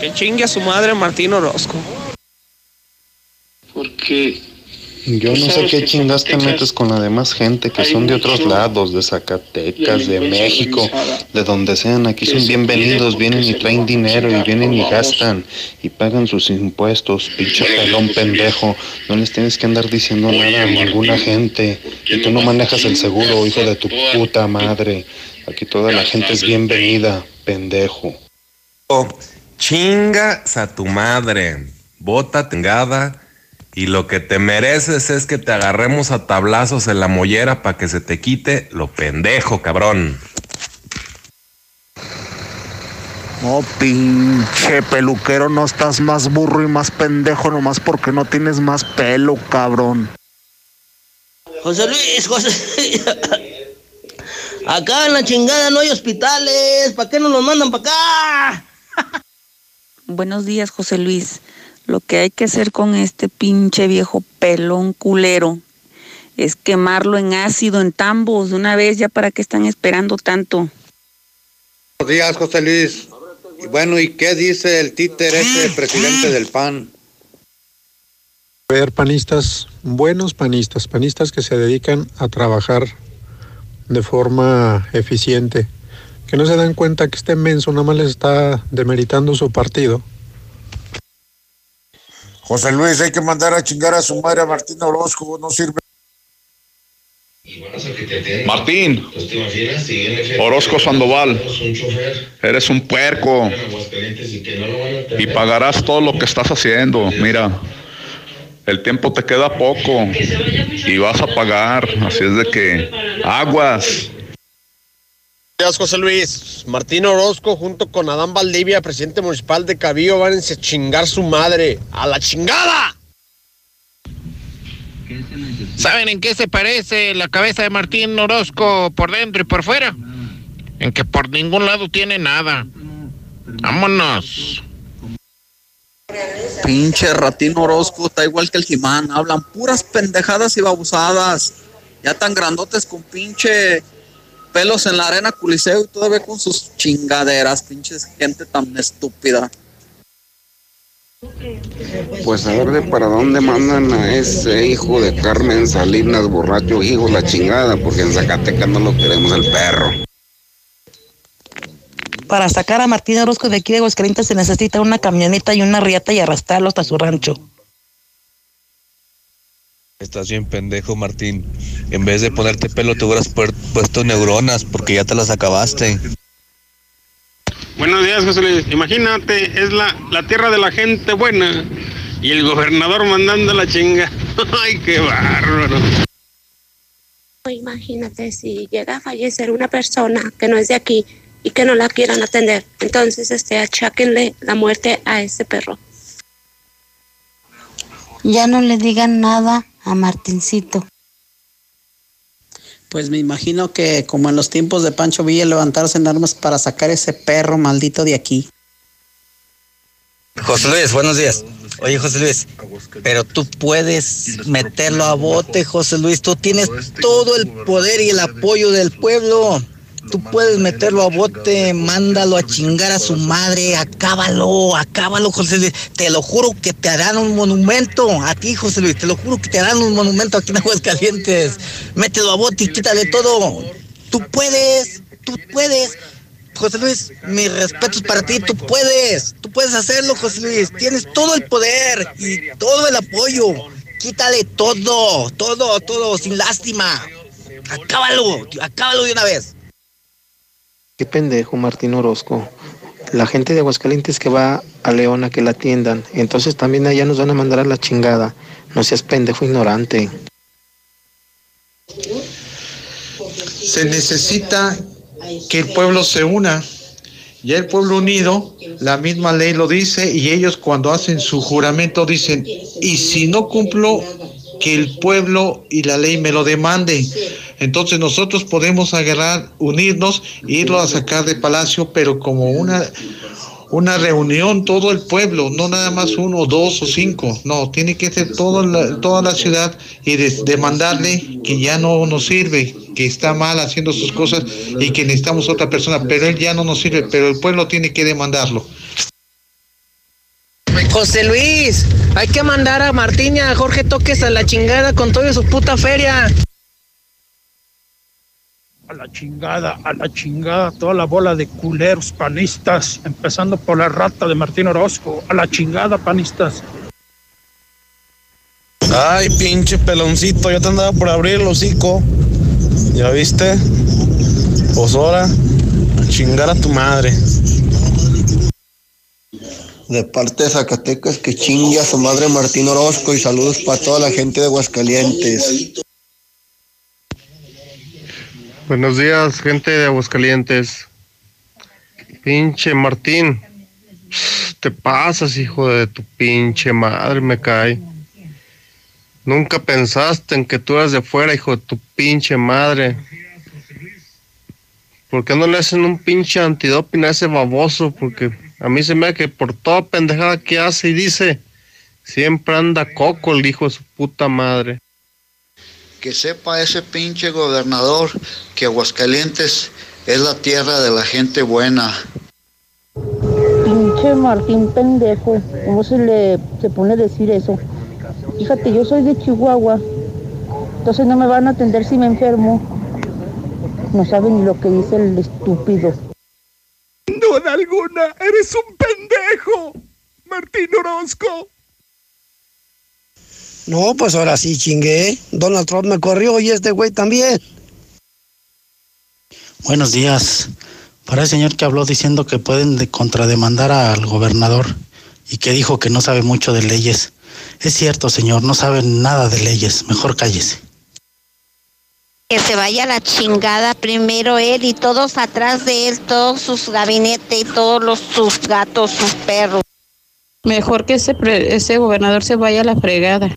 que chingue a su madre Martín Orozco.
Porque
Yo no sé qué chingas te metes con la demás gente que son de otros lados, de Zacatecas, de México, de donde sean. Aquí son bienvenidos, vienen y traen dinero y vienen y gastan y pagan sus impuestos. Pinche pelón pendejo. No les tienes que andar diciendo nada a ninguna gente. Y tú no manejas el seguro, hijo de tu puta madre. Aquí toda la gente es bienvenida, pendejo.
Chingas a tu madre. Bota tengada. Y lo que te mereces es que te agarremos a tablazos en la mollera para que se te quite lo pendejo, cabrón.
No, pinche peluquero, no estás más burro y más pendejo nomás porque no tienes más pelo, cabrón.
José Luis, José Acá en la chingada no hay hospitales. ¿Para qué no nos mandan para acá?
Buenos días, José Luis. Lo que hay que hacer con este pinche viejo pelón culero es quemarlo en ácido, en tambos, de una vez, ya para qué están esperando tanto.
Buenos días, José Luis. Y bueno, ¿y qué dice el títer ese presidente del PAN?
A ver, panistas, buenos panistas, panistas que se dedican a trabajar de forma eficiente, que no se dan cuenta que este menso nada más les está demeritando su partido.
José Luis, hay que mandar a chingar a su madre a Martín Orozco, no sirve.
Martín, Orozco Sandoval, eres un puerco y pagarás todo lo que estás haciendo. Mira, el tiempo te queda poco y vas a pagar, así es de que aguas.
Gracias, José Luis. Martín Orozco junto con Adán Valdivia, presidente municipal de Cabillo, van a chingar su madre. ¡A la chingada!
¿Saben en qué se parece la cabeza de Martín Orozco por dentro y por fuera? En que por ningún lado tiene nada. Vámonos.
Pinche Ratín Orozco, está igual que el Jimán. Hablan puras pendejadas y babusadas. Ya tan grandotes con pinche pelos en la arena Culiseo y todavía con sus chingaderas. Pinches gente tan estúpida.
Pues a ver de para dónde mandan a ese hijo de Carmen Salinas, borracho, hijo la chingada, porque en Zacatecas no lo queremos el perro.
Para sacar a Martín Orozco de aquí de Aguascalientes se necesita una camioneta y una riata y arrastrarlo hasta su rancho.
Estás bien pendejo, Martín. En vez de ponerte pelo, te hubieras puesto neuronas porque ya te las acabaste.
Buenos días, José Luis. Imagínate, es la, la tierra de la gente buena y el gobernador mandando la chinga. *laughs* Ay, qué bárbaro.
Imagínate si llega a fallecer una persona que no es de aquí y que no la quieran atender. Entonces, este, acháquenle la muerte a ese perro.
Ya no le digan nada a Martincito.
Pues me imagino que como en los tiempos de Pancho Villa levantarse en armas para sacar ese perro maldito de aquí.
José Luis, buenos días. Oye, José Luis, pero tú puedes meterlo a bote, José Luis. Tú tienes todo el poder y el apoyo del pueblo. Tú puedes meterlo a bote, mándalo a chingar a su madre, acábalo, acábalo, José Luis. Te lo juro que te harán un monumento a ti, José Luis. Te lo juro que te harán un monumento aquí en Aguascalientes. Mételo a bote y quítale todo. Tú puedes, tú puedes. José Luis, mis respetos para ti, tú puedes, tú puedes hacerlo, José Luis, tienes todo el poder y todo el apoyo, quítale todo, todo, todo, sin lástima, acábalo, acábalo de una vez.
Qué pendejo Martín Orozco. La gente de Aguascalientes que va a León a que la atiendan. Entonces también allá nos van a mandar a la chingada. No seas pendejo ignorante.
se necesita que el pueblo se una. Ya el pueblo unido, la misma ley lo dice y ellos cuando hacen su juramento dicen, y si no cumplo, que el pueblo y la ley me lo demanden. Entonces nosotros podemos agarrar, unirnos, irlo a sacar de palacio, pero como una, una reunión todo el pueblo, no nada más uno, dos o cinco, no, tiene que ser toda la, toda la ciudad y de- demandarle que ya no nos sirve, que está mal haciendo sus cosas y que necesitamos otra persona, pero él ya no nos sirve, pero el pueblo tiene que demandarlo.
José Luis, hay que mandar a Martín y a Jorge Toques a la chingada con toda su puta feria.
A la chingada, a la chingada, toda la bola de culeros panistas, empezando por la rata de Martín Orozco. A la chingada, panistas.
Ay, pinche peloncito, ya te andaba por abrir el hocico. ¿Ya viste? Pues ahora, a chingar a tu madre.
De parte de Zacatecas, que chingue a su madre Martín Orozco y saludos para toda la gente de Aguascalientes.
Buenos días, gente de Aguascalientes. Pinche Martín. Te pasas, hijo de tu pinche madre, me cae. Nunca pensaste en que tú eras de fuera, hijo de tu pinche madre. ¿Por qué no le hacen un pinche antidoping a ese baboso? Porque a mí se me da que por toda pendejada que hace y dice, siempre anda coco el hijo de su puta madre.
Que sepa ese pinche gobernador que Aguascalientes es la tierra de la gente buena.
Pinche Martín pendejo, ¿cómo se le se pone a decir eso? Fíjate, yo soy de Chihuahua, entonces no me van a atender si me enfermo. No saben ni lo que dice el estúpido.
Duda alguna, eres un pendejo, Martín Orozco.
No, pues ahora sí chingué. Donald Trump me corrió y este güey también.
Buenos días. Para el señor que habló diciendo que pueden de- contrademandar al gobernador y que dijo que no sabe mucho de leyes. Es cierto, señor, no sabe nada de leyes. Mejor cállese.
Que se vaya a la chingada primero él y todos atrás de él, todos sus gabinetes y todos los, sus gatos, sus perros.
Mejor que ese, pre- ese gobernador se vaya a la fregada.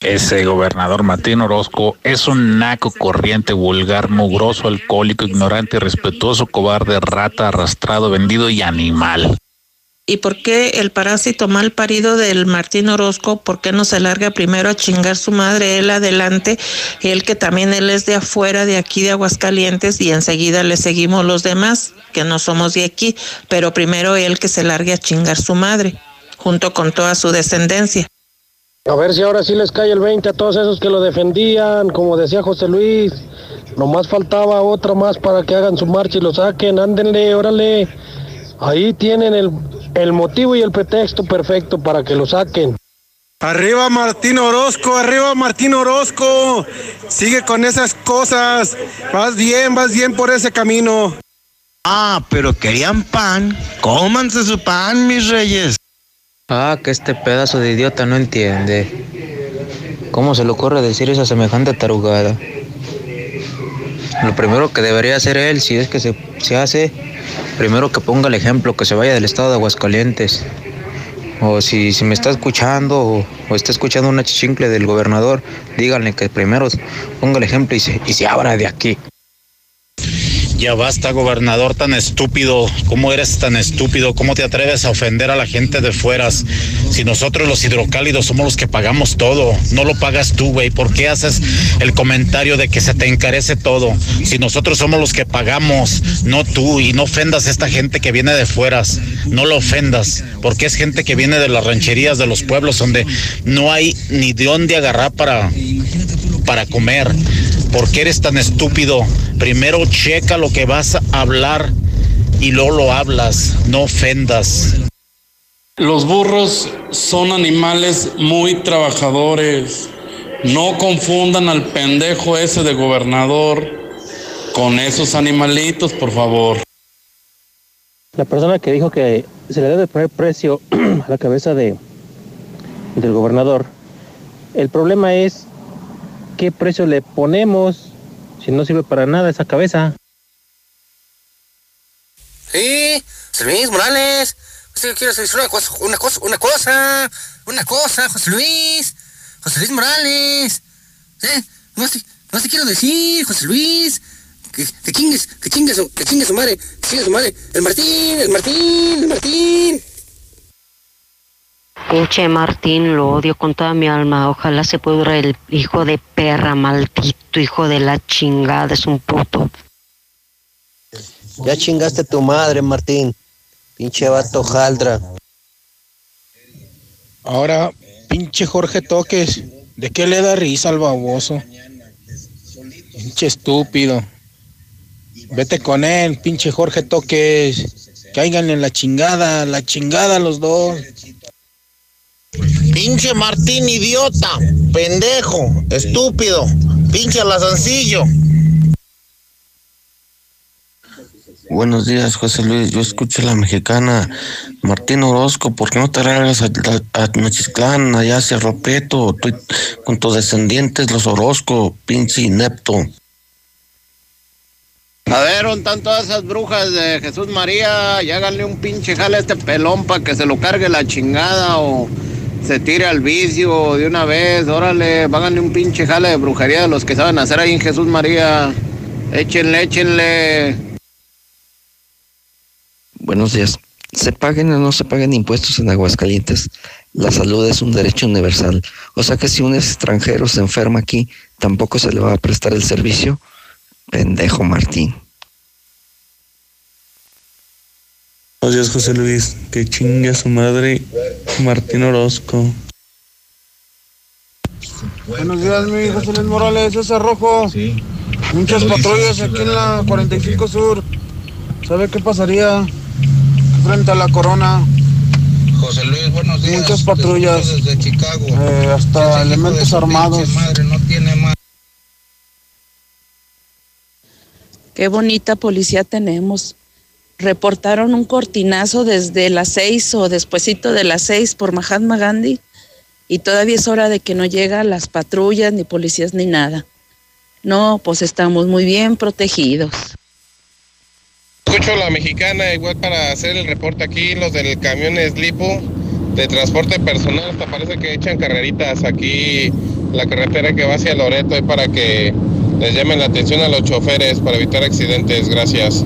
Ese gobernador Martín Orozco es un naco corriente, vulgar, mugroso, alcohólico, ignorante, irrespetuoso, cobarde, rata, arrastrado, vendido y animal.
¿Y por qué el parásito mal parido del Martín Orozco, por qué no se larga primero a chingar su madre, él adelante, él que también él es de afuera, de aquí de Aguascalientes, y enseguida le seguimos los demás, que no somos de aquí, pero primero él que se largue a chingar su madre, junto con toda su descendencia.
A ver si ahora sí les cae el 20 a todos esos que lo defendían, como decía José Luis. Nomás faltaba otra más para que hagan su marcha y lo saquen. Ándenle, órale. Ahí tienen el, el motivo y el pretexto perfecto para que lo saquen.
Arriba Martín Orozco, arriba Martín Orozco. Sigue con esas cosas. Vas bien, vas bien por ese camino.
Ah, pero querían pan. Cómanse su pan, mis reyes.
Ah, que este pedazo de idiota no entiende. ¿Cómo se le ocurre decir esa semejante tarugada? Lo primero que debería hacer él, si es que se, se hace, primero que ponga el ejemplo, que se vaya del estado de Aguascalientes. O si, si me está escuchando o, está escuchando una chichincle del gobernador, díganle que primero ponga el ejemplo y se, y se abra de aquí.
Ya basta, gobernador tan estúpido. ¿Cómo eres tan estúpido? ¿Cómo te atreves a ofender a la gente de fueras? Si nosotros los hidrocálidos somos los que pagamos todo, no lo pagas tú, güey. ¿Por qué haces el comentario de que se te encarece todo? Si nosotros somos los que pagamos, no tú, y no ofendas a esta gente que viene de fueras. No lo ofendas, porque es gente que viene de las rancherías, de los pueblos, donde no hay ni de dónde agarrar para, para comer. ¿Por qué eres tan estúpido? Primero checa lo que vas a hablar y luego lo hablas, no ofendas.
Los burros son animales muy trabajadores. No confundan al pendejo ese de gobernador con esos animalitos, por favor.
La persona que dijo que se le debe poner precio *clears throat* a la cabeza de del gobernador, el problema es qué precio le ponemos si no sirve para nada esa cabeza.
Sí, José Luis Morales. José Luis, quiero decir una cosa, una cosa, una cosa, una cosa, José Luis. José Luis Morales. ¿Eh? No te, te quiero decir, José Luis.
que, que chingues, que chingues, que chingue su madre, que chingue su madre. El Martín, el Martín, el Martín.
Pinche Martín, lo odio con toda mi alma. Ojalá se pudra el hijo de perra, maldito hijo de la chingada, es un puto.
Ya chingaste tu madre, Martín. Pinche vato jaldra.
Ahora, pinche Jorge Toques, ¿de qué le da risa al baboso? Pinche estúpido. Vete con él, pinche Jorge Toques. Caigan en la chingada, la chingada los dos.
Pinche Martín, idiota, pendejo, estúpido, pinche alazancillo.
Buenos días, José Luis. Yo escucho a la mexicana Martín Orozco. ¿Por qué no te largas a, a, allá hacia Ropeto, tú- con tus descendientes, los Orozco, pinche inepto?
A ver, ¿dónde están todas esas brujas de Jesús María? Y háganle un pinche jale a este pelón para que se lo cargue la chingada o se tire al vicio de una vez. Órale, háganle un pinche jale de brujería de los que saben hacer ahí en Jesús María. Échenle, échenle.
Buenos días. Se paguen o no se paguen impuestos en Aguascalientes, la salud es un derecho universal. O sea que si un extranjero se enferma aquí, tampoco se le va a prestar el servicio. Pendejo Martín.
Buenos días, José Luis. Que chingue a su madre Martín Orozco.
Buenos días, mi José Luis Morales, ese rojo. Muchas patrullas aquí en la 45 Sur. ¿Sabe qué pasaría frente a la corona?
José Luis, buenos días.
Muchas patrullas.
Desde Chicago.
eh, hasta elementos armados.
Madre, no tiene más.
Qué bonita policía tenemos. Reportaron un cortinazo desde las seis o despuesito de las seis por Mahatma Gandhi y todavía es hora de que no llegan las patrullas, ni policías, ni nada. No, pues estamos muy bien protegidos.
Escucho la mexicana igual para hacer el reporte aquí, los del camión Slipo de transporte personal, hasta parece que echan carreritas aquí, la carretera que va hacia Loreto, para que les llamen la atención a los choferes para evitar accidentes. Gracias.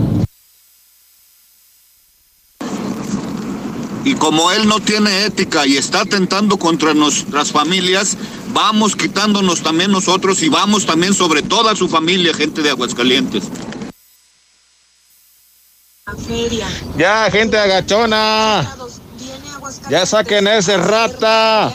Y como él no tiene ética y está atentando contra nuestras familias, vamos quitándonos también nosotros y vamos también sobre toda su familia, gente de Aguascalientes.
Ya, gente agachona. Ya saquen ese rata.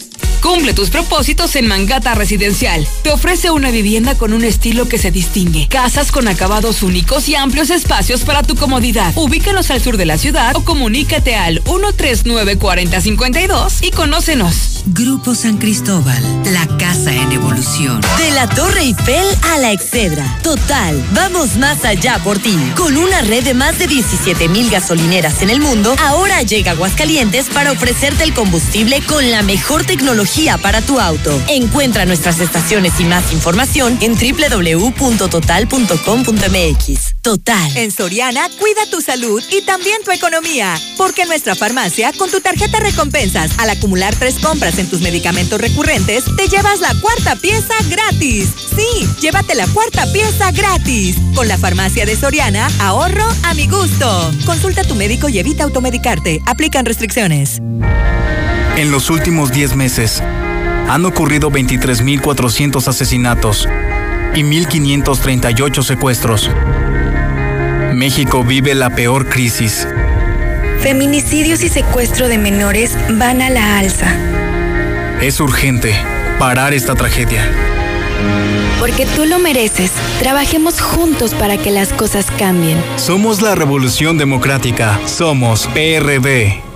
Cumple tus propósitos en Mangata Residencial. Te ofrece una vivienda con un estilo que se distingue. Casas con acabados únicos y amplios espacios para tu comodidad. Ubícanos al sur de la ciudad o comunícate al 139-4052 y conócenos.
Grupo San Cristóbal, la casa en evolución.
De la Torre Eiffel a la Excedra. Total, vamos más allá por ti. Con una red de más de 17 mil gasolineras en el mundo, ahora llega Aguascalientes para ofrecerte el combustible con la mejor tecnología para tu auto. Encuentra nuestras estaciones y más información en www.total.com.mx. Total.
En Soriana, cuida tu salud y también tu economía. Porque en nuestra farmacia, con tu tarjeta recompensas, al acumular tres compras en tus medicamentos recurrentes, te llevas la cuarta pieza gratis. Sí, llévate la cuarta pieza gratis. Con la farmacia de Soriana, ahorro a mi gusto. Consulta a tu médico y evita automedicarte. Aplican restricciones.
En los últimos 10 meses, han ocurrido 23.400 asesinatos y 1.538 secuestros. México vive la peor crisis.
Feminicidios y secuestro de menores van a la alza.
Es urgente parar esta tragedia.
Porque tú lo mereces. Trabajemos juntos para que las cosas cambien.
Somos la Revolución Democrática. Somos PRD.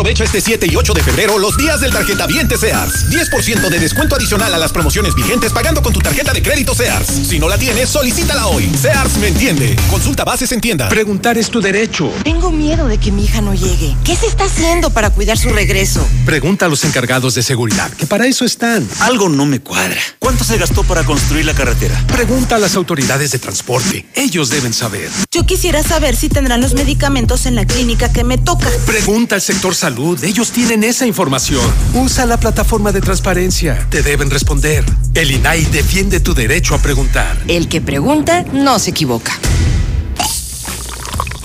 Aprovecha este 7 y 8 de febrero los días del tarjeta Viente Sears. 10% de descuento adicional a las promociones vigentes pagando con tu tarjeta de crédito Sears. Si no la tienes, solicítala hoy. Sears me entiende. Consulta bases en tienda.
Preguntar es tu derecho.
Tengo miedo de que mi hija no llegue. ¿Qué se está haciendo para cuidar su regreso?
Pregunta a los encargados de seguridad, que para eso están.
Algo no me cuadra. ¿Cuánto se gastó para construir la carretera?
Pregunta a las autoridades de transporte. Ellos deben saber.
Yo quisiera saber si tendrán los medicamentos en la clínica que me toca.
Pregunta al sector salud. Ellos tienen esa información. Usa la plataforma de transparencia. Te deben responder. El INAI defiende tu derecho a preguntar.
El que pregunta no se equivoca.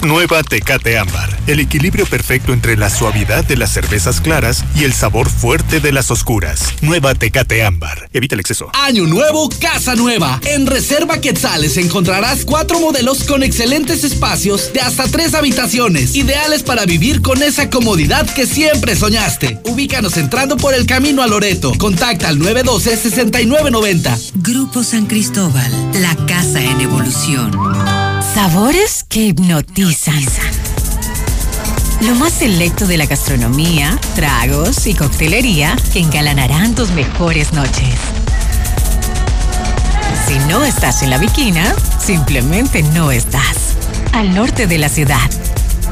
Nueva Tecate Ámbar. El equilibrio perfecto entre la suavidad de las cervezas claras y el sabor fuerte de las oscuras. Nueva Tecate Ámbar. Evita el exceso.
Año nuevo, casa nueva. En Reserva Quetzales encontrarás cuatro modelos con excelentes espacios de hasta tres habitaciones, ideales para vivir con esa comodidad que siempre soñaste. Ubícanos entrando por el camino a Loreto. Contacta al 912-6990.
Grupo San Cristóbal, la casa en evolución.
Sabores que hipnotizan. Lo más selecto de la gastronomía, tragos y coctelería que engalanarán tus mejores noches. Si no estás en la Viquina, simplemente no estás. Al norte de la ciudad.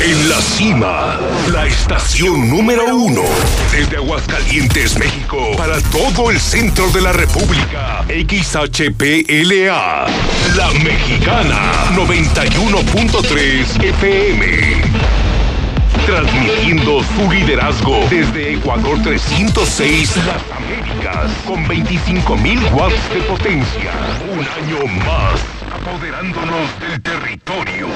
En la cima, la estación número uno. Desde Aguascalientes, México, para todo el centro de la República. XHPLA. La Mexicana, 91.3 FM. Transmitiendo su liderazgo desde Ecuador 306, Las Américas, con 25.000 watts de potencia. Un año más apoderándonos del territorio.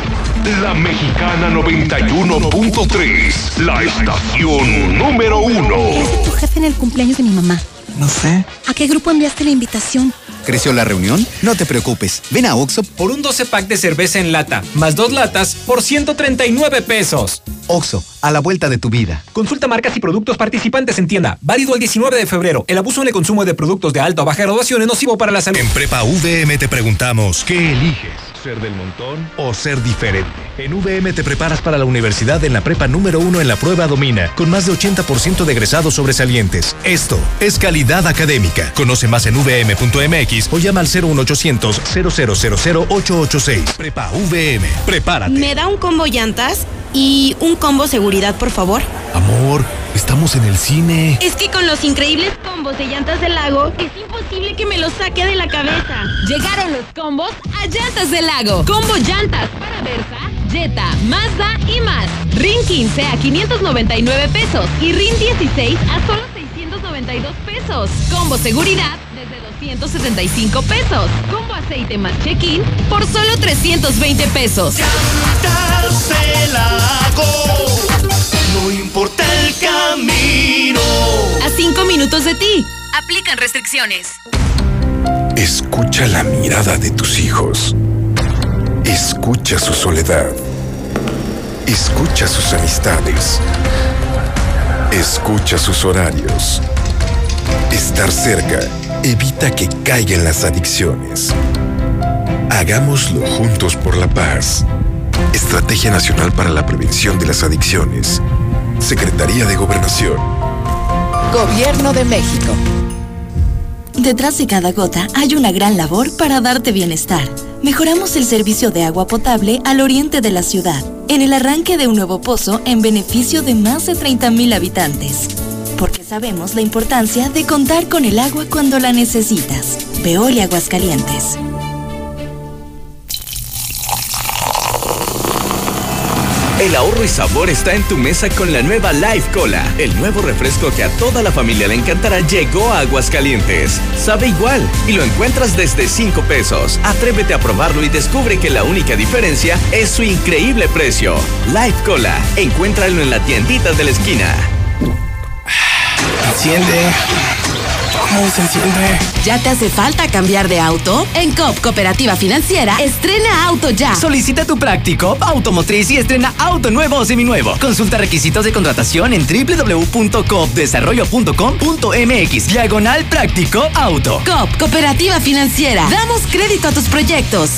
La Mexicana 91.3, la estación número uno.
tu jefe en el cumpleaños de mi mamá?
No sé.
¿A qué grupo enviaste la invitación?
¿Creció la reunión? No te preocupes. Ven a Oxo
por un 12 pack de cerveza en lata, más dos latas por 139 pesos.
Oxo, a la vuelta de tu vida.
Consulta marcas y productos participantes en tienda. Válido el 19 de febrero. El abuso en el consumo de productos de alta o baja graduación es nocivo para la salud.
En Prepa VM te preguntamos, ¿qué eliges? ¿Ser del montón o ser diferente? En VM te preparas para la universidad en la prepa número uno en la prueba Domina, con más de 80% de egresados sobresalientes. Esto es calidad académica. Conoce más en vm.mx o llama al 01800 000 886 Prepa VM. Prepárate.
¿Me da un combo llantas? Y un combo seguridad, por favor.
Amor, estamos en el cine.
Es que con los increíbles combos de llantas del lago, es imposible que me los saque de la cabeza.
Llegaron los combos a Llantas del Lago. Combo llantas para Versa, Jetta, Mazda y más. RIN 15 a 599 pesos y RIN 16 a solo 692 pesos. Combo seguridad desde 275 pesos. Combo aceite más check-in por solo 320 pesos.
No importa el camino.
A 5 minutos de ti. Aplican restricciones.
Escucha la mirada de tus hijos. Escucha su soledad. Escucha sus amistades. Escucha sus horarios. Estar cerca evita que caigan las adicciones. Hagámoslo juntos por la paz. Estrategia Nacional para la Prevención de las Adicciones. Secretaría de Gobernación.
Gobierno de México. Detrás de cada gota hay una gran labor para darte bienestar. Mejoramos el servicio de agua potable al oriente de la ciudad, en el arranque de un nuevo pozo en beneficio de más de 30.000 habitantes. Porque sabemos la importancia de contar con el agua cuando la necesitas. Veolia Aguascalientes.
El ahorro y sabor está en tu mesa con la nueva Life Cola. El nuevo refresco que a toda la familia le encantará llegó a Aguascalientes. Sabe igual y lo encuentras desde 5 pesos. Atrévete a probarlo y descubre que la única diferencia es su increíble precio. Life Cola. Encuéntralo en la tiendita de la esquina.
Enciende. ¿Cómo se enciende?
¿Ya te hace falta cambiar de auto? En COP Cooperativa Financiera, estrena auto ya.
Solicita tu práctico automotriz y estrena auto nuevo o seminuevo. Consulta requisitos de contratación en www.coopdesarrollo.com.mx. Diagonal práctico auto.
COP Cooperativa Financiera. Damos crédito a tus proyectos.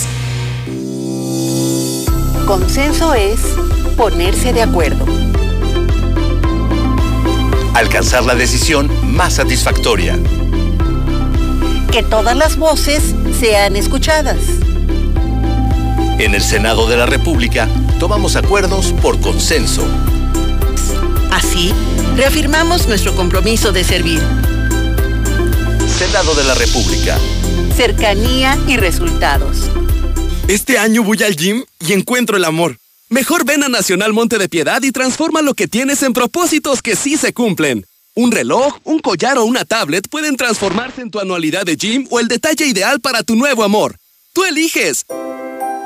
Consenso es ponerse de acuerdo.
Alcanzar la decisión más satisfactoria
que todas las voces sean escuchadas.
En el Senado de la República tomamos acuerdos por consenso.
Así, reafirmamos nuestro compromiso de servir.
Senado de la República.
Cercanía y resultados.
Este año voy al gym y encuentro el amor. Mejor ven a Nacional Monte de Piedad y transforma lo que tienes en propósitos que sí se cumplen. Un reloj, un collar o una tablet pueden transformarse en tu anualidad de gym o el detalle ideal para tu nuevo amor. Tú eliges.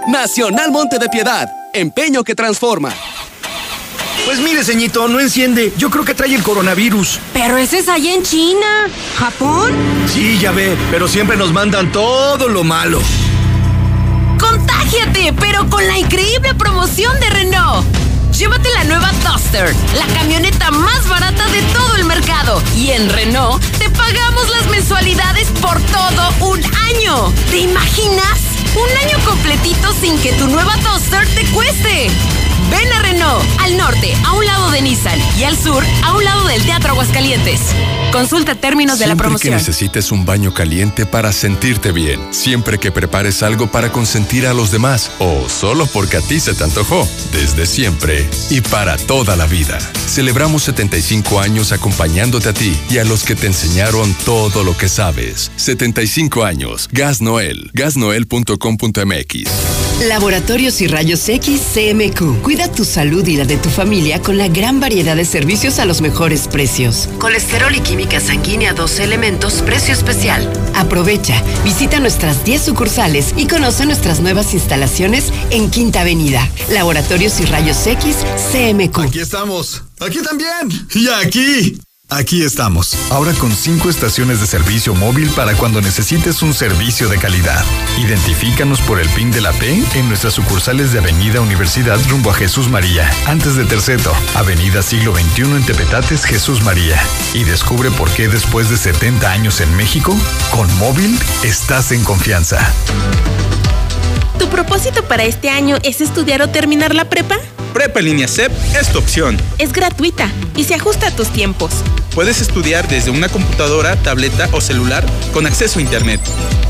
Nacional Monte de Piedad. Empeño que transforma.
Pues mire, ceñito, no enciende. Yo creo que trae el coronavirus.
Pero ese es allá en China. ¿Japón?
Sí, ya ve, pero siempre nos mandan todo lo malo.
¡Contágiate! Pero con la increíble promoción de Renault. Llévate la nueva Duster, la camioneta más barata de todo el mercado. Y en Renault te pagamos las mensualidades por todo un año. ¿Te imaginas? Un año completito sin que tu nueva Duster te cueste. Ven a Renault, al norte, a un lado de Nissan, y al sur, a un lado del Teatro Aguascalientes. Consulta términos de la promoción.
Siempre que necesites un baño caliente para sentirte bien. Siempre que prepares algo para consentir a los demás. O solo porque a ti se te antojó. Desde siempre y para toda la vida. Celebramos 75 años acompañándote a ti y a los que te enseñaron todo lo que sabes. 75 años. Gas Noel. Gasnoel.com.mx.
Laboratorios y Rayos X CMQ. Cuida tu salud y la de tu familia con la gran variedad de servicios a los mejores precios. Colesterol y química sanguínea 12 elementos, precio especial. Aprovecha, visita nuestras 10 sucursales y conoce nuestras nuevas instalaciones en Quinta Avenida. Laboratorios y Rayos X CMQ.
Aquí estamos. Aquí también. Y aquí. Aquí estamos, ahora con cinco estaciones de servicio móvil para cuando necesites un servicio de calidad. Identifícanos por el PIN de la P en nuestras sucursales de Avenida Universidad rumbo a Jesús María, antes de Terceto, Avenida Siglo XXI en Tepetates, Jesús María. Y descubre por qué después de 70 años en México, con móvil estás en confianza.
¿Tu propósito para este año es estudiar o terminar la prepa?
Prepa en línea CEP es tu opción.
Es gratuita y se ajusta a tus tiempos.
Puedes estudiar desde una computadora, tableta o celular con acceso a Internet.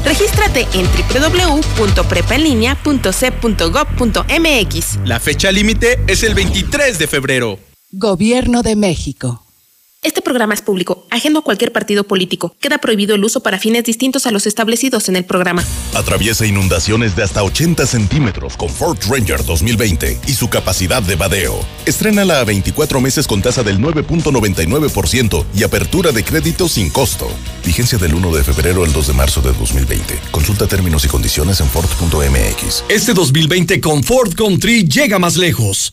Regístrate en www.prepaenlinea.cep.gov.mx.
La fecha límite es el 23 de febrero.
Gobierno de México.
Este programa es público, ajeno a cualquier partido político. Queda prohibido el uso para fines distintos a los establecidos en el programa.
Atraviesa inundaciones de hasta 80 centímetros con Ford Ranger 2020 y su capacidad de vadeo. Estrénala a 24 meses con tasa del 9.99% y apertura de crédito sin costo. Vigencia del 1 de febrero al 2 de marzo de 2020. Consulta términos y condiciones en Ford.mx.
Este 2020 con Ford Country llega más lejos.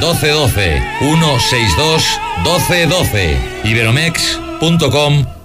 1212 162 1212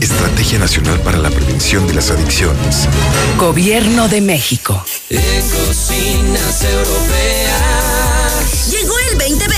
Estrategia Nacional para la Prevención de las Adicciones.
Gobierno de México.
En cocinas europeas.
Llegó el 2020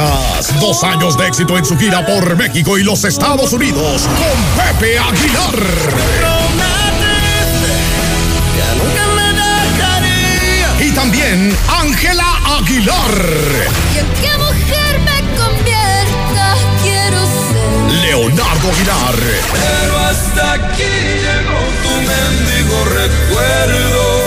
Dos años de éxito en su gira por México y los Estados Unidos con Pepe Aguilar. Y también Ángela Aguilar.
¿Y en qué mujer me convierta? Quiero ser.
Leonardo Aguilar.
Pero hasta aquí llegó tu mendigo recuerdo.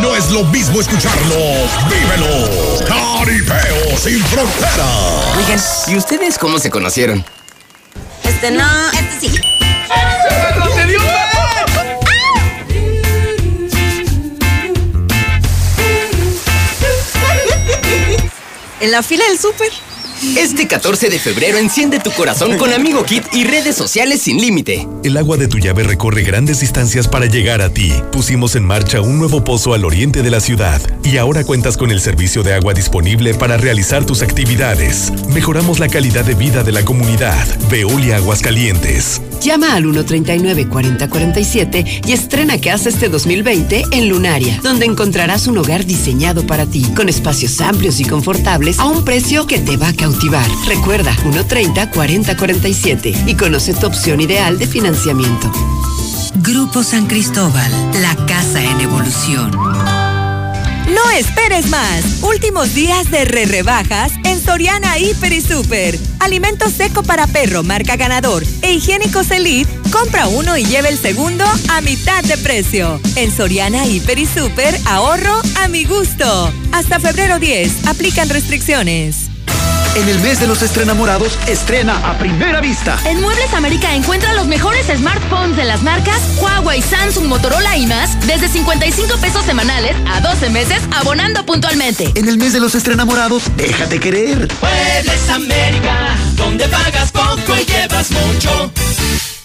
No es lo mismo escucharlo, vívelo. Caripeo sin fronteras.
Oigan, ¿y ustedes cómo se conocieron?
Este no, este sí.
En la fila del súper. Este 14 de febrero enciende tu corazón con Amigo Kit y redes sociales sin límite.
El agua de tu llave recorre grandes distancias para llegar a ti. Pusimos en marcha un nuevo pozo al oriente de la ciudad y ahora cuentas con el servicio de agua disponible para realizar tus actividades. Mejoramos la calidad de vida de la comunidad. Veolia Aguascalientes.
Llama al 139-4047 y estrena casa este 2020 en Lunaria, donde encontrarás un hogar diseñado para ti, con espacios amplios y confortables a un precio que te va a cautivar. Recuerda, 130-4047 y conoce tu opción ideal de financiamiento.
Grupo San Cristóbal, la casa en evolución.
No esperes más. Últimos días de re rebajas en Soriana Hiper y Super. Alimento seco para perro marca ganador e higiénicos Elite. Compra uno y lleve el segundo a mitad de precio. En Soriana Hiper y Super, ahorro a mi gusto. Hasta febrero 10, aplican restricciones.
En el mes de los estrenamorados, estrena a primera vista.
En Muebles América encuentra los mejores smartphones de las marcas Huawei, Samsung, Motorola y más desde 55 pesos semanales a 12 meses abonando puntualmente.
En el mes de los estrenamorados, déjate querer.
Muebles América, donde pagas poco y llevas mucho.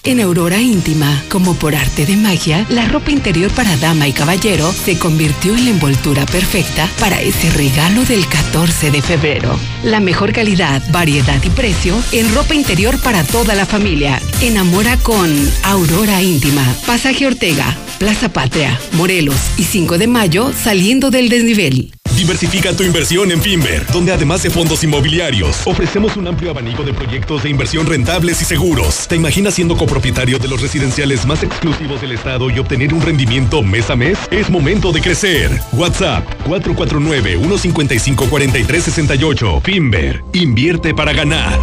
En Aurora Íntima, como por arte de magia, la ropa interior para dama y caballero se convirtió en la envoltura perfecta para ese regalo del 14 de febrero. La mejor calidad, variedad y precio en ropa interior para toda la familia. Enamora con Aurora Íntima, Pasaje Ortega, Plaza Patria, Morelos y 5 de mayo saliendo del desnivel.
Diversifica tu inversión en Finver, donde además de fondos inmobiliarios, ofrecemos un amplio abanico de proyectos de inversión rentables y seguros. ¿Te imaginas siendo copropietario de los residenciales más exclusivos del estado y obtener un rendimiento mes a mes? Es momento de crecer. WhatsApp 449-155-4368. Finver, invierte para ganar.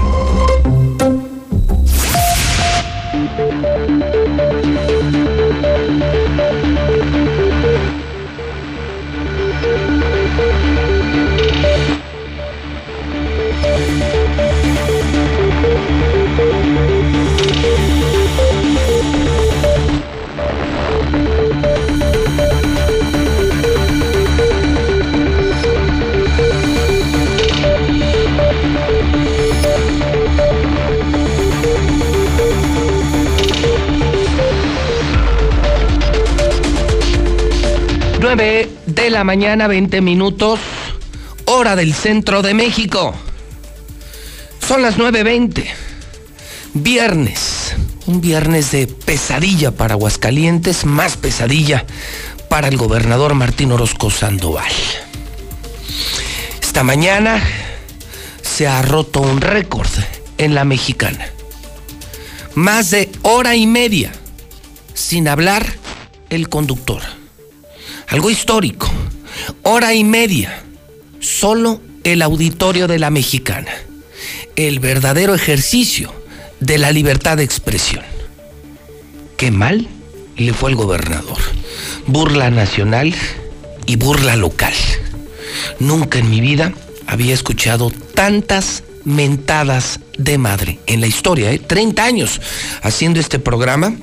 De la mañana, 20 minutos, hora del centro de México. Son las 9.20. Viernes. Un viernes de pesadilla para Aguascalientes, más pesadilla para el gobernador Martín Orozco Sandoval. Esta mañana se ha roto un récord en la mexicana. Más de hora y media sin hablar el conductor algo histórico. Hora y media, solo el auditorio de la mexicana. El verdadero ejercicio de la libertad de expresión. Qué mal le fue al gobernador. Burla nacional y burla local. Nunca en mi vida había escuchado tantas mentadas de madre en la historia, ¿eh? 30 años haciendo este programa.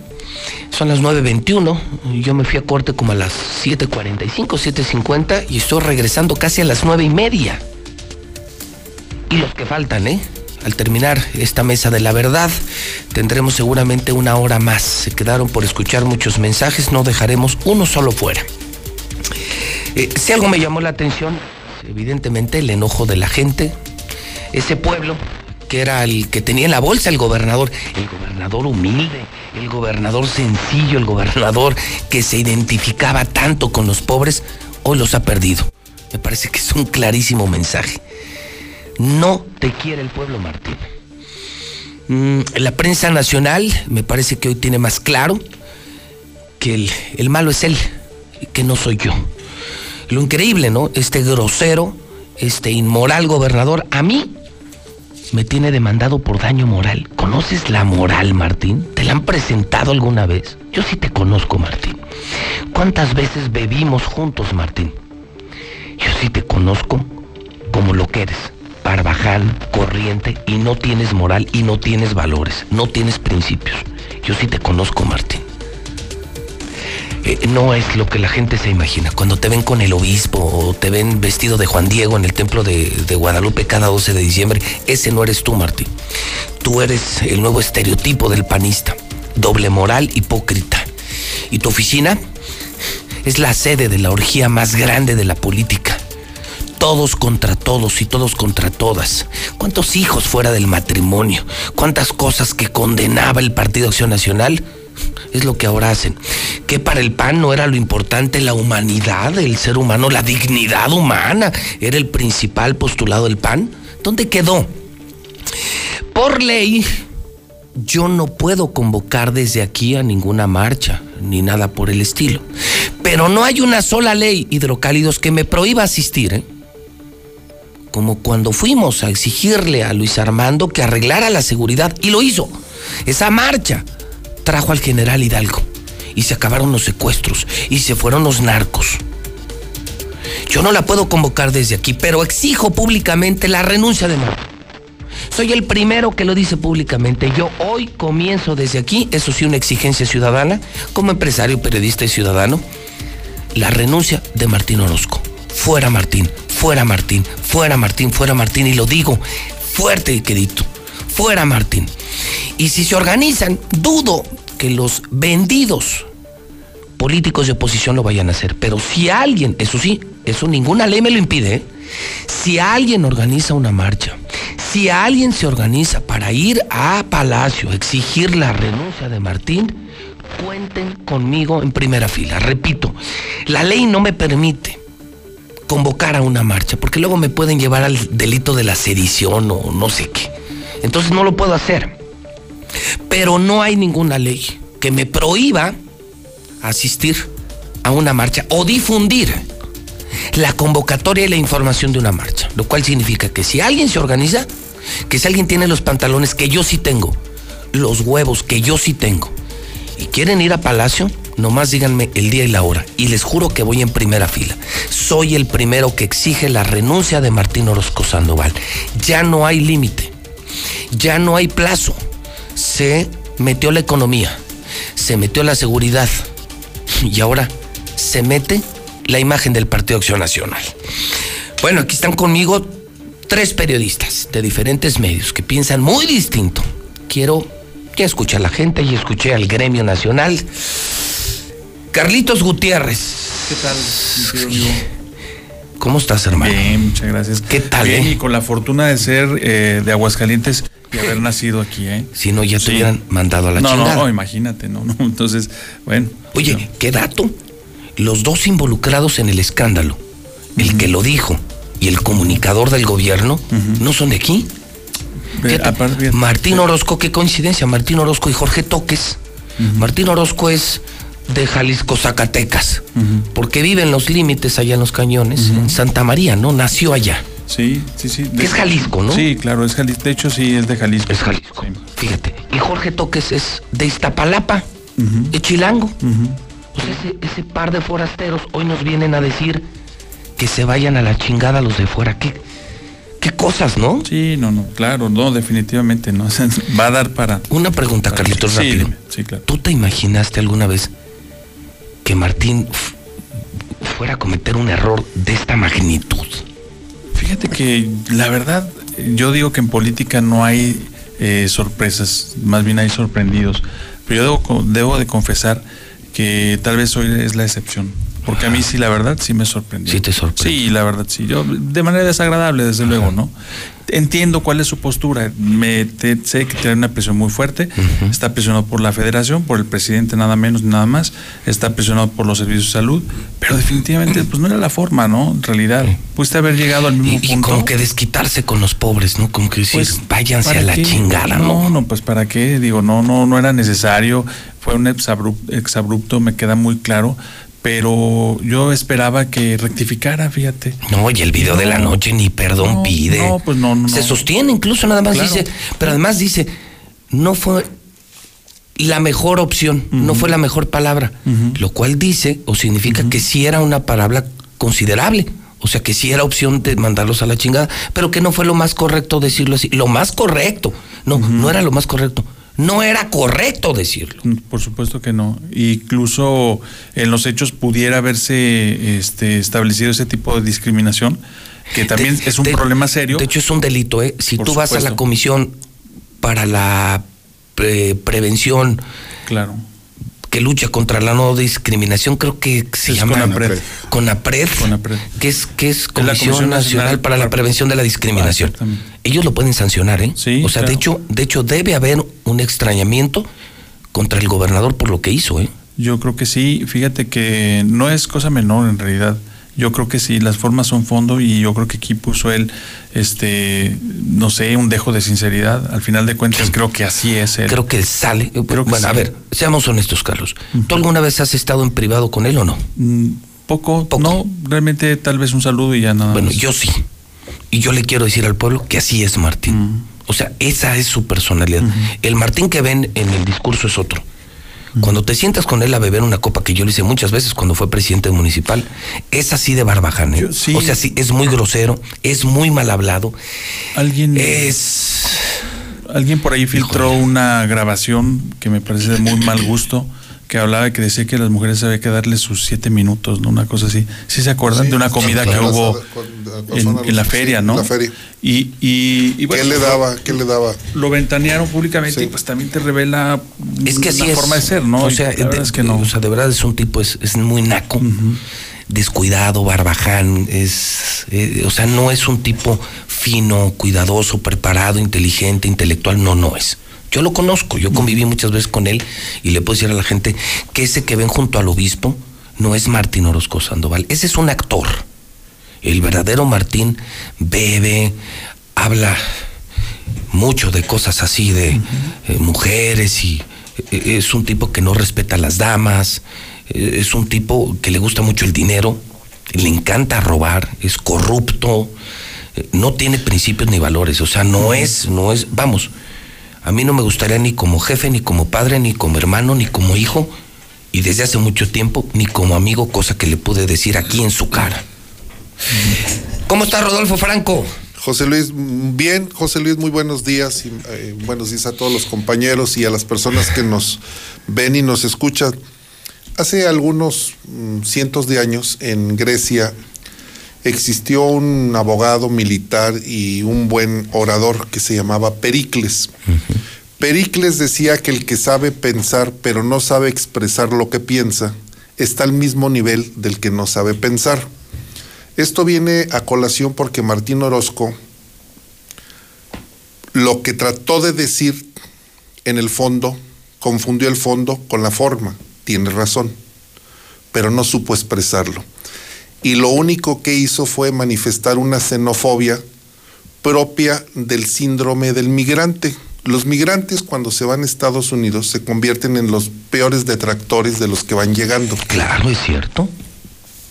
Son las 9.21, yo me fui a corte como a las 7.45, 7.50 y estoy regresando casi a las 9 y. Y los que faltan, ¿eh? Al terminar esta mesa de la verdad, tendremos seguramente una hora más. Se quedaron por escuchar muchos mensajes, no dejaremos uno solo fuera. Eh, si algo me llamó la atención, evidentemente el enojo de la gente, ese pueblo era el que tenía en la bolsa el gobernador, el gobernador humilde, el gobernador sencillo, el gobernador que se identificaba tanto con los pobres, hoy los ha perdido. Me parece que es un clarísimo mensaje. No te quiere el pueblo, Martín. Mm, la prensa nacional me parece que hoy tiene más claro que el, el malo es él, que no soy yo. Lo increíble, ¿no? Este grosero, este inmoral gobernador, a mí me tiene demandado por daño moral. ¿Conoces la moral, Martín? ¿Te la han presentado alguna vez? Yo sí te conozco, Martín. ¿Cuántas veces bebimos juntos, Martín? Yo sí te conozco como lo que eres. Barbaján, corriente, y no tienes moral y no tienes valores, no tienes principios. Yo sí te conozco, Martín. Eh, no es lo que la gente se imagina. Cuando te ven con el obispo o te ven vestido de Juan Diego en el templo de, de Guadalupe cada 12 de diciembre, ese no eres tú, Martín. Tú eres el nuevo estereotipo del panista. Doble moral, hipócrita. Y tu oficina es la sede de la orgía más grande de la política. Todos contra todos y todos contra todas. ¿Cuántos hijos fuera del matrimonio? ¿Cuántas cosas que condenaba el Partido Acción Nacional? Es lo que ahora hacen. Que para el PAN no era lo importante la humanidad, el ser humano, la dignidad humana, era el principal postulado del PAN. ¿Dónde quedó? Por ley, yo no puedo convocar desde aquí a ninguna marcha, ni nada por el estilo. Pero no hay una sola ley, hidrocálidos, que me prohíba asistir, ¿eh? Como cuando fuimos a exigirle a Luis Armando que arreglara la seguridad, y lo hizo. Esa marcha trajo al general Hidalgo y se acabaron los secuestros y se fueron los narcos. Yo no la puedo convocar desde aquí, pero exijo públicamente la renuncia de Martín. Soy el primero que lo dice públicamente. Yo hoy comienzo desde aquí, eso sí, una exigencia ciudadana, como empresario, periodista y ciudadano, la renuncia de Martín Orozco. Fuera Martín, fuera Martín, fuera Martín, fuera Martín, y lo digo fuerte y quedito. Fuera Martín. Y si se organizan, dudo que los vendidos políticos de oposición lo vayan a hacer. Pero si alguien, eso sí, eso ninguna ley me lo impide, ¿eh? si alguien organiza una marcha, si alguien se organiza para ir a Palacio, exigir la renuncia de Martín, cuenten conmigo en primera fila. Repito, la ley no me permite convocar a una marcha, porque luego me pueden llevar al delito de la sedición o no sé qué. Entonces no lo puedo hacer. Pero no hay ninguna ley que me prohíba asistir a una marcha o difundir la convocatoria y la información de una marcha. Lo cual significa que si alguien se organiza, que si alguien tiene los pantalones que yo sí tengo, los huevos que yo sí tengo, y quieren ir a Palacio, nomás díganme el día y la hora. Y les juro que voy en primera fila. Soy el primero que exige la renuncia de Martín Orozco Sandoval. Ya no hay límite. Ya no hay plazo. Se metió la economía. Se metió la seguridad. Y ahora se mete la imagen del Partido Acción Nacional. Bueno, aquí están conmigo tres periodistas de diferentes medios que piensan muy distinto. Quiero que escuche a la gente y escuché al gremio nacional. Carlitos Gutiérrez.
¿Qué tal?
¿Cómo estás, hermano?
Bien, muchas gracias.
¿Qué tal?
Bien,
eh?
y con la fortuna de ser eh, de Aguascalientes y haber nacido aquí, ¿eh?
Si no, ya te
Sí.
hubieran mandado a la
no,
chingada.
No, no, imagínate, no, no. *laughs* Entonces, bueno.
Oye, ¿qué dato? Los dos involucrados en el escándalo, el que lo dijo y el comunicador del gobierno, no son de aquí.
Aparte.
Martín Orozco, qué coincidencia, Martín Orozco y Jorge Toques. Martín Orozco es de Jalisco, Zacatecas, porque vive en los límites allá en los cañones, en Santa María, ¿no? Nació allá.
Sí, sí, sí.
Que es Jalisco, ¿no?
Sí, claro, es Jalisco. De hecho, sí, es de Jalisco.
Es Jalisco. Fíjate. Y Jorge Toques es de Iztapalapa, de Chilango. Sea, ese, ese par de forasteros hoy nos vienen a decir que se vayan a la chingada los de fuera. ¿Qué, qué cosas, no?
Sí, no, no, claro, no, definitivamente no. *laughs* Va a dar para.
Una pregunta, Carlitos,
Sí,
rápido.
sí, claro.
¿Tú te imaginaste alguna vez que Martín fuera a cometer un error de esta magnitud?
Fíjate que la verdad, yo digo que en política no hay eh, sorpresas, más bien hay sorprendidos. Pero yo debo, debo de confesar que tal vez hoy es la excepción. Porque a mí sí, la verdad, sí me sorprendió.
Sí te sorprendió.
Sí, la verdad, sí. Yo, de manera desagradable, desde luego, ¿no? Entiendo cuál es su postura. Me te- sé que tiene una presión muy fuerte. Está presionado por la federación, por el presidente, nada menos nada más. Está presionado por los servicios de salud. Pero definitivamente, pues no era la forma, ¿no? En realidad, pudiste haber llegado al mismo
Y, y
punto.
como que desquitarse con los pobres, ¿no? Como que decir,
Pues,
váyanse
¿para
a la
qué?
chingada, ¿no?
No, no, pues para qué, digo, no, no, no era necesario, fue un exabrupto, exabrupto, me queda muy claro, pero yo esperaba que rectificara, fíjate.
No, y el video de la noche ni perdón
No,
pide.
no, pues no, no,
Se sostiene incluso, nada más
Claro.
dice, pero además dice, no fue la mejor opción, no fue la mejor palabra, lo cual dice o significa que sí era una palabra considerable. O sea que sí era opción de mandarlos a la chingada, pero que no fue lo más correcto decirlo así. Lo más correcto. No, no era lo más correcto. No era correcto decirlo.
Por supuesto que no. Incluso en los hechos pudiera haberse este, establecido ese tipo de discriminación, que también
De-
es un
de-
problema serio.
De hecho, es un delito, ¿eh? Si
Por
tú vas a la comisión para la pre- prevención
Claro.
Que lucha contra la no discriminación, creo que se
Es
llama
CONAPRED.
CONAPRED,
CONAPRED.
que es que es
la
Comisión,
Comisión
Nacional,
Nacional
para la Prevención de la Discriminación.
Ah.
Ellos lo pueden sancionar, ¿eh?
Sí,
o sea, de hecho, de hecho debe haber un extrañamiento contra el gobernador por lo que hizo, ¿eh?
Yo creo que sí, fíjate que no es cosa menor en realidad. Yo creo que sí, las formas son fondo y yo creo que aquí puso él, este, no sé, un dejo de sinceridad. Al final de cuentas creo que así es él.
Creo que sale.
Creo que
bueno, a ver, seamos honestos, Carlos. ¿Tú alguna vez has estado en privado con él o no?
Mm, Poco, no, realmente tal vez un saludo y ya nada
Bueno,
más.
yo sí. Y yo le quiero decir al pueblo que así es Martín. O sea, esa es su personalidad. El Martín que ven en el discurso es otro. Cuando te sientas con él a beber una copa, que yo lo hice muchas veces cuando fue presidente municipal, es así de barbaján. ¿eh? O sea, sí, es muy grosero, es muy mal hablado.
Alguien.
Es.
Alguien por ahí filtró una grabación que me parece de muy mal gusto, que hablaba que decía que las mujeres había que darles sus siete minutos, ¿no? Una cosa así. ¿Sí se acuerdan
Sí,
de una
sí,
comida que hubo en, la
sí,
feria,
en
¿no?
la feria.
Y, y, y bueno,
¿Qué le daba? ¿Qué le daba?
Lo ventanearon públicamente y pues también te revela
Es que así es.
forma de ser, ¿no?
O sea,
la
de,
es que no.
o sea, de verdad es un tipo, es, es muy naco, descuidado, barbaján, es, eh, o sea, no es un tipo fino, cuidadoso, preparado, inteligente, intelectual, no, no es. Yo lo conozco, yo conviví muchas veces con él y le puedo decir a la gente que ese que ven junto al obispo no es Martín Orozco Sandoval, ese es un actor. El verdadero Martín bebe, habla mucho de cosas así, de eh, mujeres y eh, es un tipo que no respeta a las damas, eh, es un tipo que le gusta mucho el dinero, le encanta robar, es corrupto, no tiene principios ni valores, o sea, no es, no es, vamos, a mí no me gustaría ni como jefe, ni como padre, ni como hermano, ni como hijo, y desde hace mucho tiempo, ni como amigo, cosa que le pude decir aquí en su cara. ¿Cómo está Rodolfo Franco?
José Luis, bien, José Luis, muy buenos días y eh, buenos días a todos los compañeros y a las personas que nos ven y nos escuchan. Hace algunos mm, cientos de años en Grecia existió un abogado militar y un buen orador que se llamaba Pericles. Pericles decía que el que sabe pensar pero no sabe expresar lo que piensa está al mismo nivel del que no sabe pensar. Esto viene a colación porque Martín Orozco lo que trató de decir en el fondo confundió el fondo con la forma. Tiene razón, pero no supo expresarlo. Y lo único que hizo fue manifestar una xenofobia propia del síndrome del migrante. Los migrantes cuando se van a Estados Unidos se convierten en los peores detractores de los que van llegando.
Claro, es cierto.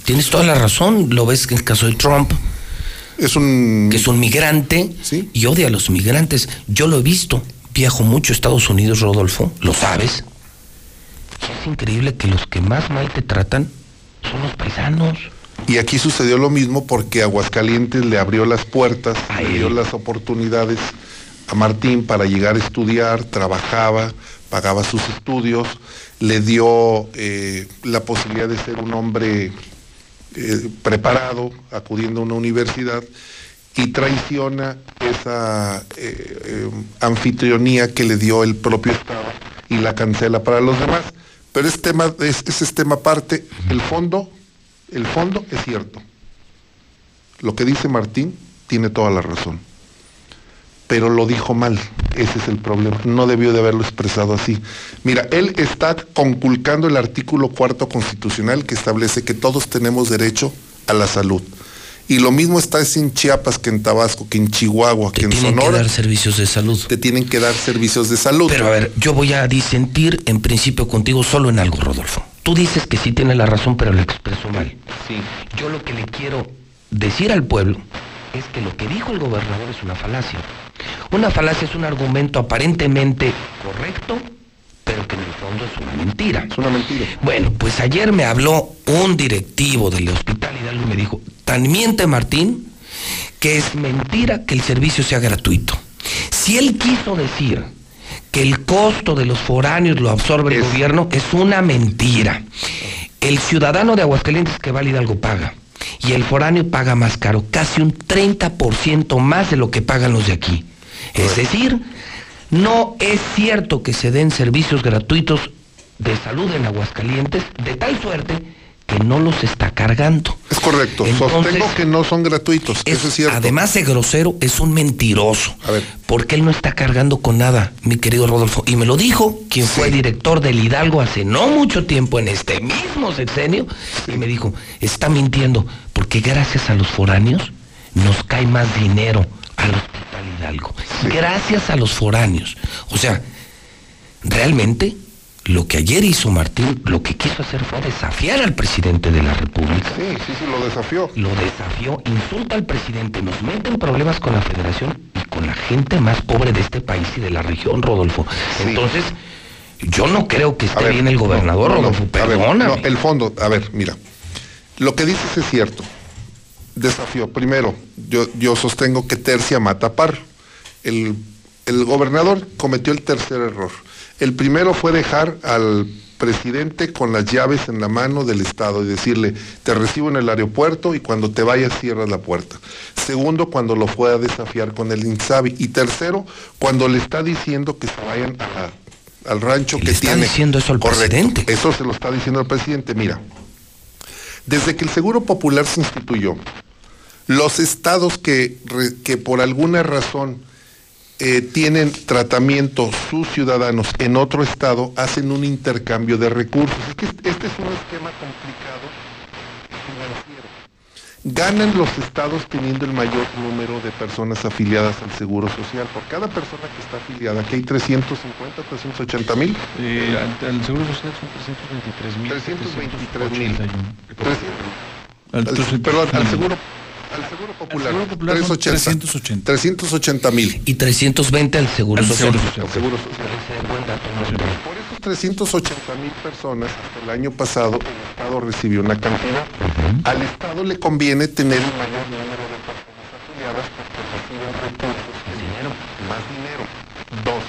Tienes toda la razón. Lo ves en el caso de Trump.
Es un.
Que es un migrante y odia a los migrantes. Yo lo he visto. Viajo mucho a Estados Unidos, Rodolfo. Lo sabes. Es increíble que los que más mal te tratan son los paisanos.
Y aquí sucedió lo mismo porque Aguascalientes le abrió las puertas, le dio las oportunidades a Martín para llegar a estudiar, trabajaba, pagaba sus estudios, le dio eh, la posibilidad de ser un hombre eh, preparado, acudiendo a una universidad, y traiciona esa eh, anfitrionía que le dio el propio Estado y la cancela para los demás. Pero ese tema, es, ese es tema aparte, el fondo, el fondo es cierto. Lo que dice Martín tiene toda la razón pero lo dijo mal. Ese es el problema. No debió de haberlo expresado así. Mira, él está conculcando el artículo cuarto constitucional que establece que todos tenemos derecho a la salud. Y lo mismo está en Chiapas que en Tabasco, que en Chihuahua, que en Sonora. Te tienen que
dar servicios de salud.
Te tienen que dar servicios de salud.
Pero a ver, yo voy a disentir en principio contigo solo en algo, Rodolfo. Tú dices que sí tiene la razón, pero lo expreso mal.
Sí.
Yo lo que le quiero decir al pueblo es que lo que dijo el gobernador es una falacia. Una falacia es un argumento aparentemente correcto, pero que en el fondo es una mentira.
Es una mentira.
Bueno, pues ayer me habló un directivo del Hospital Hidalgo y me dijo, tan miente Martín, que es mentira que el servicio sea gratuito. Si él quiso decir que el costo de los foráneos lo absorbe el gobierno, es una mentira. El ciudadano de Aguascalientes que va al Hidalgo paga y el foráneo paga más caro, casi un 30% más de lo que pagan los de aquí. Es decir, no es cierto que se den servicios gratuitos de salud en Aguascalientes de tal suerte que no los está cargando.
Es correcto, sostengo que no son gratuitos, eso es cierto.
Además de grosero, es un mentiroso.
A ver.
Porque él no está cargando con nada, mi querido Rodolfo. Y me lo dijo quien fue director del Hidalgo hace no mucho tiempo, en este mismo sexenio, y me dijo, está mintiendo, porque gracias a los foráneos nos cae más dinero al Hospital Hidalgo. Gracias a los foráneos. O sea, realmente lo que ayer hizo Martín, lo que quiso hacer fue desafiar al presidente de la República.
Sí, sí, sí, lo desafió.
Lo desafió, insulta al presidente, nos mete en problemas con la federación y con la gente más pobre de este país y de la región, Rodolfo. Entonces, yo no creo que esté bien el gobernador, Rodolfo, perdóname.
el fondo, a ver, mira, lo que dices es cierto. Desafío. Primero, yo, yo sostengo que tercia mata par. El, el gobernador cometió el tercer error el primero fue dejar al presidente con las llaves en la mano del Estado y decirle, te recibo en el aeropuerto y cuando te vayas cierras la puerta. Segundo, cuando lo fue a desafiar con el INSABI. Y tercero, cuando le está diciendo que se vayan al rancho que
está diciendo eso al presidente?
Eso se lo está diciendo al presidente. Mira, desde que el Seguro Popular se instituyó, los estados que, que por alguna razón eh, tienen tratamiento sus ciudadanos en otro estado, hacen un intercambio de recursos. Es que este es un esquema complicado financiero. Ganan los estados teniendo el mayor número de personas afiliadas al Seguro Social. Por cada persona que está afiliada, aquí hay 350, 380 mil.
Eh, al, Seguro Social son 323 mil.
323 mil. Perdón, al Seguro al Seguro Popular. Seguro Popular 380. 380 mil.
Y 320 al Seguro Social.
Seguro, Seguro Social. Por esos 380 mil personas, hasta el año pasado, el Estado recibió una cantidad. Al Estado le conviene tener un mayor número de personas afiliadas porque reciben recursos dinero, más dinero. Dos,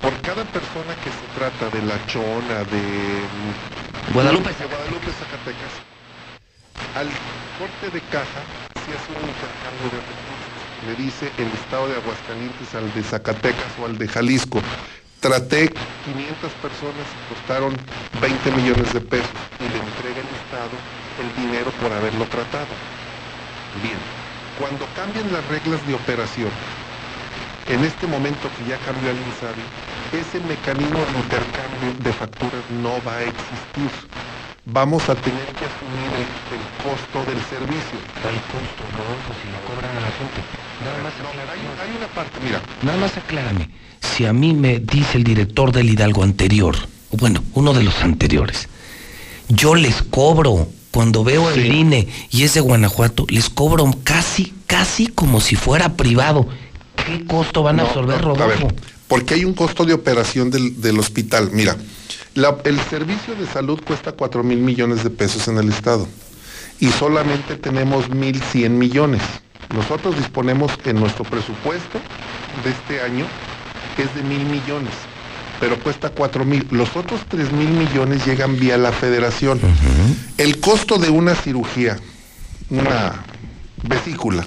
por cada persona que se trata de La Chona, de
Guadalupe,
de Guadalupe Zacatecas, al corte de caja hace un intercambio de recursos. Le dice el estado de Aguascalientes al de Zacatecas o al de Jalisco. Traté 500 personas y costaron 20 millones de pesos y le entrega el Estado el dinero por haberlo tratado. Bien, cuando cambien las reglas de operación, en este momento que ya cambió el INSABI, ese mecanismo de intercambio de facturas no va a existir vamos a tener que asumir el, costo del servicio.
¿El costo, Rodolfo, si lo cobran a la gente? hay, una parte, mira. Nada más aclárame. Si a mí me dice el director del Hidalgo anterior, bueno, uno de los anteriores, yo les cobro cuando veo el INE y es de Guanajuato, les cobro casi, casi como si fuera privado. ¿Qué costo van a absorber, Rodolfo?
porque hay un costo de operación del, del hospital. Mira, la- el servicio de salud cuesta 4 mil millones de pesos en el Estado y solamente tenemos 1.100 millones. Nosotros disponemos en nuestro presupuesto de este año, que es de mil millones, pero cuesta 4 mil. Los otros 3 mil millones llegan vía la federación. El costo de una cirugía, una vesícula,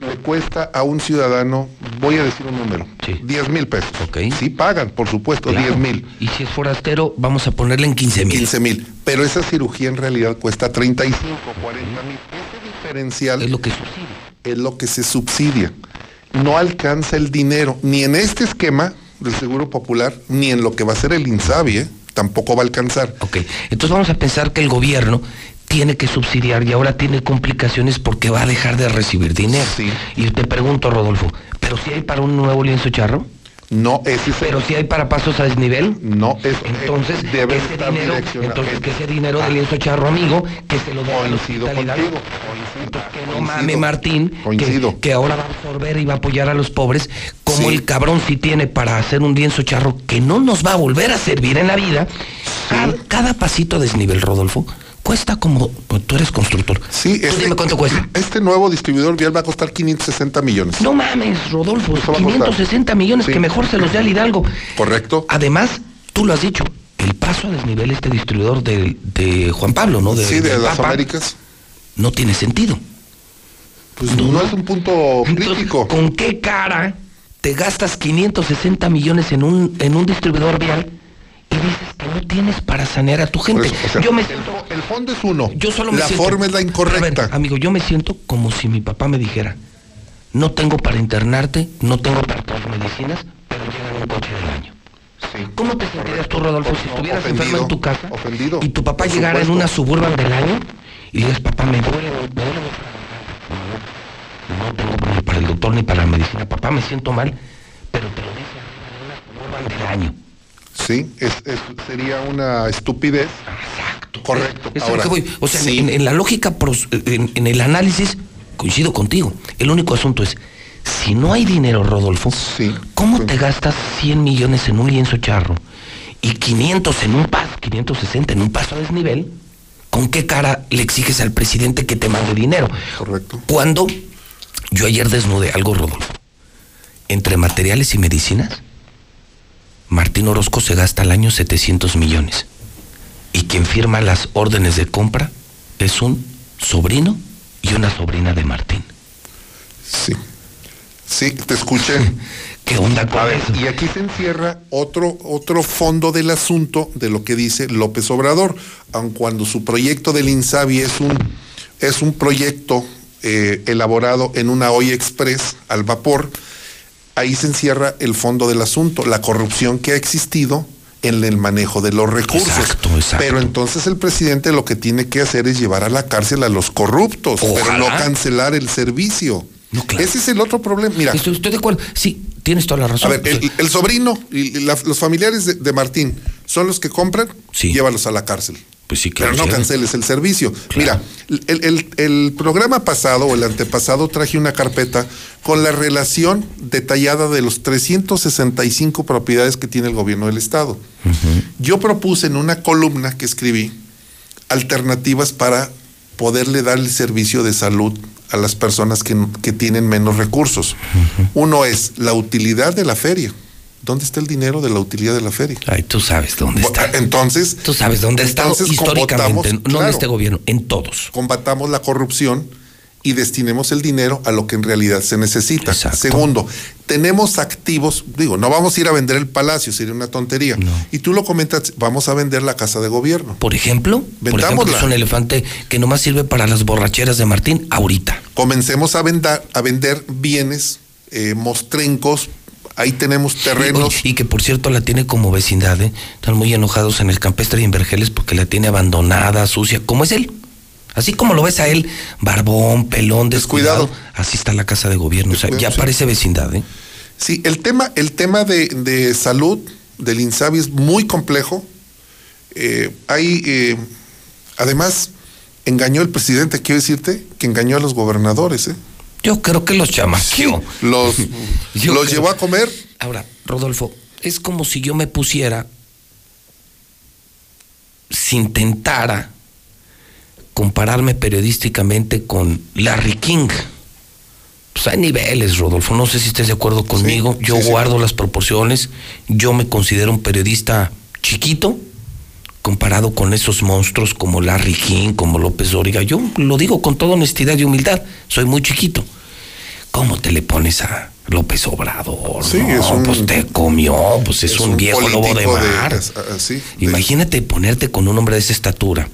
le cuesta a un ciudadano, voy a decir un número, 10 mil pesos. Sí pagan, por supuesto,
Claro.
10 mil.
Y si es forastero, vamos a ponerle en 15 mil.
15 mil. Pero esa cirugía en realidad cuesta 35, 40 mil. Ese diferencial
es lo que
Es lo que se subsidia. No alcanza el dinero, ni en este esquema del Seguro Popular, ni en lo que va a ser el INSABI, ¿eh? tampoco va a alcanzar.
Ok, entonces vamos a pensar que el gobierno tiene que subsidiar y ahora tiene complicaciones porque va a dejar de recibir dinero. Y te pregunto, Rodolfo, ¿pero si hay para un nuevo lienzo charro?
No, ese es
¿Pero si hay para pasos a desnivel?
No, es,
entonces
debe
ese
estar
dinero, entonces que ese dinero del lienzo charro amigo, que se lo dé al
Coincido
hospital Hidalgo.
contigo,
Entonces, que no
coincido.
mame Martín, que,
Coincido.
que ahora va a absorber y va a apoyar a los pobres, como el cabrón sí tiene para hacer un lienzo charro que no nos va a volver a servir en la vida. Cada, cada pasito a desnivel, Rodolfo, cuesta como, pues, tú eres constructor.
Sí,
Tú
este,
dime cuánto cuesta.
Este nuevo distribuidor vial va a costar 560 millones.
No mames, Rodolfo,
Eso va a costar.
560 millones,
Sí.
que mejor se los dé al Hidalgo.
Correcto.
Además, tú lo has dicho, el paso a desnivel este distribuidor de, de Juan Pablo, ¿no?
sí, de las
Papa,
Américas.
No tiene sentido.
Pues no, es un punto crítico.
¿Con qué cara te gastas 560 millones en un, en un distribuidor vial y dices que no tienes para sanear a tu gente?
Por eso, o sea,
yo me siento,
el fondo es uno.
yo solo me
la
siento-
forma es la incorrecta.
Ver, amigo, yo me siento como si mi papá me dijera, no tengo para internarte, no tengo para tus medicinas, pero llega en un coche del año. ¿Cómo te sentirías tú, Rodolfo, si estuvieras enfermo en tu casa y tu papá llegara en una suburban del año y digas, papá, me duele, me duele no tengo ni para el doctor ni para la medicina. Papá, me siento mal, pero te lo dice una suburban del año.
Sí, es, es- sería una estupidez. Exacto. Correcto.
Es
Ahora,
que voy. O sea,
sí.
en, en la lógica, en, en el análisis, coincido contigo. El único asunto es, si no hay dinero, Rodolfo, ¿cómo te gastas 100 millones en un lienzo charro y 500 en un paso, 560 en un paso a desnivel? ¿Con qué cara le exiges al presidente que te mande dinero?
Correcto.
Cuando yo ayer desnudé algo, Rodolfo, entre materiales y medicinas, Martín Orozco se gasta al año 700 millones. Y quien firma las órdenes de compra es un sobrino y una sobrina de Martín.
Sí. Sí, te escuché. *laughs*
¿Qué onda con eso?
y aquí se encierra otro, otro fondo del asunto de lo que dice López Obrador, aun cuando su proyecto del INSABI es un, es un proyecto eh, elaborado en una olla express al vapor, ahí se encierra el fondo del asunto, la corrupción que ha existido en el manejo de los recursos. Pero entonces el presidente lo que tiene que hacer es llevar a la cárcel a los corruptos, pero no cancelar el servicio. Ese es el otro problema. Mira,
Estoy, estoy de acuerdo. Sí, tienes toda la
a
razón.
ver, el, el sobrino y la- los familiares de, de Martín son los que compran, llévalos a la cárcel.
Pues sí,
Pero
claro.
no
sí.
canceles el servicio. Mira, el, el- el programa pasado o el antepasado traje una carpeta con la relación detallada de los 365 propiedades que tiene el gobierno del Estado. Yo propuse en una columna que escribí alternativas para poderle dar el servicio de salud a las personas que, que tienen menos recursos. Uno es la utilidad de la feria. ¿Dónde está el dinero de la utilidad de la feria?
Ay, tú sabes dónde está.
Entonces,
Tú sabes dónde estado
entonces
históricamente, no
claro.
en este gobierno, en todos.
combatamos la corrupción y destinemos el dinero a lo que en realidad se necesita. Segundo, tenemos activos, digo, no vamos a ir a vender el palacio, sería una tontería. Y tú lo comentas, vamos a vender la casa de gobierno.
Por ejemplo, por ejemplo,
Vendámosla.
es un elefante que nomás sirve para las borracheras de Martín ahorita.
Comencemos a vender, a vender bienes, eh, mostrencos, ahí tenemos terrenos.
Y, y que por cierto la tiene como vecindad, ¿eh? Están muy enojados en el campestre y en Vergeles porque la tiene abandonada, sucia, como es él. Así como lo ves a él, barbón, pelón, descuidado, así está la casa de gobierno. O sea, ya parece vecindad, ¿eh?
Sí, el tema, el tema de, de salud del INSABI es muy complejo. Eh, hay, eh, además, engañó el presidente, quiero decirte, que engañó a los gobernadores. ¿eh?
Yo creo que los chamaqueó.
los *laughs* los
creo-
llevó a comer.
Ahora, Rodolfo, es como si yo me pusiera, si intentara compararme periodísticamente con Larry King. Pues hay niveles, Rodolfo. No sé si estés de acuerdo conmigo. yo
sí, sí.
guardo las proporciones. Yo me considero un periodista chiquito comparado con esos monstruos como Larry King, como López Dóriga. Yo lo digo con toda honestidad y humildad. Soy muy chiquito. ¿Cómo te le pones a López Obrador?
Sí,
No,
es un-
pues te comió, pues es, un, viejo lobo de mar.
ah, de-
Imagínate ponerte con un hombre de esa estatura.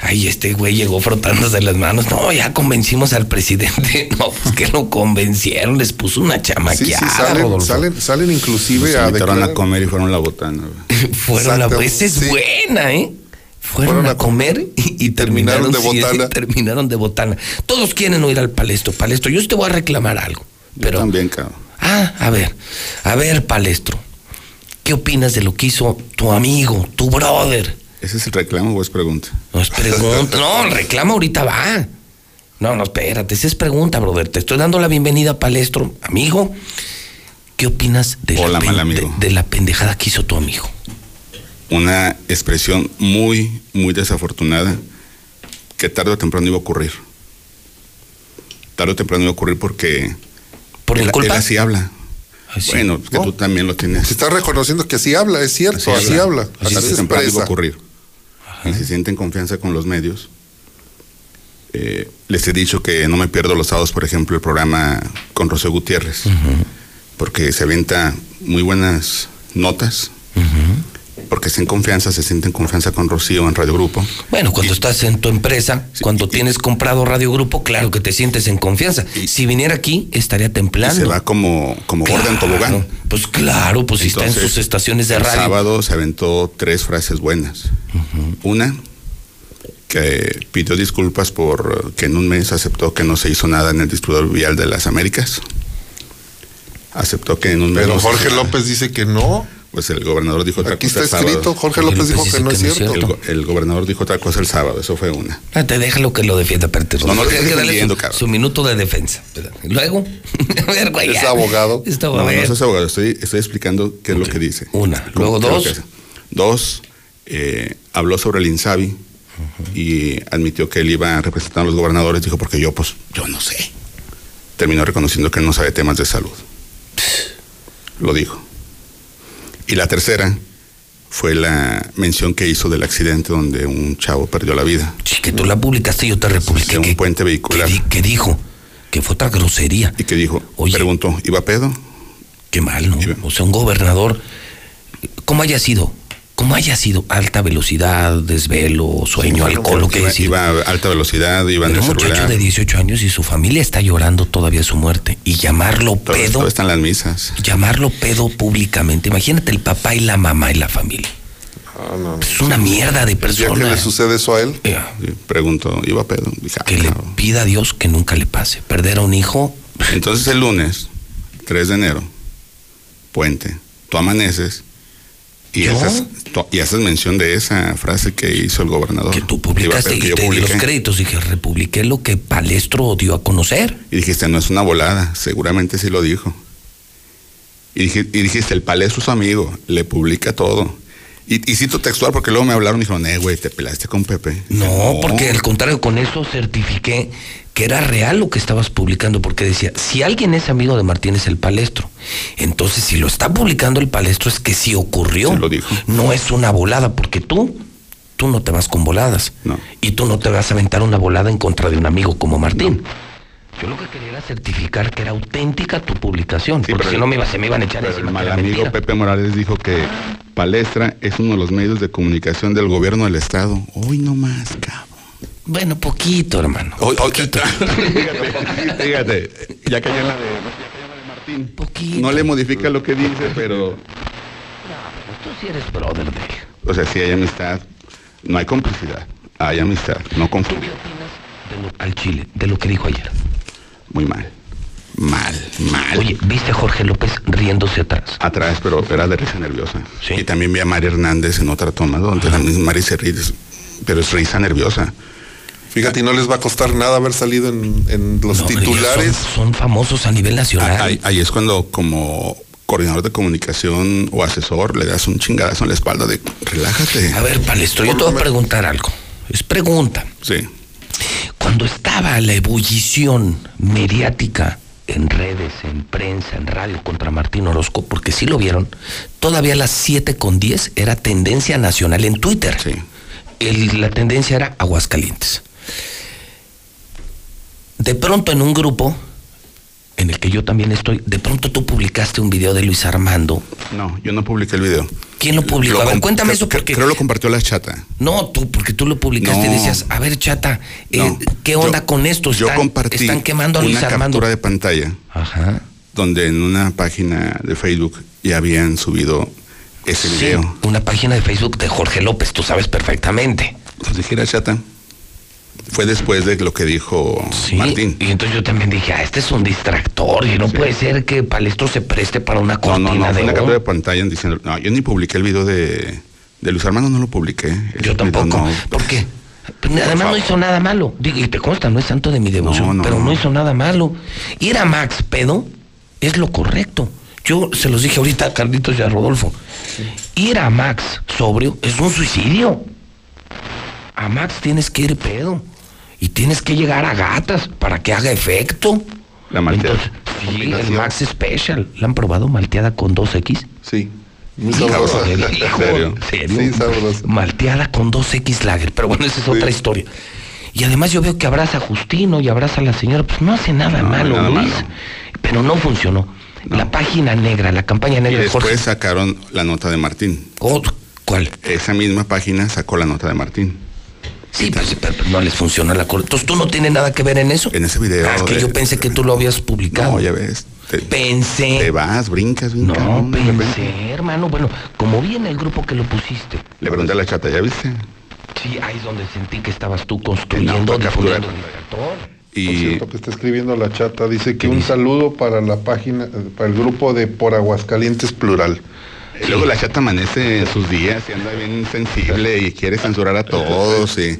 Ay, este güey llegó frotándose las manos. No, ya convencimos al presidente. *laughs* No, pues que lo convencieron, les puso una
Sí, sí,
chamaqueada,
salen, salen, salen inclusive a
invitaron a
declarar.
comer y fueron la botana. *laughs*
Fueron a,
Exacto,
esa es
sí.
buena, ¿eh? Fueron, a comer y, y terminaron,
terminaron de
sí,
botana. *laughs*
terminaron de botana. Todos quieren oír al palestro. Palestro, yo te voy a reclamar algo. Pero,
También, cabrón.
Ah, a ver, a ver, palestro. ¿Qué opinas de lo que hizo tu amigo, tu brother?
¿Ese es el reclamo o es pregunta?
No es pregunta. *laughs* No, el reclamo ahorita va. No, no, espérate, esa es pregunta, brother. Te estoy dando la bienvenida, palestro. Amigo, ¿qué opinas de,
Hola,
la, pen-
mal amigo.
de- de la pendejada que hizo tu amigo?
Una expresión muy, muy desafortunada que tarde o temprano iba a ocurrir. Tarde o temprano iba a ocurrir porque
¿Por
él,
mi culpa?
él así habla. Bueno, es que tú también lo tienes.
Se está reconociendo que así habla, es cierto, así, habla. Así,
Tarde
se
o temprano iba a
expresa.
Y si sienten confianza con los medios, eh, les he dicho que no me pierdo los sábados, por ejemplo, el programa con Rocío Gutiérrez, porque se avienta muy buenas notas, porque en confianza, se siente en confianza con Rocío en Radio Grupo.
Bueno, cuando estás en tu empresa, cuando tienes comprado Radio Grupo, claro que te sientes en confianza. Si viniera aquí, estaría
Y
templando.
se va como, como gorda en tobogán.
Pues claro, pues si está en
Entonces,
sus estaciones de
el
radio.
sábado se aventó tres frases buenas. Una, que pidió disculpas por que en un mes aceptó que no se hizo nada en el distribuidor vial de las Américas. Aceptó que en un mes.
Pero
no
Jorge. López dice que no.
Pues el gobernador dijo otra
Aquí
cosa
está
el sábado.
escrito, Jorge López dijo que no es cierto.
El, go- el gobernador dijo otra cosa el sábado, eso fue una.
Ah, te déjalo que lo defienda, espérate.
No, no estoy
que darle su, minuto de defensa. Luego, *laughs* a ver, güey.
Es abogado.
Está
No, no soy abogado, estoy, estoy explicando qué es lo que dice.
Una. Luego
es
dos.
Dos, eh, habló sobre el INSABI y admitió que él iba a representar a los gobernadores. Dijo, porque yo, pues, yo no sé. Terminó reconociendo que él no sabe temas de salud. Lo dijo. Y la tercera fue la mención que hizo del accidente donde un chavo perdió la vida.
Sí, que tú la publicaste y yo te republiqué.
De un
que-
puente vehicular.
que que dijo? Que fue otra grosería.
Y que dijo, preguntó, ¿iba pedo?
Qué mal, ¿no? O sea, un gobernador, como haya sido, como haya sido alta velocidad, desvelo, sueño, alcohol, lo que
iba,
sido.
iba a alta velocidad, iba en
Pero
el
un muchacho
celular.
de 18 años y su familia está llorando todavía su muerte. Y llamarlo
Todo,
pedo,
todo está en las misas.
llamarlo pedo públicamente. Imagínate el papá y la mamá y la familia.
Ah, no.
Es una mierda de
¿Ya que
persona.
le sucede eso a él?
Sí, Preguntó, ¿iba pedo? Dije, ah,
Que le pida a Dios que nunca le pase. Perder a un hijo,
Entonces el lunes, 3 de enero, puente, tú amaneces y, haces, tú- y haces mención de esa frase que hizo el gobernador. Que tú
publicaste y te di los créditos. Dije, republiqué lo que Palestro dio a conocer.
Y dijiste, no es una volada, seguramente sí lo dijo. Y dijiste, el palestro es su amigo, le publica todo. Y, y cito textual porque luego me hablaron y dijeron, eh, güey, te pelaste con Pepe.
No, porque al contrario, con eso certifiqué que era real lo que estabas publicando, porque decía, si alguien es amigo de Martínez el Palestro, entonces si lo está publicando el Palestro es que sí ocurrió.
lo dijo.
No es una volada, porque tú, tú no te vas con voladas.
No.
Y tú no te vas a aventar una volada en contra de un amigo como Martín. Yo lo que quería era certificar que era auténtica tu publicación, porque si no me iba, se me iban a echar
Pero
encima
el mal amigo
mentira.
Pepe Morales dijo que Palestra es uno de los medios de comunicación del gobierno del estado. Hoy no más, cabrón.
Bueno, poquito, hermano. *laughs* *laughs*
fíjate, fíjate, ya de, ya la de Martín. No le modifica lo que dice, pero, *laughs*
Tú sí eres brother de él.
o sea, si hay amistad, no hay complicidad, hay amistad, no
¿Tú
confundir.
qué opinas? de lo- al Chile, de lo que dijo ayer.
Muy mal. Mal, mal.
Oye, ¿viste a Jorge López riéndose atrás?
Atrás, pero era de risa nerviosa. Y también vi a Mari Hernández en otra toma, donde la misma Mari se ríe, pero es risa nerviosa.
Fíjate, y no les va a costar nada haber salido en, en los
No, hombre,
titulares.
Son, son famosos a nivel nacional.
Ahí, ahí es cuando como coordinador de comunicación o asesor le das un chingadazo en la espalda de relájate.
A ver, Palestro, yo te voy a preguntar algo. Es pregunta.
Sí.
Cuando estaba la ebullición mediática en redes, en prensa, en radio contra Martín Orozco, porque sí lo vieron, todavía a las 7 con 10 era tendencia nacional en Twitter. El- la tendencia era Aguascalientes. De pronto en un grupo en el que yo también estoy, de pronto tú publicaste un video de Luis Armando.
No, yo no publiqué el video.
¿Quién lo publicó? A ver, cuéntame
creo-
eso porque...
Creo lo compartió la chata.
No, tú, porque tú lo publicaste y decías, a ver, chata, eh,
No,
¿qué onda
yo-
con esto?
Yo
Están,
compartí
están quemando a Luis
una
Armando.
captura de pantalla donde en una página de Facebook ya habían subido ese
Sí,
video.
una página de Facebook de Jorge López, tú sabes perfectamente.
Pues dijera chata. Fue después de lo que dijo Martín.
Y entonces yo también dije, ah, este es un distractor y no puede ser que Palestro se preste para una
No,
cortina
no, no,
de
fue una captura de pantalla diciendo, no, yo ni publiqué el video de, de Luis Armando, no lo publiqué.
Yo tampoco. ¿Por qué? Pues, Además no hizo nada malo. Digo, y te consta, no es santo de mi devoción,
No, no,
pero no.
no.
hizo nada malo. Ir a Max pedo es lo correcto. Yo se los dije ahorita a Carlitos y a Rodolfo. Ir a Max sobrio es un suicidio. A Max tienes que ir pedo. Y tienes que llegar a gatas para que haga efecto.
La malteada.
Entonces, sí, el Max Special. ¿La han probado malteada con 2X?
Sí. Muy sabrosa.
del hijo,
¿En serio?
¿en serio?
Sí, sabrosa.
Malteada con 2X Lager, pero bueno, esa es otra historia. Y además yo veo que abraza a Justino y abraza a la señora, pues no hace nada
No,
malo,
nada
Luis.
malo.
Pero no funcionó. La página negra, la campaña
Y
negra de
después
Jorge.
sacaron la nota de Martín.
¿Cuál?
Esa misma página sacó la nota de Martín.
Sí, pues, pero, pero no les funciona la cosa. Entonces tú no tienes nada que ver en eso.
En ese video.
Ah, es que
de-
yo pensé que tú lo habías publicado.
No, ya ves. Te,
Pensé.
te vas, brincas,
No,
brincas. repente.
pensé, hermano. Bueno, como vi en el grupo que lo pusiste.
Le pregunté a la chata, ¿ya viste?
Sí, ahí es donde sentí que estabas tú construyendo,
captura.
difundiendo el reactor.
Por
Y
cierto, que está escribiendo la chata, dice que un saludo para la página, eh, para el grupo de Por Aguascalientes Plural.
Y luego la chata amanece sus días y anda bien sensible y quiere censurar a todos. Y,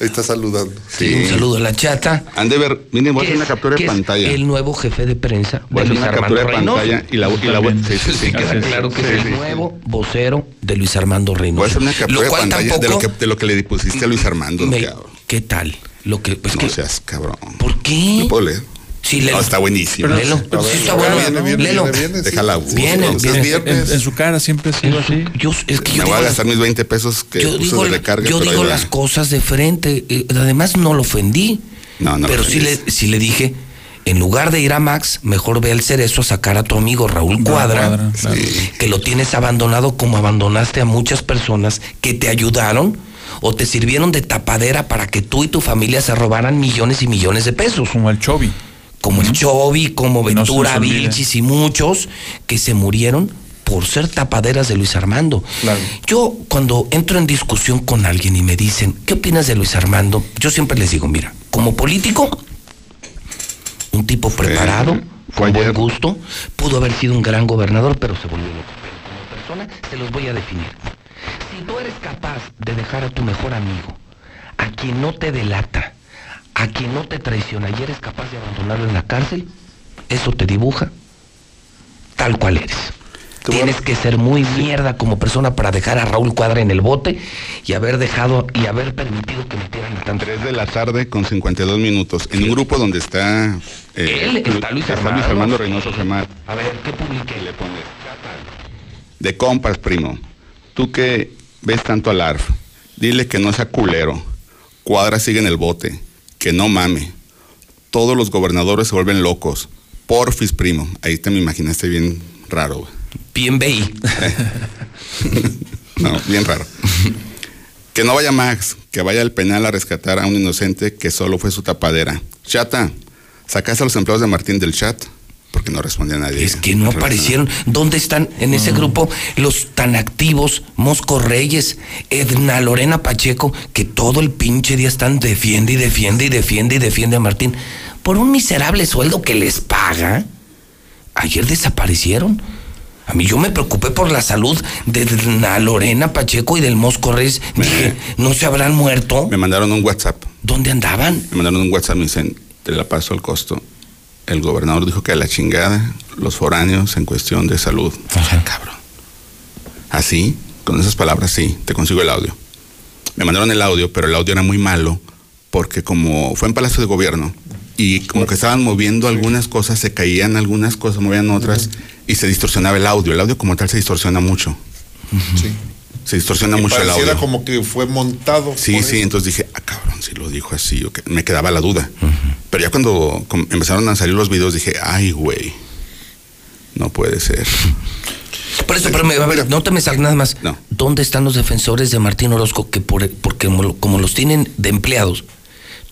Está saludando.
Sí, un saludo a la chata.
Han de ver, miren, voy a hacer una captura de
es
pantalla.
El nuevo jefe de prensa
Voy a hacer una
Armando
captura de pantalla y la, y la sí, sí, sí,
queda claro que
sí,
es el
sí.
nuevo vocero de Luis Armando Reynoso.
Voy a hacer una captura de pantalla de lo, que, de lo que le pusiste a Luis Armando.
Me-. ¿Qué tal? Lo que, pues
no
que,
seas cabrón.
¿Por qué?
¿Lo puedo leer?
Sí, léelo.
No, está buenísimo.
Pero léelo. Pero sí está bueno.
Viene, viene,
Léelo.
viene, viene, sí.
Déjala.
Viene.
En, en su cara siempre ha sido así.
Yo, es que yo
Me
digo,
voy a
las-
gastar mis 20 pesos que
yo
uso
digo,
de recarga.
yo digo las cosas de frente. eh, Además, no lo ofendí.
No, no
Pero sí le, sí le dije, en lugar de ir a Max, mejor ve al Cerezo a sacar a tu amigo Raúl Cuadra,
Cuadra, claro.
que lo tienes abandonado como abandonaste a muchas personas que te ayudaron o te sirvieron de tapadera para que tú y tu familia se robaran millones y millones de pesos.
Como el Chovi.
Como el Chovi, como
no
Ventura. Vilchis y muchos que se murieron por ser tapaderas de Luis Armando. Yo cuando entro en discusión con alguien y me dicen, ¿qué opinas de Luis Armando? Yo siempre les digo, mira, como político, un tipo preparado, con buen gusto, pudo haber sido un gran gobernador, pero se volvió loco. Pero como persona, se los voy a definir. Si tú eres capaz de dejar a tu mejor amigo, a quien no te delata, a quien no te traiciona y eres capaz de abandonarlo en la cárcel, eso te dibuja tal cual eres. Tienes que ser muy mierda como persona para dejar a Raúl Cuadra en el bote y haber dejado y haber permitido que metieran a tantos.
3 de la tarde con 52 minutos. En un grupo donde está. eh,
Él, está Luis Armando.
Luis Armando Reynoso Gemar.
A ver, ¿qué publiqué?
Le pones. De compas, primo. Tú que ves tanto al ARF, dile que no sea culero. Cuadra sigue en el bote. Que no mame. Todos los gobernadores se vuelven locos. Porfis, primo. Ahí te me imaginaste bien raro.
Bien BI. *laughs*
No, bien raro. Que no vaya Max, que vaya al penal a rescatar a un inocente que solo fue su tapadera. Chata, ¿sacaste a los empleados de Martín del chat? Porque no respondía a nadie.
Es que no aparecieron. ¿Dónde están en ese grupo los tan activos? Mosco Reyes, Edna Lorena Pacheco, que todo el pinche día están defiende y defiende y defiende y defiende a Martín. Por un miserable sueldo que les paga. Ayer desaparecieron. A mí yo me preocupé por la salud de Edna Lorena Pacheco y del Mosco Reyes. Dije, ¿no se habrán muerto?
Me mandaron un WhatsApp.
¿Dónde andaban?
Me mandaron un WhatsApp, me dicen, te la paso al costo. El gobernador dijo que a la chingada los foráneos en cuestión de salud. Cabrón. Así, con esas palabras, sí, te consigo el audio. Me mandaron el audio, pero el audio era muy malo porque como fue en Palacio de Gobierno y como que estaban moviendo algunas cosas, se caían algunas cosas, movían otras y se distorsionaba el audio. El audio como tal se distorsiona mucho.
Sí.
Se distorsiona
Y
mucho el
pareciera
audio.
como que fue montado.
Sí, sí,
eso.
entonces dije, ah, cabrón, si lo dijo así, que- me quedaba la duda. Pero ya cuando empezaron a salir los videos dije, ay, güey, no puede ser. *laughs*
Por eso, pero me, a ver, no te me salgas nada más. ¿Dónde están los defensores de Martín Orozco que por, porque como los tienen de empleados,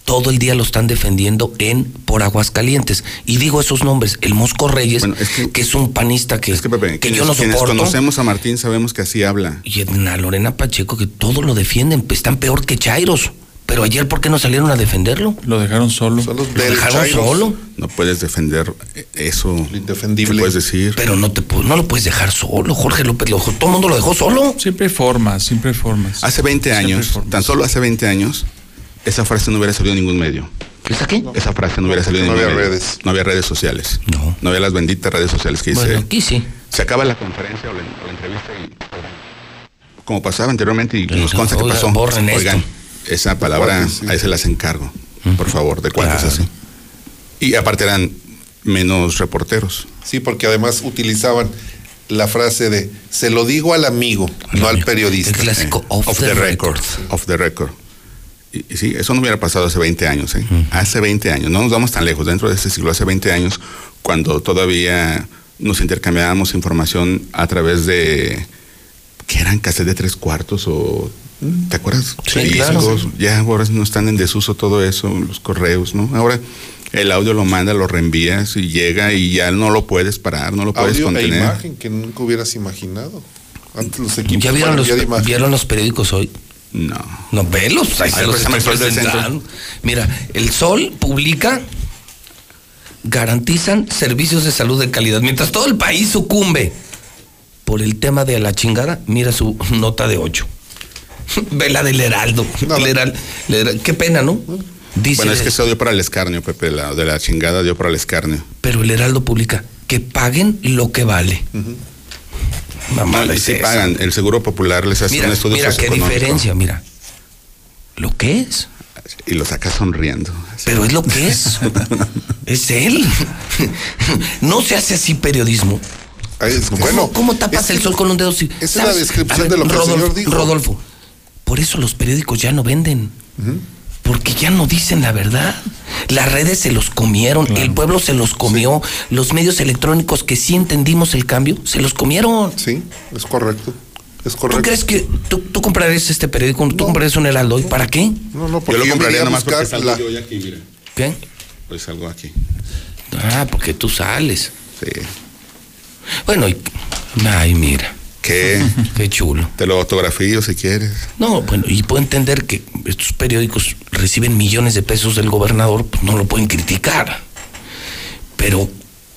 todo el día lo están defendiendo en por Aguascalientes? Y digo esos nombres, el Mosco Reyes, que, es un panista que, que,
Quienes-
yo no
quienes
soporto.
conocemos a Martín sabemos que así habla.
Y Edna Lorena Pacheco, que todo lo defienden, pues, están peor que Chairos. Pero ayer, ¿por qué no salieron a defenderlo?
Lo dejaron solo.
Lo dejaron solo.
No puedes defender eso.
Indefendible.
¿Qué puedes decir?
Pero no te no lo puedes dejar solo, Jorge López. Lo, todo el mundo lo dejó solo.
Siempre hay formas, siempre hay formas.
Hace 20 años, tan solo hace 20 años, esa frase no hubiera salido en ningún medio.
¿Esa qué?
Esa frase no hubiera salido en
No
ningún
había
medio.
redes.
No había redes sociales.
No.
No había las benditas redes sociales que dice.
Bueno, aquí sí.
Se acaba la conferencia o la, o la entrevista y. Como pasaba anteriormente y nos consta que pasó.
borren esto.
Oigan, esa palabra,
sí.
ahí se las encargo. Por favor, de cuántos
Claro.
así. Y aparte eran menos reporteros.
Sí, porque además utilizaban la frase de se lo digo al amigo, no al periodista.
El clásico off,
Off
the,
the
record.
record. Off the record. Y, y sí, eso no hubiera pasado hace 20 años, ¿eh? Hace 20 años, no nos vamos tan lejos, dentro de este siglo, hace 20 años, cuando todavía nos intercambiábamos información a través de, que eran cassettes de tres cuartos o, ¿te acuerdas?
Sí, claro.
Ya ahora no están en desuso todo eso, los correos, ¿no? Ahora el audio lo manda, lo reenvías y llega y ya no lo puedes parar, no lo puedes
Audio e
contener.
imagen que nunca hubieras imaginado. Antes los equipos
¿Ya vieron los,
mayoría de imagen.
vieron los periódicos hoy?
No.
No, velos, ahí se los
centro.
presentando. Mira, el Sol publica garantizan servicios de salud de calidad. Mientras todo el país sucumbe por el tema de la chingada, mira su nota de 8. Ve la del Heraldo. El Heral- el Heral- Qué pena, ¿no? Dice,
Bueno, es que se dio para el escarnio, Pepe, la, de la chingada dio para el escarnio.
pero el Heraldo publica que paguen lo que vale. Mamá,
No, y sí pagan, el Seguro Popular les hace
Mira,
un estudio
mira qué diferencia, mira. Lo que es.
Y lo saca sonriendo.
Pero es lo que es. *laughs* es él. *laughs* no se hace así periodismo.
bueno,
¿Cómo, cómo tapas el sol con un dedo? Si-
esa es la descripción de lo que el
Rodolfo,
señor dijo.
Rodolfo, por eso los periódicos ya no venden. Porque ya no dicen la verdad. Las redes se los comieron, el pueblo se los comió, los medios electrónicos que sí entendimos el cambio, se los comieron.
Sí, es correcto. Es
¿Tú
correcto.
crees que tú, tú comprarías este periódico? ¿Tú comprarías un Heraldo hoy? ¿Para qué?
No, no,
Yo
porque
lo
yo
compraría
iría a
nomás porque salgo
la-
yo hoy aquí, mira.
¿Qué?
Hoy salgo aquí.
Ah, porque tú sales.
Sí.
Bueno, y... ay, mira.
¿Qué?
Qué chulo.
Te lo autografío si quieres.
No, bueno, y puedo entender que estos periódicos reciben millones de pesos del gobernador, pues no lo pueden criticar. Pero,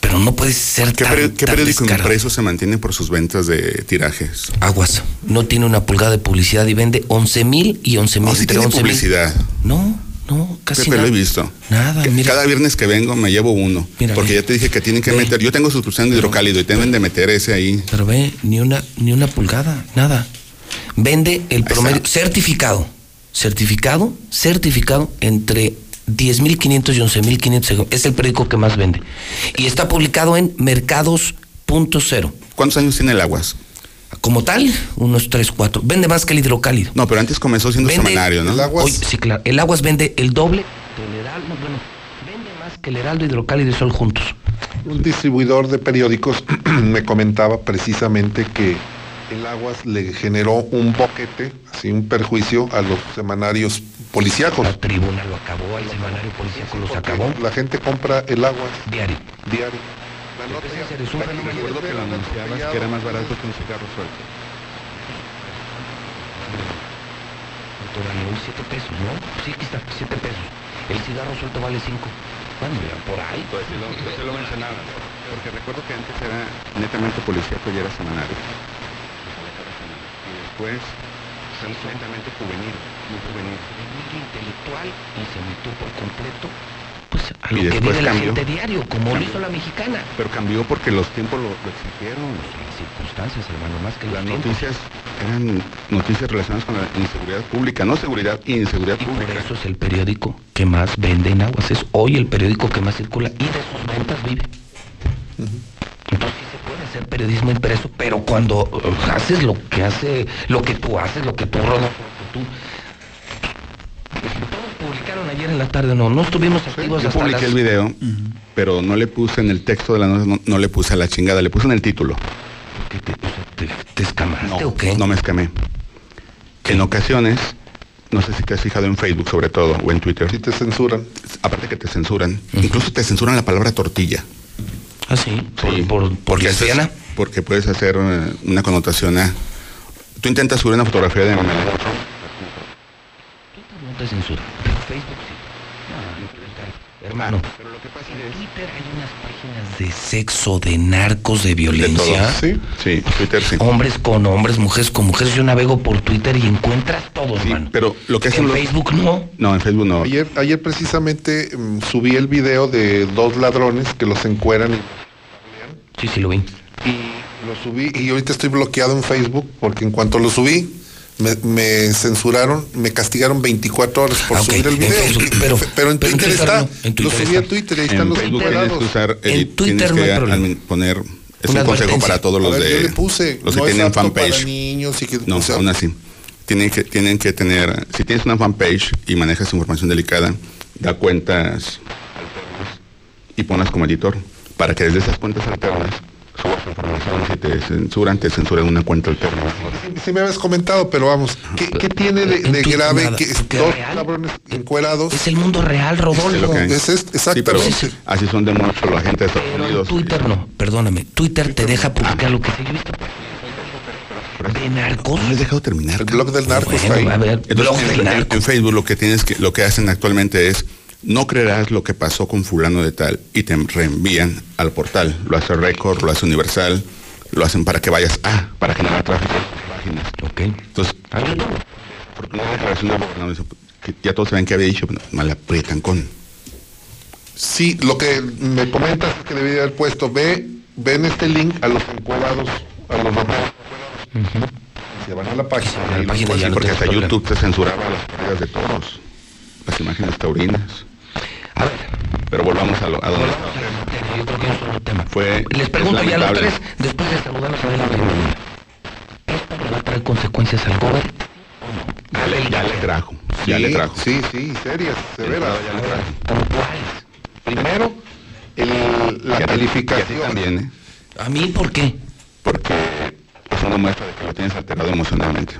pero no puede ser
¿Qué,
tan,
qué
tan
periódico
descarado.
impreso se mantiene por sus ventas de tirajes?
Aguas, no tiene una pulgada de publicidad y vende 11 mil y 11 mil.
No, sí tiene publicidad.
No, no, casi
Pepe, lo
nada.
he visto.
Nada, mira.
Cada viernes que vengo me llevo uno.
Mira,
porque ya te dije que tienen que
Ve.
meter. Yo tengo suscripción de hidrocálido y deben de meter ese ahí.
Pero ve, ni una, ni una pulgada, nada. Vende el promedio certificado. Certificado, certificado entre 10.500 y 11.500. Es el periódico que más vende. Y está publicado en mercados.0.
¿Cuántos años tiene el Aguas?
Como tal, unos 3, 4. Vende más que el hidrocálido.
No, pero antes comenzó siendo
Vende-
semanario, ¿no?
El Aguas-
Hoy, sí, claro. El Aguas vende el doble del Heraldo. Bueno, vende más que el Heraldo, Hidrocálido y Sol juntos.
Un distribuidor de periódicos *clears throat* me comentaba precisamente que el Aguas le generó un boquete, así un perjuicio a los semanarios policíacos.
La tribuna lo acabó, el semanario policíaco los acabó.
La gente compra el Aguas
Diario.
diario.
se resuelve, no me recuerdo que lo anunciabas que era más barato que un cigarro suelto.
Todavía hoy 7 pesos, ¿no? Sí, aquí está, 7 pesos. El cigarro suelto vale 5. Bueno, mira, por ahí.
Pues sí lo, sí lo mencionabas. Porque recuerdo que antes era netamente policía y era semanario. Y después fue netamente juvenil, muy juvenil.
Muy intelectual y se metió por completo pues a
Y
lo que vive la gente diario, como lo
Cambió.
hizo la mexicana.
Pero cambió porque los tiempos lo, lo exigieron.
Las circunstancias, hermano, más que
Las
los
noticias eran noticias relacionadas con la inseguridad pública, no seguridad, inseguridad
Y por
pública.
eso es el periódico que más vende en aguas. Es hoy el periódico que más circula y de sus ventas vive. Entonces hacer periodismo impreso, pero cuando uh, haces lo que hace, lo que tú haces, lo que tú que tú. Todos publicaron ayer en la tarde, no, no estuvimos activos
Yo
hasta
publiqué
las-
el video, pero no le puse en el texto de la nota, no, no le puse a la chingada, le puse en el título.
¿Qué te, o sea, te, te escamaste
No,
o qué?
no me escamé. En ocasiones, no sé si te has fijado en Facebook sobre todo, o en Twitter.
Si te censuran.
Aparte que te censuran, incluso te censuran la palabra tortilla.
Ah, sí, por,
Sí,
por, por
porque haces-
lesbiana.
porque puedes hacer una connotación a... Tú intentas subir una fotografía de Manuel
No te censura. Hermano,
Pero lo que pasa
en
es...
Twitter hay unas páginas de sexo, de narcos, de
De todo.
violencia.
Sí, sí, Twitter sí.
Hombres con hombres, mujeres con mujeres. Yo navego por Twitter y encuentras todo,
Sí,
hermano.
pero lo que hacen
En
los...
Facebook no.
No, en Facebook no.
Ayer, ayer precisamente mm, subí el video de dos ladrones que los encueran y,
Sí, sí lo vi.
y lo subí y ahorita estoy bloqueado en Facebook porque en cuanto lo subí me, me censuraron, me castigaron 24 horas por
Ah,
subir el
en
video.
Facebook, pero-
pero en
pero en
Twitter
Twitter
está,
no, en
lo
Twitter
subí a. Twitter y ahí están
En
los
Facebook tienes
encuerados.
que usar...
En
edit-
Twitter
tienes
no hay
que
problema.
admin- poner... Es
Una
un consejo para todos los
ver,
de...
yo le puse,
los
no
que
es
tienen fanpage.
niños y que,
No,
o sea,
aún así. Tienen que, tienen que tener, si tienes una fanpage y manejas información delicada, da cuentas alternas y ponlas como editor, para que desde esas cuentas alternas subas información. Si te censuran, te censuran una cuenta alterna.
Sí, sí me habías comentado, pero vamos, ¿qué, qué tiene de, grave
nada,
que dos cabrones encuerados?
Es el mundo real,
Es lo
Rodolfo.
que hay.
Es este,
Sí, pero
exactamente.
así son de mucho la gente de Estados Unidos.
Twitter no, perdóname. Twitter te deja publicar lo que se visto. De narcos.
No les he dejado terminar.
El blog del narco está ahí.
Bueno, a ver,
Entonces,
blog
en-
del
en,
narco.
en Facebook lo que tienes que, lo que hacen actualmente es no creerás lo que pasó con fulano de tal y te reenvían al portal. Lo hace Record, lo hace Universal, lo hacen para que vayas a, para generar tráfico páginas.
Ok.
Entonces, porque una declaración que ya todos saben que había dicho, pero mal aprietan con.
Sí, lo que me comentas es que debería haber puesto, ve, ven este link a los encuadrados, a los encuadrados. Se van a la página.
a la
y
página
después-
ya no
porque hasta. YouTube te censuraba las corridas de todos, las imágenes taurinas.
A ver,
Pero volvamos a, lo, a donde
volvamos a la materia. Yo creo que es un solo tema.
Fue-
Les
es
pregunto ya a los tres, después de saludarlos a la bienvenida. ¿Esto le va a traer consecuencias al gobierno?
ya le, ya le trajo, ya le trajo.
Sí, sí, serias, severas.
Ya le trajo.
Primero, el- la calificación.
también, ¿eh?
¿A mí por qué?
Porque es una muestra de que lo tienes alterado emocionalmente.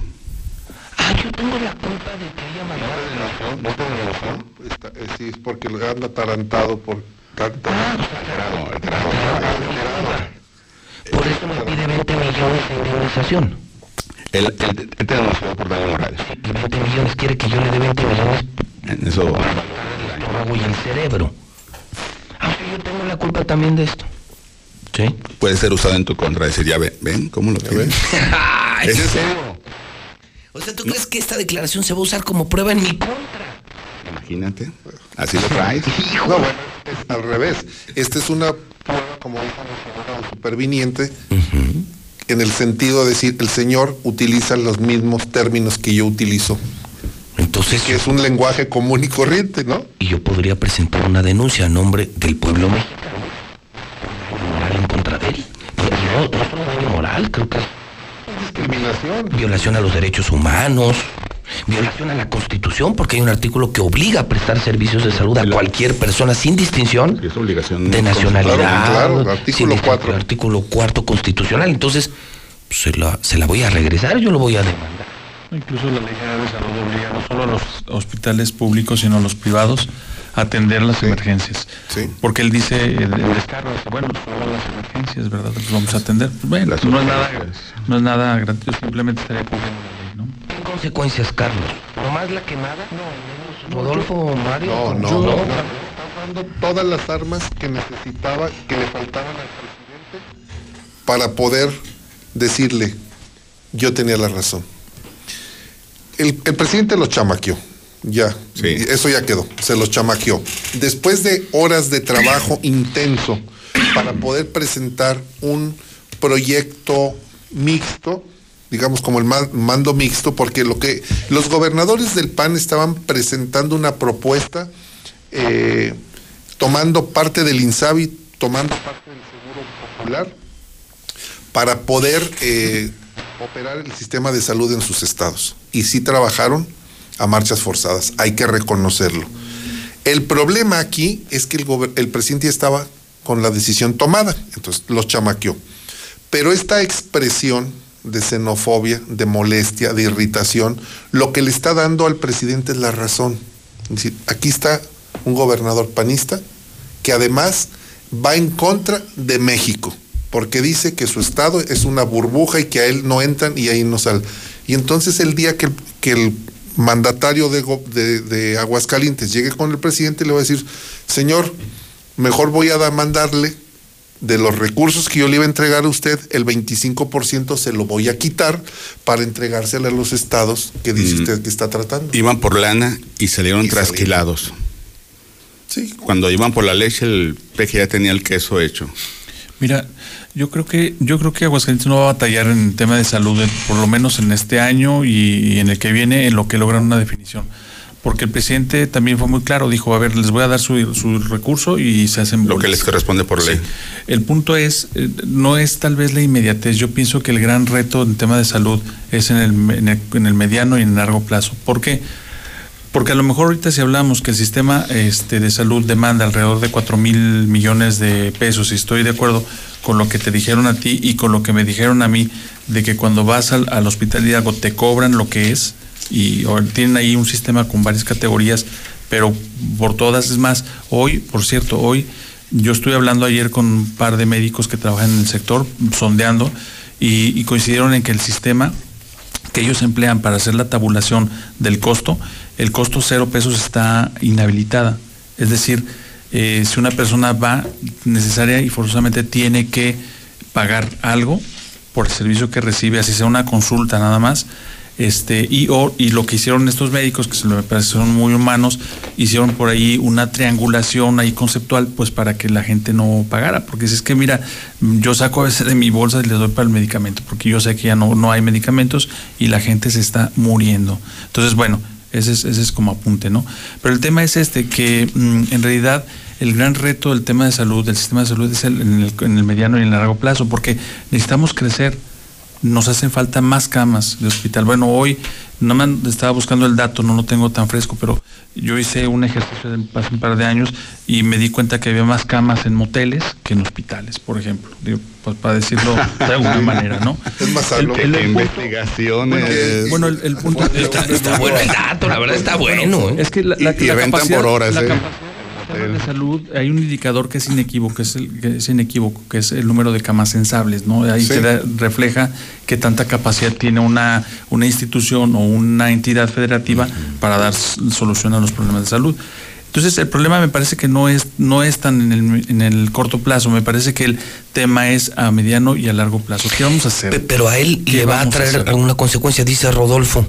Ah, yo tengo la culpa de que haya mandado.
¿No te denunció? Está- eh, sí, es porque lo anda atarantado por tanta...
Alterado, alterado.
Por eso me pide 20 millones de indemnización.
Él, él- él te denunció por daño moral.
Y 20 millones quiere que yo le dé 20 millones
En Eso,
el estómago y el cerebro. Ah, sí, yo tengo la culpa también de esto. ¿Sí?
puede ser usado en tu contra. Decir, ya ven, ven cómo lo tienes. *laughs* Es eso.
O sea, ¿tú crees que esta declaración se va a usar como prueba en mi contra?
Imagínate. Así lo traes. *laughs*
No, bueno, es al revés. Esta es una prueba, como dijo el superviniente, en el sentido de decir, el señor utiliza los mismos términos que yo utilizo,
Entonces,
que es un lenguaje común y corriente, ¿no?
y yo podría presentar una denuncia a nombre del pueblo mexicano. Moral en contra de él. Pero no, no solo daño moral, creo que es
Discriminación.
violación a los derechos humanos, violación a la Constitución, porque hay un artículo que obliga a prestar servicios de salud a cualquier persona sin distinción
Es obligación.
de nacionalidad.
Claro, claro,
sin
artículo
distinción,
cuatro.
Artículo cuarto constitucional. Entonces, pues, se la, se la voy a regresar, yo lo voy a demandar.
Incluso la Ley General de Salud obliga no solo a los hospitales públicos, sino a los privados atender las emergencias. Porque él dice, el, el descargo, bueno, todas las emergencias, ¿verdad? Las vamos a atender. Pues bueno, no es, nada, no es nada gratuito, simplemente estaría cumpliendo la ley, ¿no?
¿Qué consecuencias, Carlos? ¿Nomás la quemada? No, Rodolfo, Mario.
No, no,
yo-
no. Está dando todas las armas que necesitaba, que le faltaban al presidente para poder decirle, yo tenía la razón. El, el presidente los chamaqueó, ya, eso ya quedó, se los chamaqueó. Después de horas de trabajo *coughs* intenso para poder presentar un proyecto mixto, digamos como el ma- mando mixto, porque lo que los gobernadores del PAN estaban presentando una propuesta eh, tomando parte del INSABI, tomando parte del Seguro Popular, para poder eh, operar el sistema de salud en sus estados. Y sí trabajaron a marchas forzadas, hay que reconocerlo. El problema aquí es que el, el presidente estaba con la decisión tomada, entonces los chamaqueó. Pero esta expresión de xenofobia, de molestia, de irritación, lo que le está dando al presidente es la razón. Aquí está un gobernador panista que además va en contra de México, porque dice que su estado es una burbuja y que a él no entran y ahí no salen. Y entonces el día que que el mandatario de, go- de- de Aguascalientes llegue con el presidente, le va a decir, señor, mejor voy a da- mandarle de los recursos que yo le iba a entregar a usted, el 25% se lo voy a quitar para entregárselo a los estados que dice
Mm.
usted que está tratando.
Iban por lana y salieron trasquilados.
Sí.
Cuando iban por la leche, el peje ya tenía el queso hecho.
Mira, yo creo que yo creo que Aguascalientes no va a batallar en el tema de salud, eh, por lo menos en este año y, y en el que viene, en lo que logran una definición. Porque el presidente también fue muy claro, dijo, a ver, les voy a dar su, su recurso y se hacen
Lo que les corresponde por ley.
El punto es, eh, no es tal vez la inmediatez. Yo pienso que el gran reto en tema de salud es en el, en el, en el mediano y en el largo plazo. ¿Por qué? Porque a lo mejor ahorita si hablamos que el sistema este, de salud demanda alrededor de 4 mil millones de pesos, y estoy de acuerdo con lo que te dijeron a ti y con lo que me dijeron a mí, de que cuando vas al, al hospital Hidalgo te cobran lo que es, y tienen ahí un sistema con varias categorías, pero por todas es más, hoy, por cierto, hoy yo estuve hablando ayer con un par de médicos que trabajan en el sector, sondeando, y, y coincidieron en que el sistema que ellos emplean para hacer la tabulación del costo, el costo cero pesos está inhabilitada. Es decir, eh, si una persona va necesaria y forzosamente tiene que pagar algo por el servicio que recibe, así sea una consulta nada más, este, y, o- y lo que hicieron estos médicos, que se me parece son muy humanos, hicieron por ahí una triangulación ahí conceptual, pues para que la gente no pagara, porque si es que mira, yo saco a veces de mi bolsa y les doy para el medicamento, porque yo sé que ya no, no hay medicamentos y la gente se está muriendo. Entonces, bueno, ese es, ese es como apunte, ¿no? Pero el tema es este, que mm, en realidad el gran reto del tema de salud, del sistema de salud, es el- en, el, en el mediano y en el largo plazo, porque necesitamos crecer nos hacen falta más camas de hospital. Bueno, hoy no me estaba buscando el dato, no lo tengo tan fresco, pero yo hice un ejercicio de- hace un par de años y me di cuenta que había más camas en moteles que en hospitales, por ejemplo. Digo, pues para decirlo de alguna *laughs* manera, ¿no?
Es más
El-
sano.
el- el punto-
investigaciones.
Bueno, el, el punto
Está, está bueno el dato, la verdad está bueno.
es que la, la-
Y- y
la capacidad,
por horas,
la
¿eh?
capacidad de salud, hay un indicador que es inequívoco, que es, el, que es inequívoco, que es el número de camas sensables, ¿no? Ahí
Sí.
te da- refleja qué tanta capacidad tiene una, una institución o una entidad federativa para dar solución a los problemas de salud. Entonces, el problema me parece que no es, no es tan en el, en el corto plazo, me parece que el tema es a mediano y a largo plazo. ¿Qué vamos a hacer?
Pe- Pero a él
¿Qué
le va a traer
hacer?
una consecuencia, dice Rodolfo.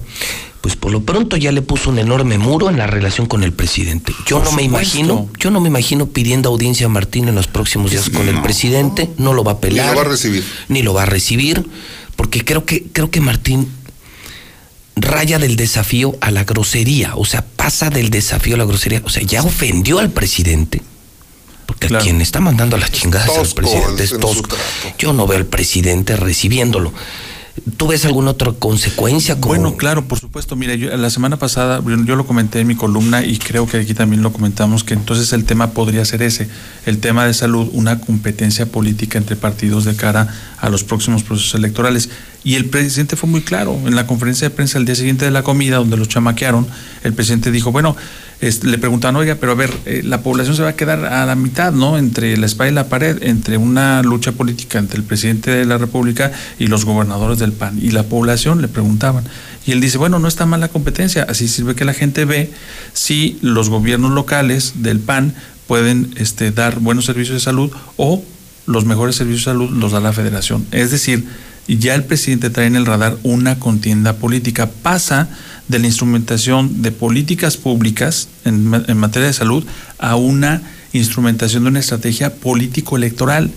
Pues por lo pronto ya le puso un enorme muro en la relación con el presidente. Yo
Por
no me imagino, yo no me imagino pidiendo audiencia a Martín en los próximos días con el presidente, no lo va a
Ni
pelar.
lo va a recibir.
Ni lo va a recibir, porque creo que, creo que Martín raya del desafío a la grosería, o sea, pasa del desafío a la grosería, o sea, ya ofendió al presidente. Porque a quien está mandando a las chingadas al
tosco
presidente es tosco. Yo no veo al presidente recibiéndolo. ¿Tú ves alguna otra consecuencia?
Bueno, claro, por supuesto. Mira, yo, la semana pasada yo, lo comenté en mi columna y creo que aquí también lo comentamos, que entonces el tema podría ser ese, el tema de salud, una competencia política entre partidos de cara a los próximos procesos electorales. Y el presidente fue muy claro en la conferencia de prensa el día siguiente de la comida, donde los chamaquearon, el presidente dijo, bueno, este, le preguntaban, oiga, pero a ver, eh, la población se va a quedar a la mitad, ¿no? Entre la espalda y la pared, entre una lucha política entre el presidente de la República y los gobernadores del PAN. Y la población le preguntaban. Y él dice, bueno, no está mal la competencia, así sirve que la gente ve si los gobiernos locales del PAN pueden este, dar buenos servicios de salud o los mejores servicios de salud los da la federación. Es decir, ya el presidente trae en el radar una contienda política. Pasa de la instrumentación de políticas públicas en, en materia de salud a una instrumentación de una estrategia político-electoral.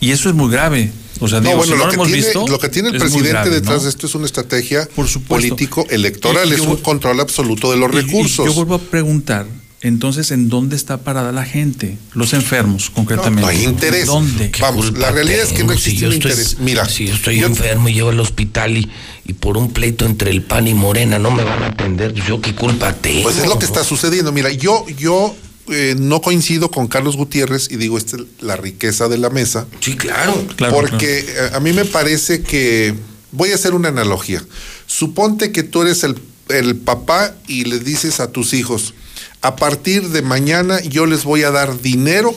Y eso es muy grave. O sea,
no,
digo,
bueno,
si
lo,
no
que
lo hemos
tiene,
visto,
lo que tiene el presidente
grave,
detrás
¿no?
de esto es una estrategia político-electoral,
Y- y
es
yo-
un control absoluto de los
Y- y
recursos.
yo vuelvo a preguntar, entonces, ¿en dónde está parada la gente? Los enfermos, concretamente.
No, hay interés.
¿Dónde?
Vamos, la realidad es que no
si
existe
yo
un
estoy-
interés. Mira,
si yo estoy
yo-
enfermo y llego al hospital y, y por un pleito entre el pan y Morena no me van a atender, pues yo qué culpa tengo.
Pues es lo que está sucediendo. Mira, yo, yo eh, no coincido con Carlos Gutiérrez y digo, esta es la riqueza de la mesa.
Sí, claro.
porque eh, a mí me parece que, voy a hacer una analogía. Suponte que tú eres el, el papá y le dices a tus hijos, a partir de mañana yo les voy a dar dinero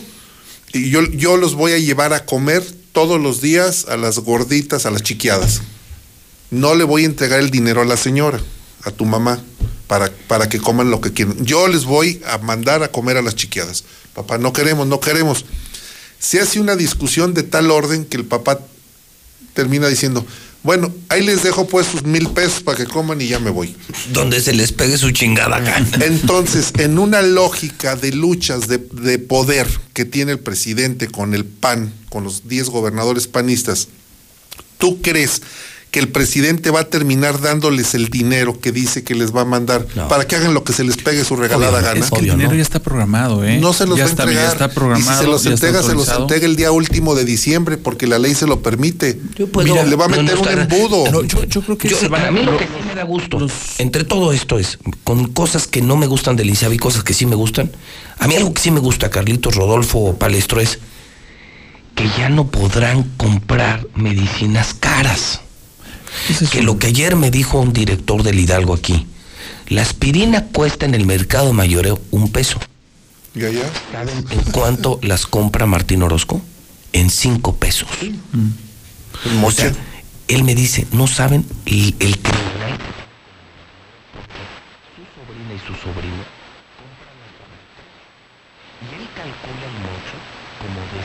y yo, yo los voy a llevar a comer todos los días a las gorditas, a las chiquiadas. No le voy a entregar el dinero a la señora, a tu mamá, para, para que coman lo que quieran. Yo les voy a mandar a comer a las chiquiadas. Papá, no queremos, no queremos. Se hace una discusión de tal orden que el papá termina diciendo, bueno, ahí les dejo pues sus mil pesos para que coman y ya me voy.
Donde se les pegue su chingada gana. *laughs*
Entonces, en una lógica de luchas de, de poder que tiene el presidente con el PAN, con los 10 gobernadores panistas, ¿tú crees que el presidente va a terminar dándoles el dinero que dice que les va a mandar para que hagan lo que se les pegue su regalada
Obvio,
gana?
Es que el dinero ya está programado, ¿eh?
No se los
ya
va a
está,
entregar.
Ya está programado.
y si se los entrega, se los entrega el día último de diciembre porque la ley se lo permite.
puedo-
Mira, le va a
no, no
meter un embudo.
No,
yo, yo creo que
Yo-
se van
a mí lo que sí me da gusto, entre todo esto es, con cosas que no me gustan del INSABI y cosas que sí me gustan, a mí algo que sí me gusta, Carlitos Rodolfo Palestro, es que ya no podrán comprar medicinas caras. Que lo que ayer me dijo un director del Hidalgo aquí, la aspirina cuesta en el mercado mayoreo un peso.
Ya.
¿Saben en cuánto las compra Martín Orozco? En cinco pesos. O sea, él me dice, no saben el, el criminal. Su sobrina y su sobrino compran las- Y él calcula el mocho como de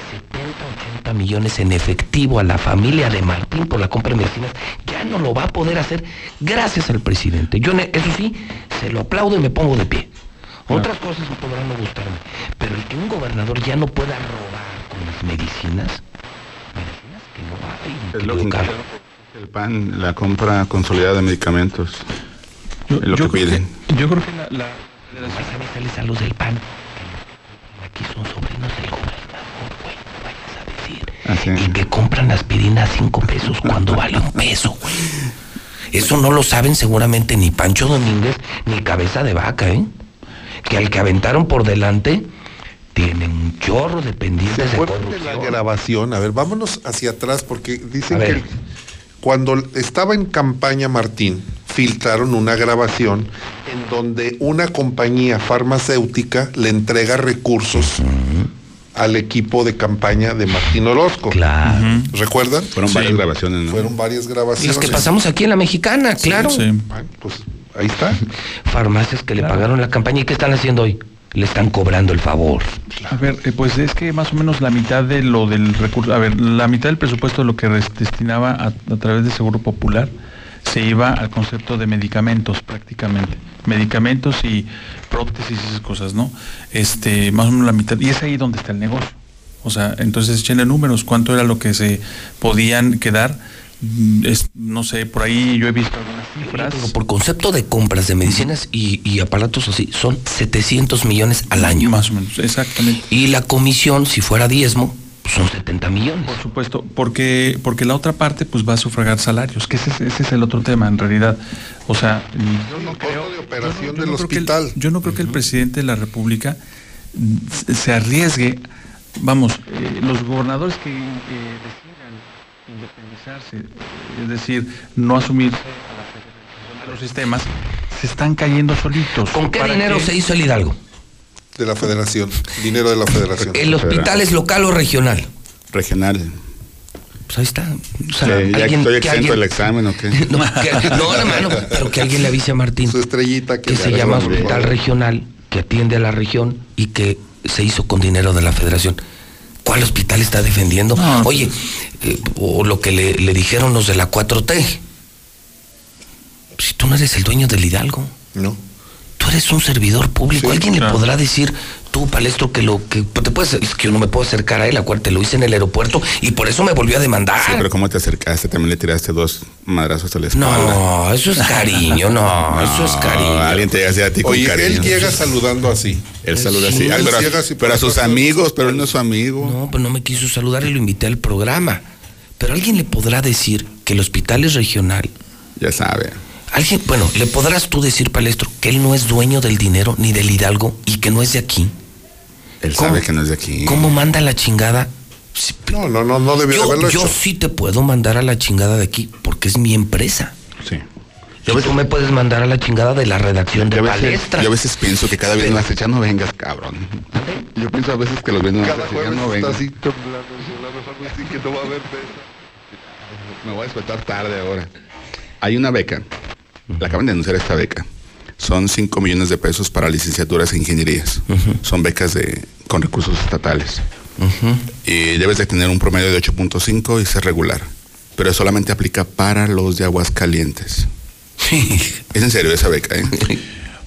70, 80 millones en efectivo a la familia de Martín por la compra de medicinas. Ya no lo va a poder hacer gracias al presidente. Yo, eso sí, se lo aplaudo y me pongo de pie. Otras cosas podrán no gustarme, pero el que un gobernador ya no pueda robar con las medicinas, medicinas que no hay, mi
Es lo que el PAN, la compra consolidada de medicamentos.
Yo,
es lo
yo
que
creo
piden.
que, yo creo que la, la-
Nomás a veces a los del PAN. que Aquí son sobrinos del güey. Y que compran aspirina a cinco pesos cuando vale un peso, güey. Eso no lo saben seguramente ni Pancho Domínguez ni Cabeza de Vaca, ¿eh? Que al que aventaron por delante tienen un chorro de pendientes de
acuerdan de
corrupción.
la grabación? A ver, vámonos hacia atrás porque dicen que cuando estaba en campaña Martín, filtraron una grabación en donde una compañía farmacéutica le entrega recursos al equipo de campaña de Martín Orozco.
Claro.
¿Recuerdan?
Fueron varias grabaciones, ¿no?
Fueron varias grabaciones.
Las que pasamos aquí en la mexicana, claro.
Ah, Pues ahí está. *laughs*
Farmacias que le pagaron la campaña. ¿Y qué están haciendo hoy? Le están cobrando el favor.
A ver, eh, pues es que más o menos la mitad de lo del recurso, a ver, la mitad del presupuesto de lo que destinaba a, a través de Seguro Popular se iba al concepto de medicamentos prácticamente. Medicamentos y prótesis y esas cosas, ¿no? Este, más o menos la mitad. Y es ahí donde está el negocio. O sea, entonces echenle números, cuánto era lo que se podían quedar. Mm, Es, no sé, por ahí yo he visto algunas cifras.
Pero por concepto de compras de medicinas y, y aparatos así, son 700 millones al año.
Más o menos, exactamente.
Y la comisión, si fuera diezmo, son 70 millones.
Por supuesto, porque, porque la otra parte pues va a sufragar salarios, que ese, es- ese es el otro tema en realidad. O sea, yo no creo,
de operación
yo
del
no creo que el-
hospital.
yo no creo que el presidente de la República mm, se- arriesgue, vamos, eh, los gobernadores que eh, decidan independizarse, es decir, no asumirse a la federación de los sistemas, se están cayendo solitos.
¿Con qué
¿Para
dinero
qué?
se hizo el Hidalgo?
De la federación, dinero de la federación.
¿El hospital es local o regional?
Regional.
Pues ahí está. O sea,
Sí, ya
alguien-
estoy
que
exento
alguien-
del examen o qué. *laughs*
No, que- no, hermano, pero que alguien le avise a Martín.
Su estrellita
que
que
se llama Hospital. Regional, que atiende a la región y que se hizo con dinero de la federación. ¿Cuál hospital está defendiendo? Oye, eh, o lo que le, le dijeron los de la 4T. Si tú no eres el dueño del Hidalgo.
No.
Tú eres un servidor público. Alguien le podrá decir, tú, palestro, que lo que te puedes, es que yo no me puedo acercar a él, acuérdate, lo hice en el aeropuerto y por eso me volvió a demandar.
Sí, pero ¿cómo te acercaste? También le tiraste dos madrazos a la espalda.
No, eso es cariño, no, *laughs* eso es cariño.
Alguien te llega así a ti con
Oye,
cariño.
él llega saludando así.
Él saluda así.
Sí,
Ah,
él
pero,
llega así
pero a sus amigos, pero él no es su amigo.
No, pues no me quiso saludar y lo invité al programa. Pero alguien le podrá decir que el hospital es regional.
Ya sabe.
Alguien, bueno, le podrás tú decir, palestro, que él no es dueño del dinero ni del Hidalgo y que no es de aquí.
Él
¿Cómo?
sabe que no es de aquí.
¿Cómo manda la chingada?
No, no, no, no debió de
Yo,
haberlo
yo
hecho.
sí te puedo mandar a la chingada de aquí porque es mi empresa.
Sí.
Yo tú me puedes mandar a la chingada de la redacción de
Yo
palestra.
yo a veces pienso que cada vez me hace, ya no vengas, cabrón. Yo pienso a veces que los viernes ya
jueves
no vengas.
así temblando, temblando, algo así que no va a haber peso.
Me voy a despertar tarde ahora. Hay una beca. La acaban de anunciar esta beca. Son 5 millones de pesos para licenciaturas e ingenierías. Son becas de, con recursos estatales. Y debes de tener un promedio de 8.5 y ser regular. Pero solamente aplica para los de Aguascalientes. *laughs* es en serio esa beca, ¿eh?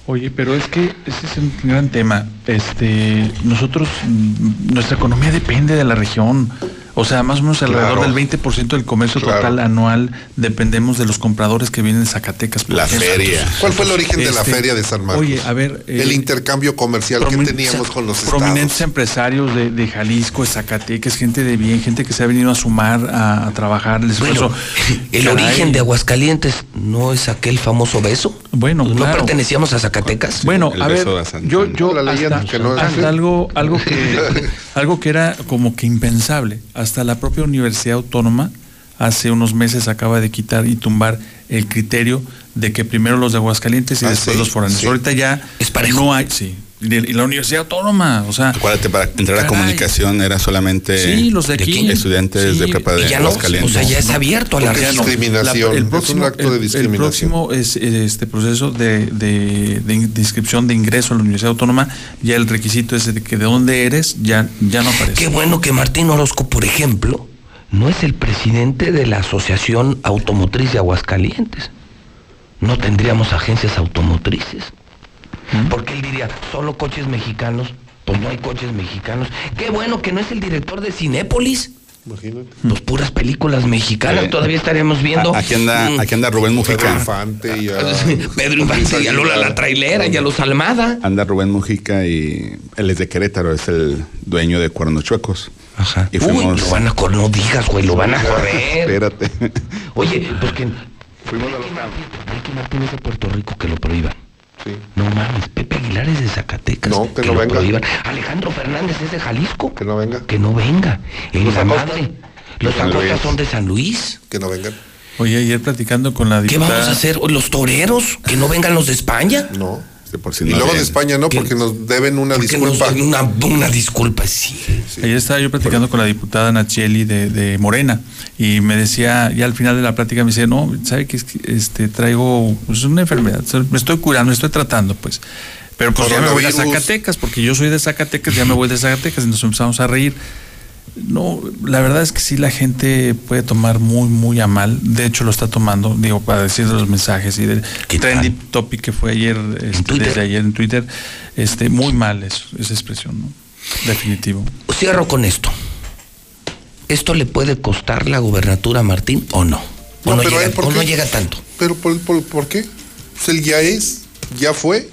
Oye, pero es que ese es un gran tema. Este, nosotros, mm, nuestra economía depende de la región. O sea, más o menos alrededor
Claro.
del 20% del comercio
Claro.
total anual dependemos de los compradores que vienen de Zacatecas. por
La
ejemplo.
feria.
¿Cuál fue el origen de la
Este,
feria de San Marcos?
Oye, a ver. eh,
el intercambio comercial que teníamos con los
Prominentes
estados.
empresarios de, de Jalisco, de Zacatecas, gente de bien, gente que se ha venido a sumar a, a trabajar. El
Bueno,
esfuerzo. *laughs*
el
Caray.
origen de Aguascalientes no es aquel famoso beso.
Bueno,
¿No
claro.
pertenecíamos a Zacatecas?
Bueno,
El
a ver, yo, yo
La
hasta,
que no es
hasta algo, algo que, *laughs* algo que era como que impensable. Hasta la propia Universidad Autónoma hace unos meses acaba de quitar y tumbar el criterio de que primero los de Aguascalientes y
Ah,
después
sí,
los foráneos.
sí.
Ahorita ya
Es parejo.
no hay, sí. Y la Universidad Autónoma, o sea,
Acuérdate, para entrar a comunicación era solamente
Sí, los de aquí.
estudiantes
Sí,
de prepa de
ya o sea, ya es abierto a la.
Discriminación.
el
Es
próximo,
un acto de
el- El,
discriminación.
próximo es, este proceso de inscripción de ingreso a la Universidad Autónoma, ya el requisito es de que de dónde eres, ya, ya no aparece.
Qué bueno que Martín Orozco, por ejemplo, no es el presidente de la Asociación Automotriz de Aguascalientes. No tendríamos agencias automotrices. Porque él diría, solo coches mexicanos. Pues no hay coches mexicanos. Qué bueno que no es el director de Cinépolis.
Imagínate.
Pues puras películas mexicanas.
Eh,
Todavía estaríamos viendo.
A- Aquí anda,
mm,
aquí anda Rubén
Pedro
Mujica.
Infante y a...
Pedro Infante y a Lola la trailera y a los Almada.
Anda Rubén Mujica y él es de Querétaro, es el dueño de Cuernos Chuecos.
Ajá.
Y
Uy,
fuimos-
lo van a correr, no digas, güey, lo van a correr.
Espérate.
Oye, pues que.
Fuimos a los
Ricky Martín es de Puerto Rico que lo prohíban.
Sí.
No mames, Pepe Aguilar es de Zacatecas.
No, que no venga.
prohíban. Alejandro Fernández es de Jalisco.
Que no venga.
Que no venga. En
Los
la madre. Los
Luis.
son de San Luis.
Que no vengan.
Oye, ayer platicando con la
¿Qué
diputada.
vamos a hacer? ¿Los toreros? ¿Que no vengan los de España?
No.
De por si
Y
no
luego de. España no, porque nos deben una
nos
disculpa.
den Una, una disculpa, sí.
Ayer estaba yo platicando con la diputada Nacheli de, de Morena y me decía, ya al final de la plática me dice, no, ¿sabe que este, traigo pues, una enfermedad? Me estoy curando, me estoy tratando, pues. Pero pues ya me voy a. Zacatecas, porque yo soy de Zacatecas, ya me voy de Zacatecas y nos empezamos a reír. No, la verdad es que sí la gente puede tomar muy, muy a mal. De hecho, lo está tomando, digo, para decir de los mensajes y del trendy topic que fue ayer, este, desde ayer en Twitter, este, muy mal eso, esa expresión, ¿no? Definitivo.
Cierro con esto. ¿Esto le puede costar la gubernatura a Martín o no? ¿O
No,
no,
pero
llega,
él, ¿por
o
qué?
no llega tanto?
Pero ¿por, por, por qué? Pues él ya es, ya fue,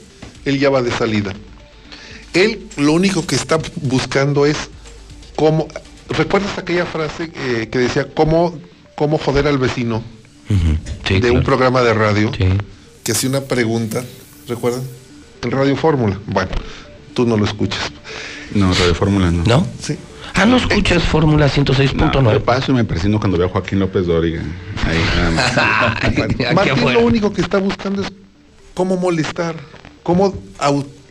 él ya va de salida. Él lo único que está buscando es cómo ¿Recuerdas aquella frase eh, que decía cómo, cómo joder al vecino? de un programa de radio que hacía una pregunta, ¿recuerdan? En Radio Fórmula. Bueno, tú no lo escuchas.
No, Radio Fórmula no.
¿No?
Sí.
Ah, no escuchas Fórmula 106.9.
No, yo paso y me presento cuando veo a Joaquín López Dóriga. Ahí nada más. *laughs*
Martín lo único que está buscando es cómo molestar, cómo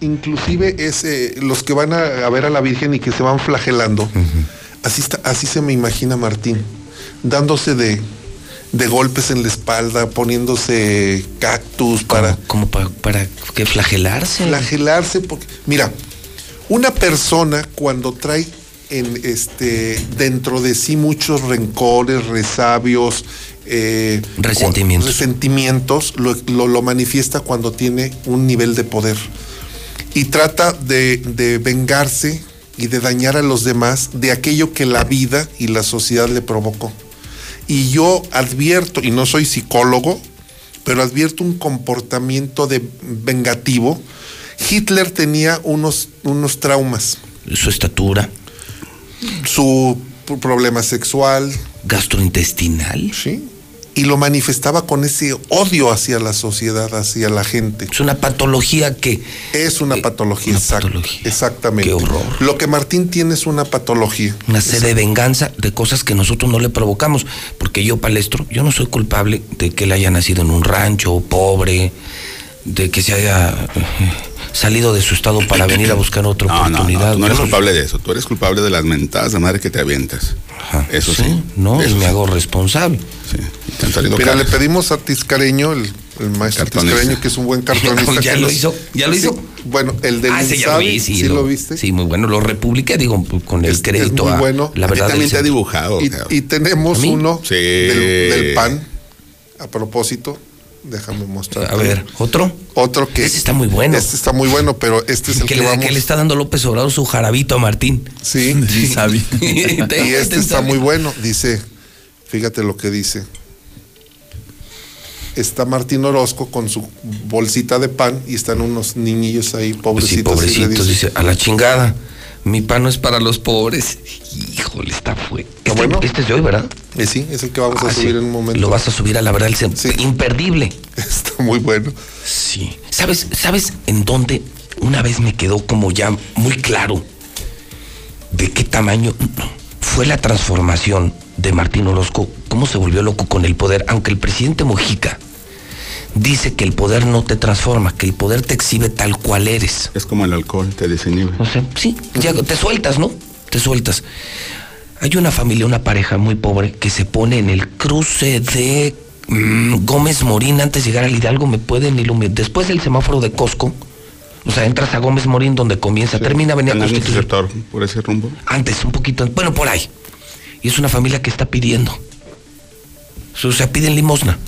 inclusive es eh, los que van a, a ver a la Virgen y que se van flagelando. Así, está, así se me imagina Martín, dándose de, de golpes en la espalda, poniéndose cactus para...
¿Cómo para, para que flagelarse?
Flagelarse porque, mira, una persona cuando trae en este dentro de sí muchos rencores, resabios, eh,
Resentimientos.
resentimientos, lo, lo- lo manifiesta cuando tiene un nivel de poder. Y trata de, de vengarse y de dañar a los demás de aquello que la vida y la sociedad le provocó. Y yo advierto, y no soy psicólogo, pero advierto un comportamiento de vengativo. Hitler tenía unos, unos traumas.
Su estatura.
Su problema sexual.
Gastrointestinal.
Sí. Y lo manifestaba con ese odio hacia la sociedad, hacia la gente.
Es una patología que...
Es una patología, exact- exactamente.
Qué horror.
Lo que Martín tiene es una patología.
Una sed de venganza de cosas que nosotros no le provocamos. Porque yo, palestro, yo no soy culpable de que él haya nacido en un rancho, pobre, de que se haya eh, salido de su estado para venir a buscar otra
No, no,
oportunidad.
no, tú no eres culpable de eso. Tú eres culpable de las mentadas de madre que te avientas. Eso sí.
No,
Eso
y me
sí.
hago responsable.
Sí. Te han salido
Mira, le
caras.
pedimos a Tiscareño, el, el maestro
Cartonista.
Tiscareño, que es un buen *laughs* cartonista.
Ya lo hizo, ya lo
Sí,
hizo.
Bueno, el del
Ah, ese ya lo
Insabi,
vi, sí,
¿sí
lo,
lo viste?
Sí, muy bueno. Lo republiqué, digo, con el crédito
muy
a
bueno.
la
A
verdad.
también te ha dibujado.
Y, y tenemos uno
Sí.
del, del pan, a propósito. Déjame mostrar.
A ver, ¿otro?
Otro que.
Este está muy bueno.
Este está muy bueno, pero este es el
que,
que,
le,
vamos.
que le está dando López Obrador su jarabito a Martín.
Sí. *laughs*
Sí, sabe. *laughs*
y este está muy bueno. Dice, fíjate lo que dice. Está Martín Orozco con su bolsita de pan y están unos niñillos ahí,
Sí,
pobrecitos. y le
pobrecitos,
dice,
dice, a la chingada. Mi pan no es para los pobres. Híjole, está fue. Este,
bueno?
este es de hoy, ¿verdad?
Eh, sí, es el que vamos a
Ah,
subir
sí.
en un momento.
Lo vas a subir a la verdad, el
Sí.
imperdible. *laughs*
Está muy bueno.
Sí. ¿Sabes, ¿Sabes en dónde una vez me quedó como ya muy claro de qué tamaño fue la transformación de Martín Orozco? ¿Cómo se volvió loco con el poder? Aunque el presidente Mojica dice que el poder no te transforma, que el poder te exhibe tal cual eres.
Es como el alcohol, te desinhibe.
O sea, sí, ya te sueltas, ¿no? Te sueltas. Hay una familia, una pareja muy pobre que se pone en el cruce de mm, Gómez Morín antes de llegar al Hidalgo, me pueden iluminar. Después del semáforo de Costco, o sea, entras a Gómez Morín donde comienza, termina Avenida Constitución.
Interceptor, por ese rumbo.
Antes, un poquito, bueno, por ahí. Y es una familia que está pidiendo. O sea, piden limosna.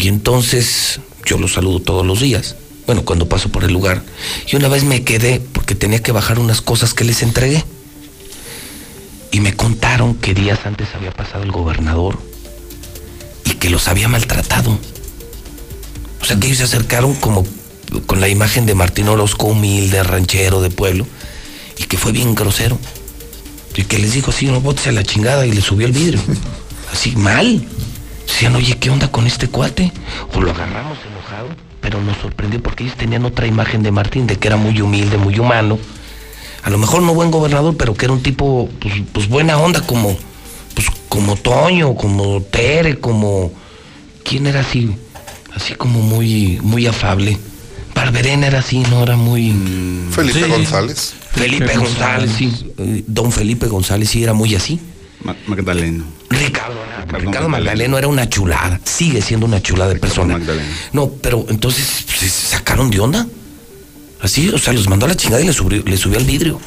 Y entonces yo los saludo todos los días. Bueno, cuando paso por el lugar. Y una vez me quedé porque tenía que bajar unas cosas que les entregué. Y me contaron que días antes había pasado el gobernador y que los había maltratado. O sea, que ellos se acercaron como con la imagen de Martín Orozco, humilde, ranchero de pueblo, y que fue bien grosero. Y que les dijo así, no botes a la chingada, y le subió el vidrio. Así, mal. Decían, oye, ¿qué onda con este cuate? O lo agarramos enojado, pero nos sorprendió porque ellos tenían otra imagen de Martín, de que era muy humilde, muy humano. A lo mejor no buen gobernador, pero que era un tipo, pues, pues buena onda, como, pues, como Toño, como Tere, como. ¿Quién era así? Así como muy, muy afable. Barberena era así, ¿no? Era muy.
Felipe
Sí.
González.
Felipe
Felipe
González, sí. Eh, Don Felipe González sí era muy así.
Ma- Magdaleno.
Ricardo,
Ricardo
Ricardo
Magdaleno.
Magdaleno era una chulada, sigue siendo una chulada de persona.
Magdaleno.
No, pero entonces se sacaron de onda. Así, o sea, los mandó a la chingada y le subió, le subió al vidrio.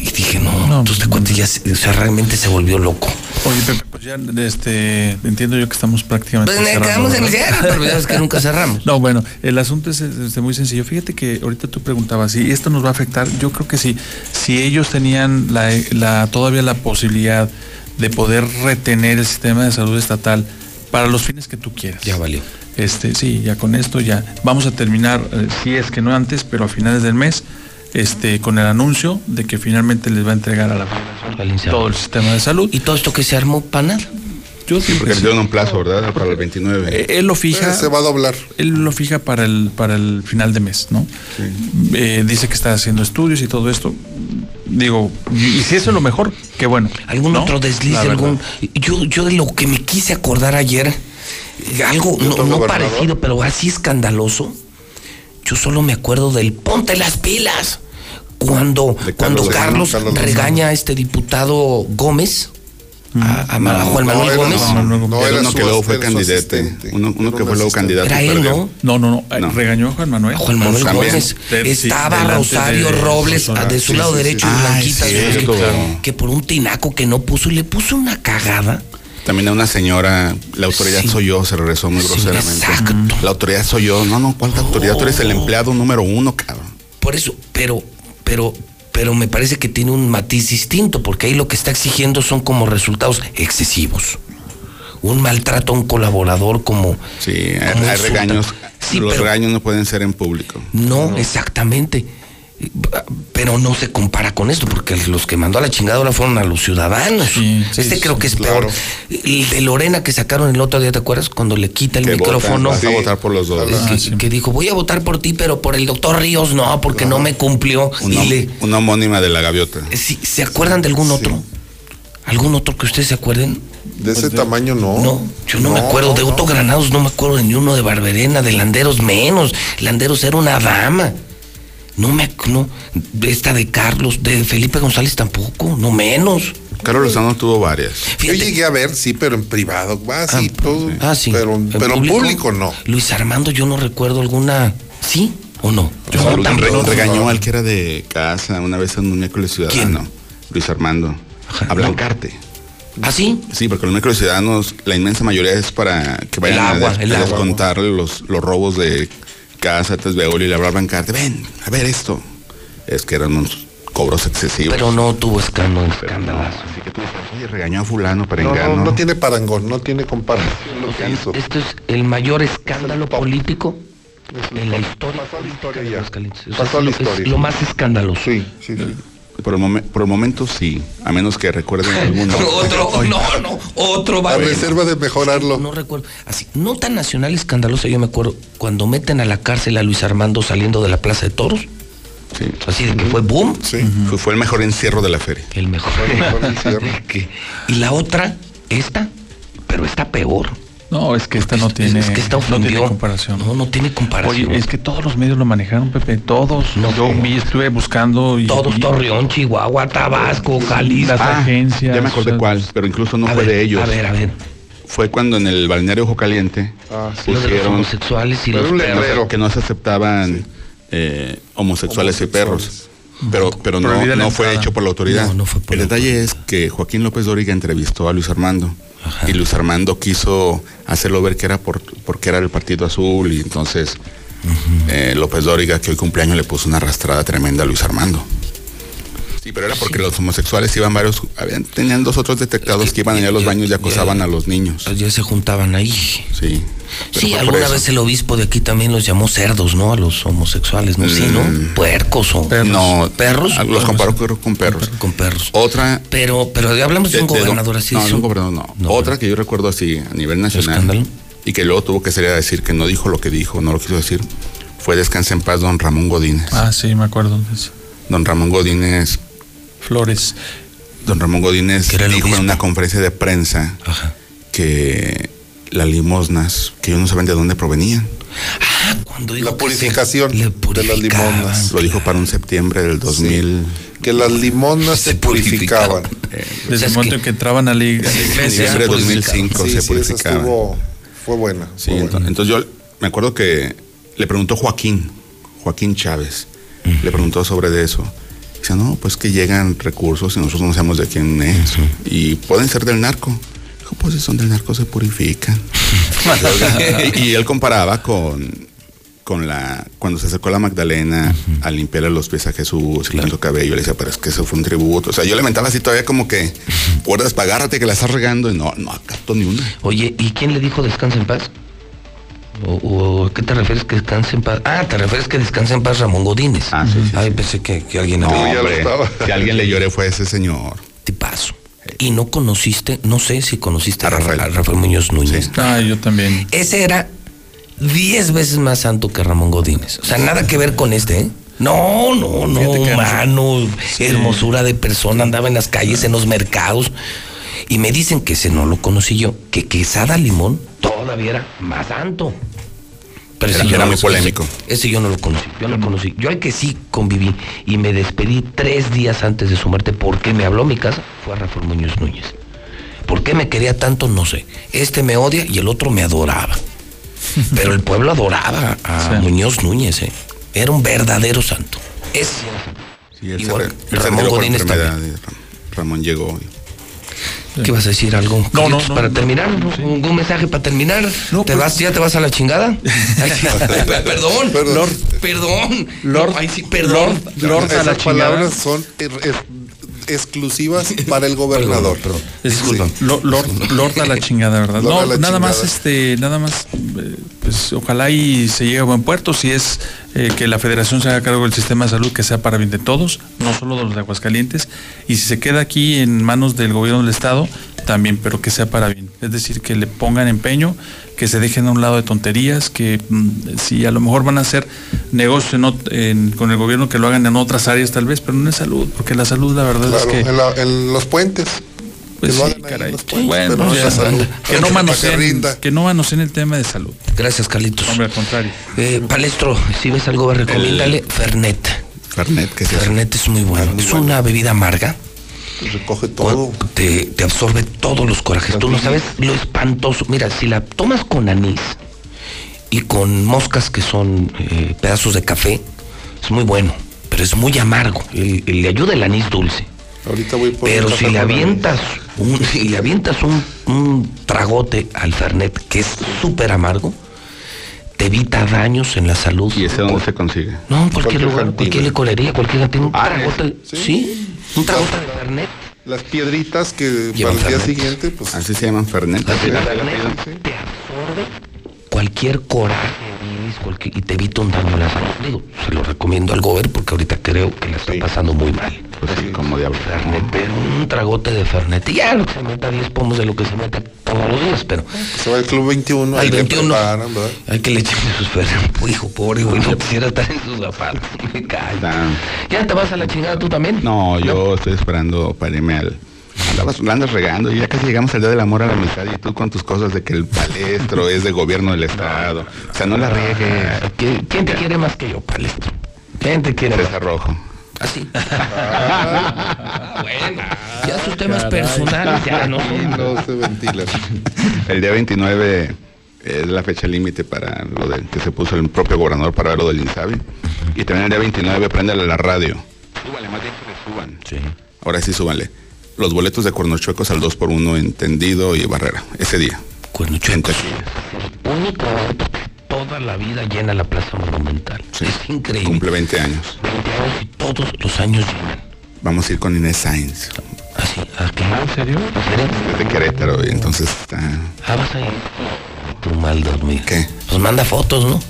Y dije, no, entonces este cuate ya, se- o sea, realmente se volvió loco.
Oye, Pepe, pues ya este, entiendo yo que estamos prácticamente.
Pues,
cerrando,
quedamos en el
¿verdad?
cierre, pero ya ves que nunca cerramos.
No, bueno, el asunto es este, muy sencillo. Fíjate que ahorita tú preguntabas si esto nos va a afectar. Yo creo que sí. Si ellos tenían la, la, todavía la posibilidad de poder retener el sistema de salud estatal para los fines que tú quieras.
Ya valió.
Este, sí, ya con esto ya vamos a terminar, eh, si es que no antes, pero a finales del mes, este, con el anuncio de que finalmente les va a entregar a la federación todo el sistema de salud.
¿Y todo esto que se armó para nada?
Yo
Sí, porque le dieron un plazo, ¿verdad? Para el 29.
Eh, Él lo fija.
se va a doblar.
Él lo fija para el, para el final de mes, ¿no? Eh, dice que está haciendo estudios y todo esto. Digo, y, si eso es lo mejor, qué bueno.
¿Algún
¿no?
otro desliz? Algún yo, yo de lo que me quise acordar ayer, eh, algo no, parecido, pero así escandaloso. Yo solo me acuerdo del ponte las pilas. Cuando, cuando Carlos,
Carlos Lozano.
regaña a este diputado Gómez, a, a Juan Manuel Gómez.
no, no, no,
Era
era
uno
su-
que luego fue
asistente.
Uno, que fue luego candidato.
Era
y
él. ¿no?
No, no, no. Regañó a Juan Manuel.
A Juan Manuel
También.
Gómez.
De-
Estaba
delante
Rosario
de
Robles
Rosario.
de su
Sí,
lado
sí,
derecho
sí.
y
Ah,
Blanquita
es
de su-
cierto.
que, que por un tinaco que no puso y le puso una cagada.
También a una señora, la autoridad
Sí.
soy yo, se regresó muy
Sí,
groseramente.
exacto.
La autoridad soy yo. No, no, ¿cuál autoridad? Tú eres el empleado número uno, cabrón.
Por eso, pero, pero, pero me parece que tiene un matiz distinto, porque ahí lo que está exigiendo son como resultados excesivos. Un maltrato a un colaborador como.
Sí, hay,
como
hay
insulta.
regaños.
Sí,
los
pero-
regaños no pueden ser en público.
No, exactamente. Pero no se compara con esto, porque los que mandó a la chingadora fueron a los ciudadanos.
Sí,
este
sí,
creo que es
claro.
peor. El de Lorena que sacaron el otro día, ¿te acuerdas? Cuando le quita el
Que
micrófono.
votan, vas a
Sí.
votar por los dos.
que,
Ah, sí.
que dijo, voy a votar por ti, pero por el doctor Ríos no, porque no me cumplió.
Una,
y le,
una homónima de la gaviota.
Sí, ¿Se acuerdan de algún otro? ¿Algún otro que ustedes se acuerden?
De ese tamaño no.
No, yo no, me acuerdo. de
no.
Otto Granados no me acuerdo de ni uno de Barberena, de Landeros menos. Landeros era una dama. No me ac- no, de esta de Carlos, de Felipe González tampoco, no menos.
Carlos Lozano tuvo varias.
Yo llegué a ver, sí, pero en privado. Ah, sí, todo.
Ah, sí.
Pero, pero en público no.
Luis Armando, yo no recuerdo alguna. ¿Sí o no?
Yo
no, tan
re- regañó al que era de casa una vez en un miércoles ciudadano.
¿Quién?
Luis Armando.
Ajá.
A Blancarte.
¿Ah, sí?
Sí, porque los miércoles ciudadanos, la inmensa mayoría es para que vayan
agua,
a, des-
el
a
agua.
descontar los, los robos de casa, Tesbeol y le hablaba a Blancarte. Ven, a ver esto. Es que eran unos cobros excesivos.
Pero no tuvo escándalo. escandalazo.
Así que tú dices, oye, regañó a fulano para
No, no, no tiene parangón, no tiene comparación lo
O
que hizo.
esto es el mayor escándalo político en la historia.
Pasó a la historia
de
ya.
Aguascalientes. O sea,
Pasó a la historia.
Es lo más escandaloso.
Sí, sí, sí.
Por el, momen- por el momento sí, a menos que recuerden *laughs* alguno.
Otro, no, no, otro va
A reserva de mejorarlo.
No recuerdo. Así, no tan nacional escandaloso, yo me acuerdo, cuando meten a la cárcel a Luis Armando saliendo de la Plaza de Toros,
Sí.
así de que fue boom,
Sí.
Fue, fue el mejor encierro de la feria.
el mejor.
el mejor *laughs* encierro.
Y la otra, esta, pero está peor.
No, es que esta no tiene,
es que esta
no tiene comparación.
No, no tiene comparación.
Oye, es que todos los medios lo manejaron, Pepe, todos.
No,
Yo
no.
vi, estuve buscando y
Todos,
y-
Torreón, Chihuahua, Tabasco,
las
Jalisco.
agencias.
Ya me acordé
o sea,
cuál, pero incluso no fue
ver,
de ellos.
A ver, a ver.
Fue cuando en el balneario Ojo Caliente
Ah, sí.
Lo de los
pusieron
homosexuales y los
un
perros.
que no se aceptaban eh, homosexuales, y perros. Pero, pero no, no fue hecho por la autoridad.
No, no fue por
el
la
detalle es que Joaquín López Dóriga entrevistó a Luis Armando.
Ajá.
Y Luis Armando quiso hacerlo ver que era por, porque era el Partido Azul. Y entonces eh, López Dóriga, que hoy cumpleaños, le puso una arrastrada tremenda a Luis Armando. Sí, pero era porque los homosexuales iban varios, habían, tenían dos otros detectados que, iban allá a los baños y
ya-
acosaban a los niños.
Ya se juntaban ahí.
Sí.
Sí, alguna vez el obispo de aquí también los llamó cerdos, ¿no? A los homosexuales, ¿no? Sí, ¿no?
Mm.
Puercos o
No,
perros.
Los comparó con, con perros.
con perros.
Otra.
Pero, pero hablamos de, un
de- de-
gobernador así.
No,
es
de un gobernador no.
No,
Otra que yo recuerdo así a nivel nacional.
¿Escándalo?
Y que luego tuvo que salir a decir que no dijo lo que dijo, no lo quiso decir. Fue Descanse en paz don Ramón Godínez.
Ah, sí, me acuerdo.
Don Ramón Godínez,
Flores.
don Ramón Godínez dijo en una conferencia de prensa
Ajá.
que las limosnas, que ellos no saben de dónde provenían.
Ah, cuando dijo
La purificación
le
de las limonas.
Lo dijo para un septiembre del 2000.
Que las limonas
Se
se purificaban.
Desde
O sea,
el
es
momento
que-
en que entraban a la iglesia.
Diciembre de
se
2005
Sí,
se
sí,
purificaban.
estuvo, fue buena.
Sí,
fue
ento-
buena.
entonces, yo me acuerdo que le preguntó Joaquín, Joaquín Chávez, le preguntó sobre de eso. Dice, no, pues que llegan recursos y nosotros no sabemos de quién es. Y pueden ser del narco. Dijo, pues si son del narco se purifican. y, *laughs* y él comparaba con, con la, cuando se acercó la Magdalena a limpiarle los pies a Jesús y con su cabello, le decía, pero es que eso fue un tributo. O sea, yo le mentaba así todavía como que, guardas, pagárate que la estás regando. Y no, no capto ni una.
Oye, ¿y quién le dijo descansa en paz? ¿O, o a qué te refieres que descanse en paz? Ah, te refieres que descanse en paz Ramón Godínez.
Ah, sí, sí,
Ay, pensé que, que alguien
No,
había-
hombre, si alguien le lloré fue ese señor.
Tipazo. Y no conociste, no sé si conociste a Rafael, a Rafael Muñoz Núñez.
Ah, yo también.
Ese era 10 veces más santo que Ramón Godínez. O sea, nada que ver con este, ¿eh? No, no, no, humano, hermosura de persona, andaba en las calles, en los mercados. Y me dicen que ese no lo conocí yo, que Quesada Limón todavía era más santo. Pero
Era-
ese
era
no-
muy polémico.
Ese, yo no lo conocí, yo no lo conocí. Yo al que sí conviví y me despedí tres días antes de su muerte porque me habló mi casa fue a Rafael Muñoz Núñez. ¿Por qué me quería tanto? No sé. Este me odia y el otro me adoraba. *laughs* Pero el pueblo adoraba a
Sí.
Muñoz Núñez, ¿eh? Era un verdadero santo. Ese sí
él
Igual,
él
Ramón Godínez
Ramón llegó.
¿Qué vas a decir? ¿Algo?
No, no,
Para
no,
terminar,
no, sí.
¿un, un mensaje para terminar?
No,
¿Te
pues-
vas, ¿Ya te vas a la chingada? *laughs* Ay, perdón,
Perdón.
Lord, perdón.
Lord-
ay, sí, perdón.
Lord- Lord a la chingada.
son exclusivas *laughs* para el gobernador.
Perdón, Disculpa.
Lo- Lord, Lord a la chingada, ¿verdad?
Lord
no, nada más, este, nada más, eh, pues ojalá y se llegue a buen puerto. Si es eh, que la federación se haga cargo del sistema de salud, que sea para bien de todos, no solo de los de Aguascalientes. Y si se queda aquí en manos del gobierno del Estado, también, pero que sea para bien. Es decir, que le pongan empeño, que se dejen a un lado de tonterías, que mm, si a lo mejor van a hacer negocios en con el gobierno, que lo hagan en otras áreas tal vez, pero no en salud, porque la salud, la verdad
Claro,
es que...
en, la- en los puentes.
Pues
que lo
sí,
hagan ahí
caray.
los puentes,
Bueno,
no
ya que no manoseen, que no manoseen el tema de salud.
Gracias, Carlitos.
Hombre, al contrario.
Eh, Palestro, si ves algo, recomiéndale Fernet.
Fernet, que es eso?
Fernet es muy bueno. es una bebida amarga.
Recoge todo.
Te, te absorbe todos los corajes. Tú no sabes lo espantoso. Mira, si la tomas con anís y con moscas que son eh, pedazos de café, es muy bueno, pero es muy amargo. El- le ayuda el anís dulce.
Ahorita voy por
Pero si le avientas un, *laughs* si le avientas un, un tragote al Fernet que es súper amargo, te evita daños en la salud.
¿Y ese dónde se consigue?
No, en cualquier
Cualquier
lugar,
cantina.
cualquier licorería, cualquier tiene un
Ah,
tragote.
¿sí?
Sí, un tragote de Fernet.
Las piedritas que
Llevan
para el día
Fernet.
siguiente, pues
Así se llaman Fernet.
La
Sí,
Fernet
sí.
te absorbe cualquier coraje, cualquier- y te evita un daño la salud. Digo, se lo recomiendo al gober porque ahorita creo que la está pasando muy mal.
Pues sí, como diablo.
Fernet, pero un tragote de Fernet. Y ya lo que se meta 10 pomos de lo que se meta todos los días, pero
se va al Club 21, ahí
al
le
21
preparan,
hay que le echarle sus Fernet. Hijo, pobre, güey, no quisiera estar en sus zapatos. *laughs* Me cae.
Está-
¿Ya te vas a la chingada tú también?
No, yo estoy esperando para irme al. Andabas, la andas regando y ya casi llegamos al día del amor a la amistad y tú con tus cosas de que el palestro es de gobierno del estado. O sea, no la riegues.
¿Qui- ¿Quién te quiere más que yo, Palestro? ¿Quién te quiere más?
César Rojo.
Así. *laughs* bueno, ya sus temas personales ya no
no se ventila.
El día 29 es la fecha límite para lo de, que se puso el propio gobernador para ver lo del Insabi. Y también el día 29 préndale la radio. Súbale, más bien que le suban.
Sí.
Ahora sí, súbanle. Los boletos de cuernochuecos al 2 por 1 en Tendido y Barrera. Ese día.
Cuernochuecos. Único toda la vida llena la Plaza Monumental.
Sí.
Es increíble.
Cumple 20 años.
20 años y todos los años llenan.
Vamos a ir con Inés Sainz.
Así, ¿a qué? ¿En serio? ¿En serio?
Es de Querétaro y entonces está...
Ah, vas a ir. Tú mal dormir.
¿Qué?
Pues manda fotos, ¿no?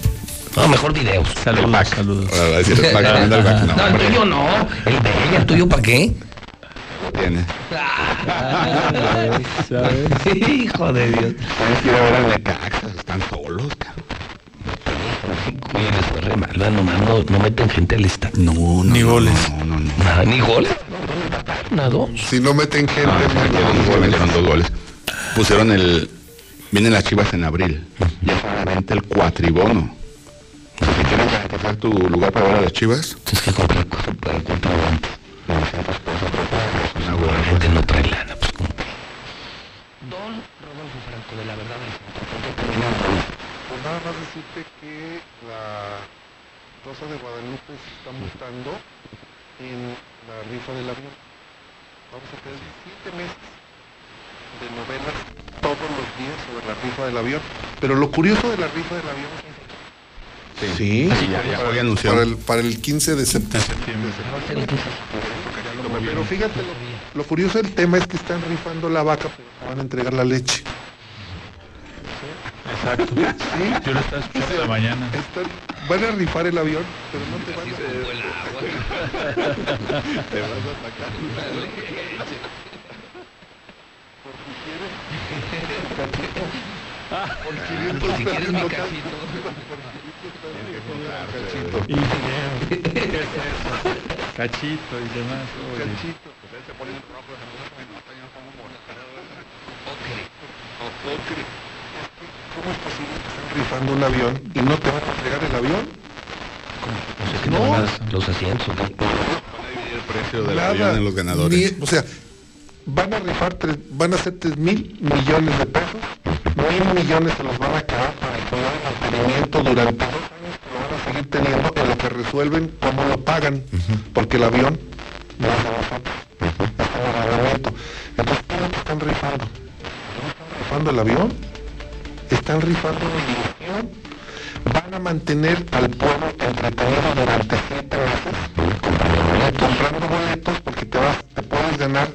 No, mejor videos.
Saludos, saludos.
Ahora va a decir, "Pac, manda el back". No,
el tuyo no. El de ella, el tuyo, ¿para qué?
Tiene. *laughs*
Hijo de Dios.
Tienes que ir a ver al Necaxa, están solos, cabrón.
¿verdad? Nomás no, no meten gente al estadio.
No, no,
Ni
no,
goles.
No, no, no.
Nada, ni goles. Nada, dos.
Si no meten gente,
Ah,
no,
metieron dos goles. Pusieron el... Vienen las chivas en abril. Ya solamente el cuatribono. Si quieres garantizar tu lugar para ver a las chivas,
Tienes que comprar comprar La gente no trae lana, pues. Don Rodolfo Franco, de la verdad del
Pues nada más decirte que la Rosa de Guadalupe se está montando en la rifa del avión. Vamos a tener siete meses de novelas todos los días sobre la rifa del avión. Pero lo curioso de la rifa del avión Sí.
Sí, ya, ya
para, para el, para el 15 de septiembre. Pero fíjate, lo, lo curioso del tema es que están rifando la vaca, pero no van a entregar la leche.
Exacto.
Sí.
Yo lo estaba escuchando de mañana.
Están- van a rifar el avión, pero no te van a... *laughs* te vas a sacar.
Por si quieres mi cajito.
Cachito y demás. oye.
Cachito. ¿Cómo es posible que estén rifando un avión y no te van a entregar el avión?
No sé qué nomás los asientos.
El precio del
Nada,
avión en los ganadores.
ni- o sea, van a rifar, tres- van a hacer 3 mil millones de pesos. Mil millones se los van a quedar para el programa de mantenimiento durante dos años que lo van a seguir teniendo en lo que resuelven cómo lo pagan. Porque el avión no es de nosotros. Reglamento. Entonces, ¿qué es lo que están rifando? ¿No están rifando el avión? Están rifando la. Van a mantener al pueblo entretenido durante siete meses comprando boletos porque te vas, te puedes ganar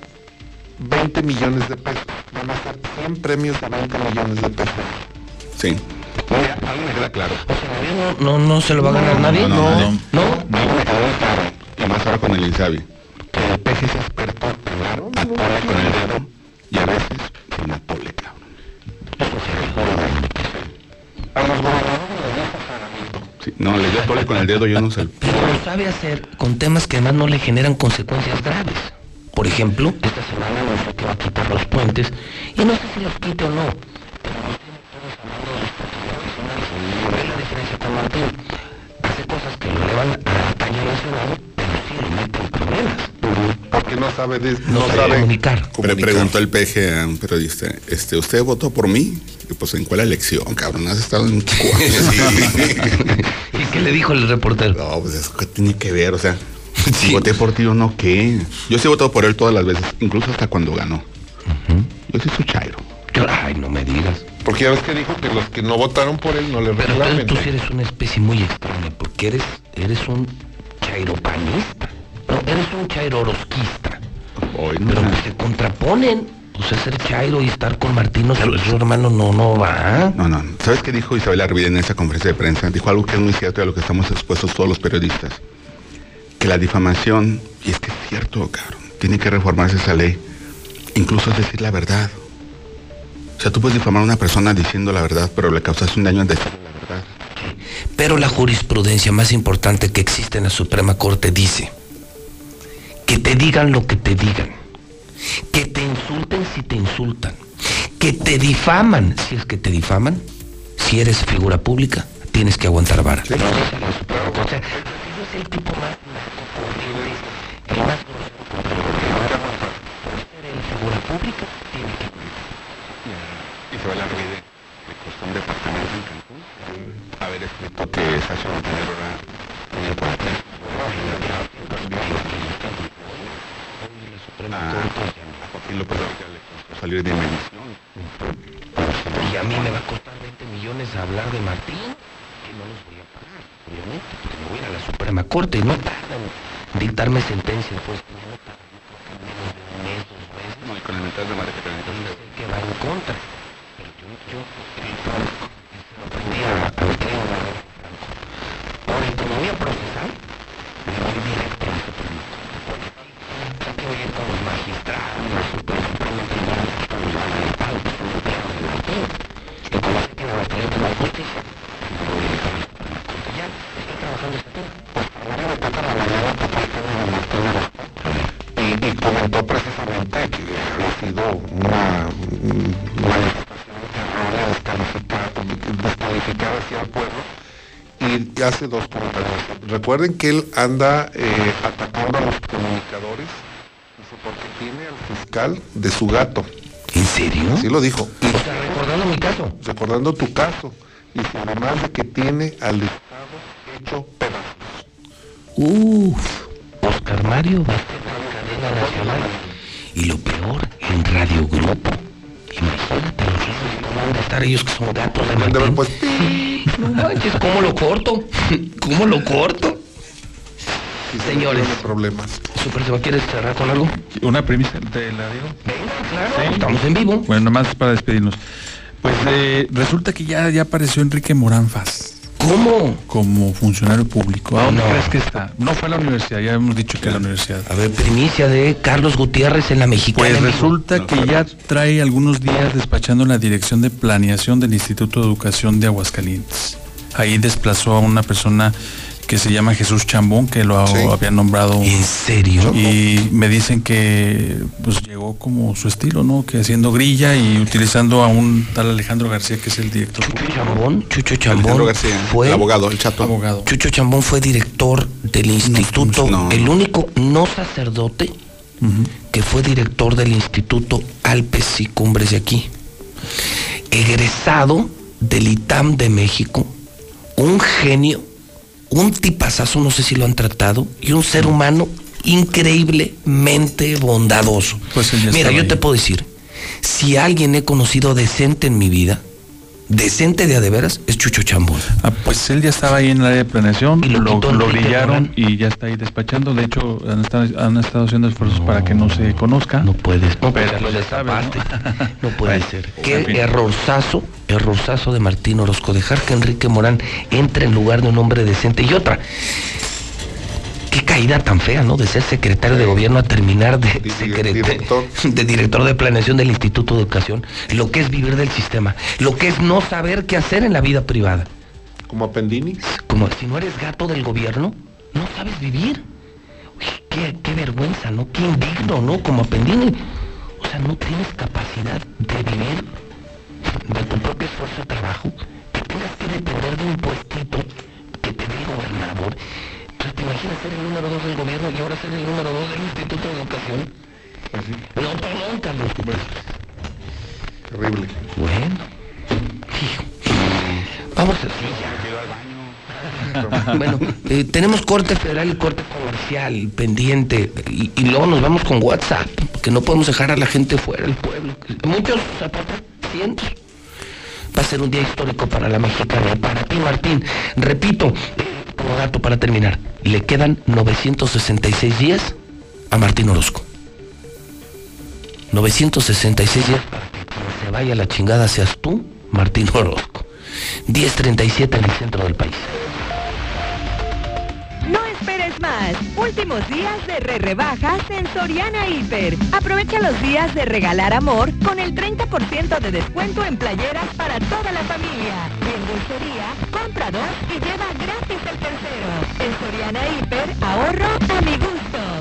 20 millones de pesos. Van a ser 100 premios de 20 millones de pesos.
Sí.
Mira, a mí me queda claro.
No, no, no se lo va a ganar nadie.
No, no, no.
No.
Con el Insabi.
Que el peje es experto, claro, atole con el dedo y a veces con la tole, cabrón. A los gobernadores les.
Sí, no, le dio tole con el dedo, yo no sé.
Pero lo sabe hacer con temas que además no le generan consecuencias graves. Por ejemplo, esta semana anunció que va a quitar los puentes y no sé si los quite o no. Pero nos tiene todos hablando de los profesionales. Ve la diferencia con Martín. Hace cosas que lo llevan a talla nacional, pero sí lo meten en problemas.
Porque no sabe, de-
No
no
sabe comunicar.
Pero preguntó el peje a un periodista, este, ¿usted votó por mí? Y pues, ¿en cuál elección, cabrón? ¿Has estado en? *laughs*
¿Y qué le dijo el reportero?
No, pues eso que tiene que ver, o sea, si voté por ti o no, ¿qué? Yo sí he votado por él todas las veces, incluso hasta cuando ganó. Yo sí soy chairo.
Yo- ay, no me digas.
Porque ya ves que dijo que los que no votaron por él no le
Pero
reclamen.
entonces tú sí eres una especie muy extraña, porque eres, eres un chairopanista. Eres un chairorosquista.
Hoy no.
Pero se contraponen. O sea, ser chairo y estar con Martino, su, su hermano, no, no va.
No, no. ¿Sabes qué dijo Isabel Arvide en esa conferencia de prensa? Dijo algo que es muy cierto y a lo que estamos expuestos todos los periodistas. Que la difamación, y es que es cierto, cabrón, tiene que reformarse esa ley. Incluso es decir la verdad. O sea, tú puedes difamar a una persona diciendo la verdad, pero le causaste un daño al decir la verdad.
Pero la jurisprudencia más importante que existe en la Suprema Corte dice que te digan lo que te digan, que te insulten si te insultan, que te difaman si es que te difaman. Si eres figura pública, tienes que aguantar vara. O sea, es el tipo más el más figura pública, tiene que
Isabel Arvide le costó un departamento en Cancún haber escrito que Sasha Montenegro era niño por aquí. A López Dóriga le costó salir de.
Y a mí me va a costar 20 millones hablar de Martín, que no los voy a pagar, obviamente, porque me voy a ir a la Suprema Corte y no tardan en dictarme sentencia, pues no tardan, yo creo que menos de un mes, dos meses.
No, y con el mental de madre que tenía.
Y sé que va en contra. Pero yo, yo, el Franco, se lo aprendí a, al tren, a Franco. Ahora, y como voy a procesar, me voy directo a la Suprema Corte. Porque hay que oír con los magistrados, los supersupremos tribunales, con los magistrados, con los perros de Martín. Y como sé que me va a tener que dar justicia, me voy directo a la Suprema Corte. Ya, estoy trabajando este tema.
Pues primero me toca la mañana tocar el tema de Martín Orozco. y, y comentó precisamente que había sido una manifestación errónea descalificar hacia el pueblo y hace dos comentarios. Recuerden que él anda eh, atacando a los comunicadores porque tiene al fiscal de su gato.
¿En serio?
Sí lo dijo. Y
recordando mi caso.
recordando tu caso. Y además de que tiene al Estado hecho pedazos.
Uf, Oscar Mario va a estar en cadena nacional. Y lo peor, en Radio Grupo. Imagínate los hijos cómo van a estar ellos que son gatos de Martín.
puesto-
No manches, ¿cómo lo corto? *laughs* ¿Cómo lo corto?
Sí,
Señores.
problemas.
Super, ¿se va quieres cerrar con algo?
Una premisa, ¿te la digo?
Venga, claro. Estamos en vivo.
Bueno, nomás para despedirnos. Pues eh, resulta que ya, ya apareció Enrique Moranfas.
¿Cómo?
Como funcionario público. ¿A dónde
No.
crees que está? No fue a la universidad, ya hemos dicho que a la universidad.
A ver, primicia de Carlos Gutiérrez en la mexicana.
Pues resulta que ya trae algunos días despachando la dirección de planeación del Instituto de Educación de Aguascalientes. Ahí desplazó a una persona que se llama Jesús Chambón, que lo había nombrado.
¿En serio?
Y me dicen que pues llegó como su estilo, ¿no? Que haciendo grilla y utilizando a un tal Alejandro García, que es el director.
Chambón, Chucho
Alejandro
Chambón
García,
fue
el abogado, el chato.
Abogado.
Chucho Chambón fue director del instituto,
no.
el único no sacerdote que fue director del Instituto Alpes y Cumbres de aquí. Egresado del ITAM de México, un genio, un tipazazo, no sé si lo han tratado, y un ser humano increíblemente bondadoso.
Pues
Mira, yo
ahí.
te puedo decir, si alguien he conocido decente en mi vida, decente de a de veras, es Chucho Chambón.
Ah, pues él ya estaba ahí en el área de planeación,
Y lo
brillaron y ya está ahí despachando. De hecho, han estado, han estado haciendo esfuerzos para que no se conozca.
No puedes, no
pero
lo
ya sabes, ¿no?
No puede ser. Qué errorzazo, errorzazo de Martín Orozco. Dejar que Enrique Morán entre en lugar de un hombre decente. Y otra, qué caída tan fea, ¿no? De ser secretario de gobierno a terminar de,
director. *laughs*
de director de planeación del Instituto de Educación. Lo que es vivir del sistema. Lo que es no saber qué hacer en la vida privada.
Como Appendini.
Como si no eres gato del gobierno, no sabes vivir. Uy, qué, qué vergüenza, ¿no? Qué indigno, ¿no? Como Appendini. O sea, no tienes capacidad de vivir de tu propio esfuerzo de trabajo, que tengas que depender de un puestito que te dé el gobernador. Entonces, ¿te imaginas ser el número dos del gobierno y ahora ser el número dos del Instituto de Educación? No, perdón, Carlos.
Terrible.
Bueno. Hijo. Vamos a Bueno, eh, tenemos corte federal y corte comercial pendiente y, y luego nos vamos con WhatsApp, porque no podemos dejar a la gente fuera del pueblo. Muchos zapatos, cientos. Va a ser un día histórico para la mexicana, para ti Martín. Repito, para terminar, le quedan 966 días a Martín Orozco. 966 días para que quien se vaya la chingada seas tú, Martín Orozco. 10.37 en el centro del país.
Más. Últimos días de re rebajas en Soriana Hiper. Aprovecha los días de regalar amor con el 30% de descuento en playeras para toda la familia. En dulcería, compra dos y lleva gratis el tercero. En Soriana Hiper, ahorro a mi gusto.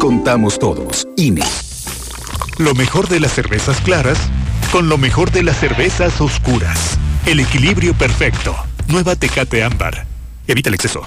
contamos todos. INE.
Lo mejor de las cervezas claras con lo mejor de las cervezas oscuras. El equilibrio perfecto. Nueva Tecate Ámbar. Evita el exceso.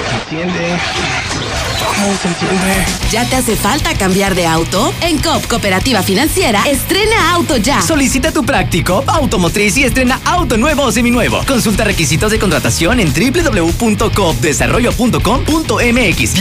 ¿Ya te hace falta cambiar de auto? En COP Cooperativa Financiera, estrena auto ya.
Solicita tu práctico automotriz y estrena auto nuevo o seminuevo. Consulta requisitos de contratación en www.coopdesarrollo.com.mx.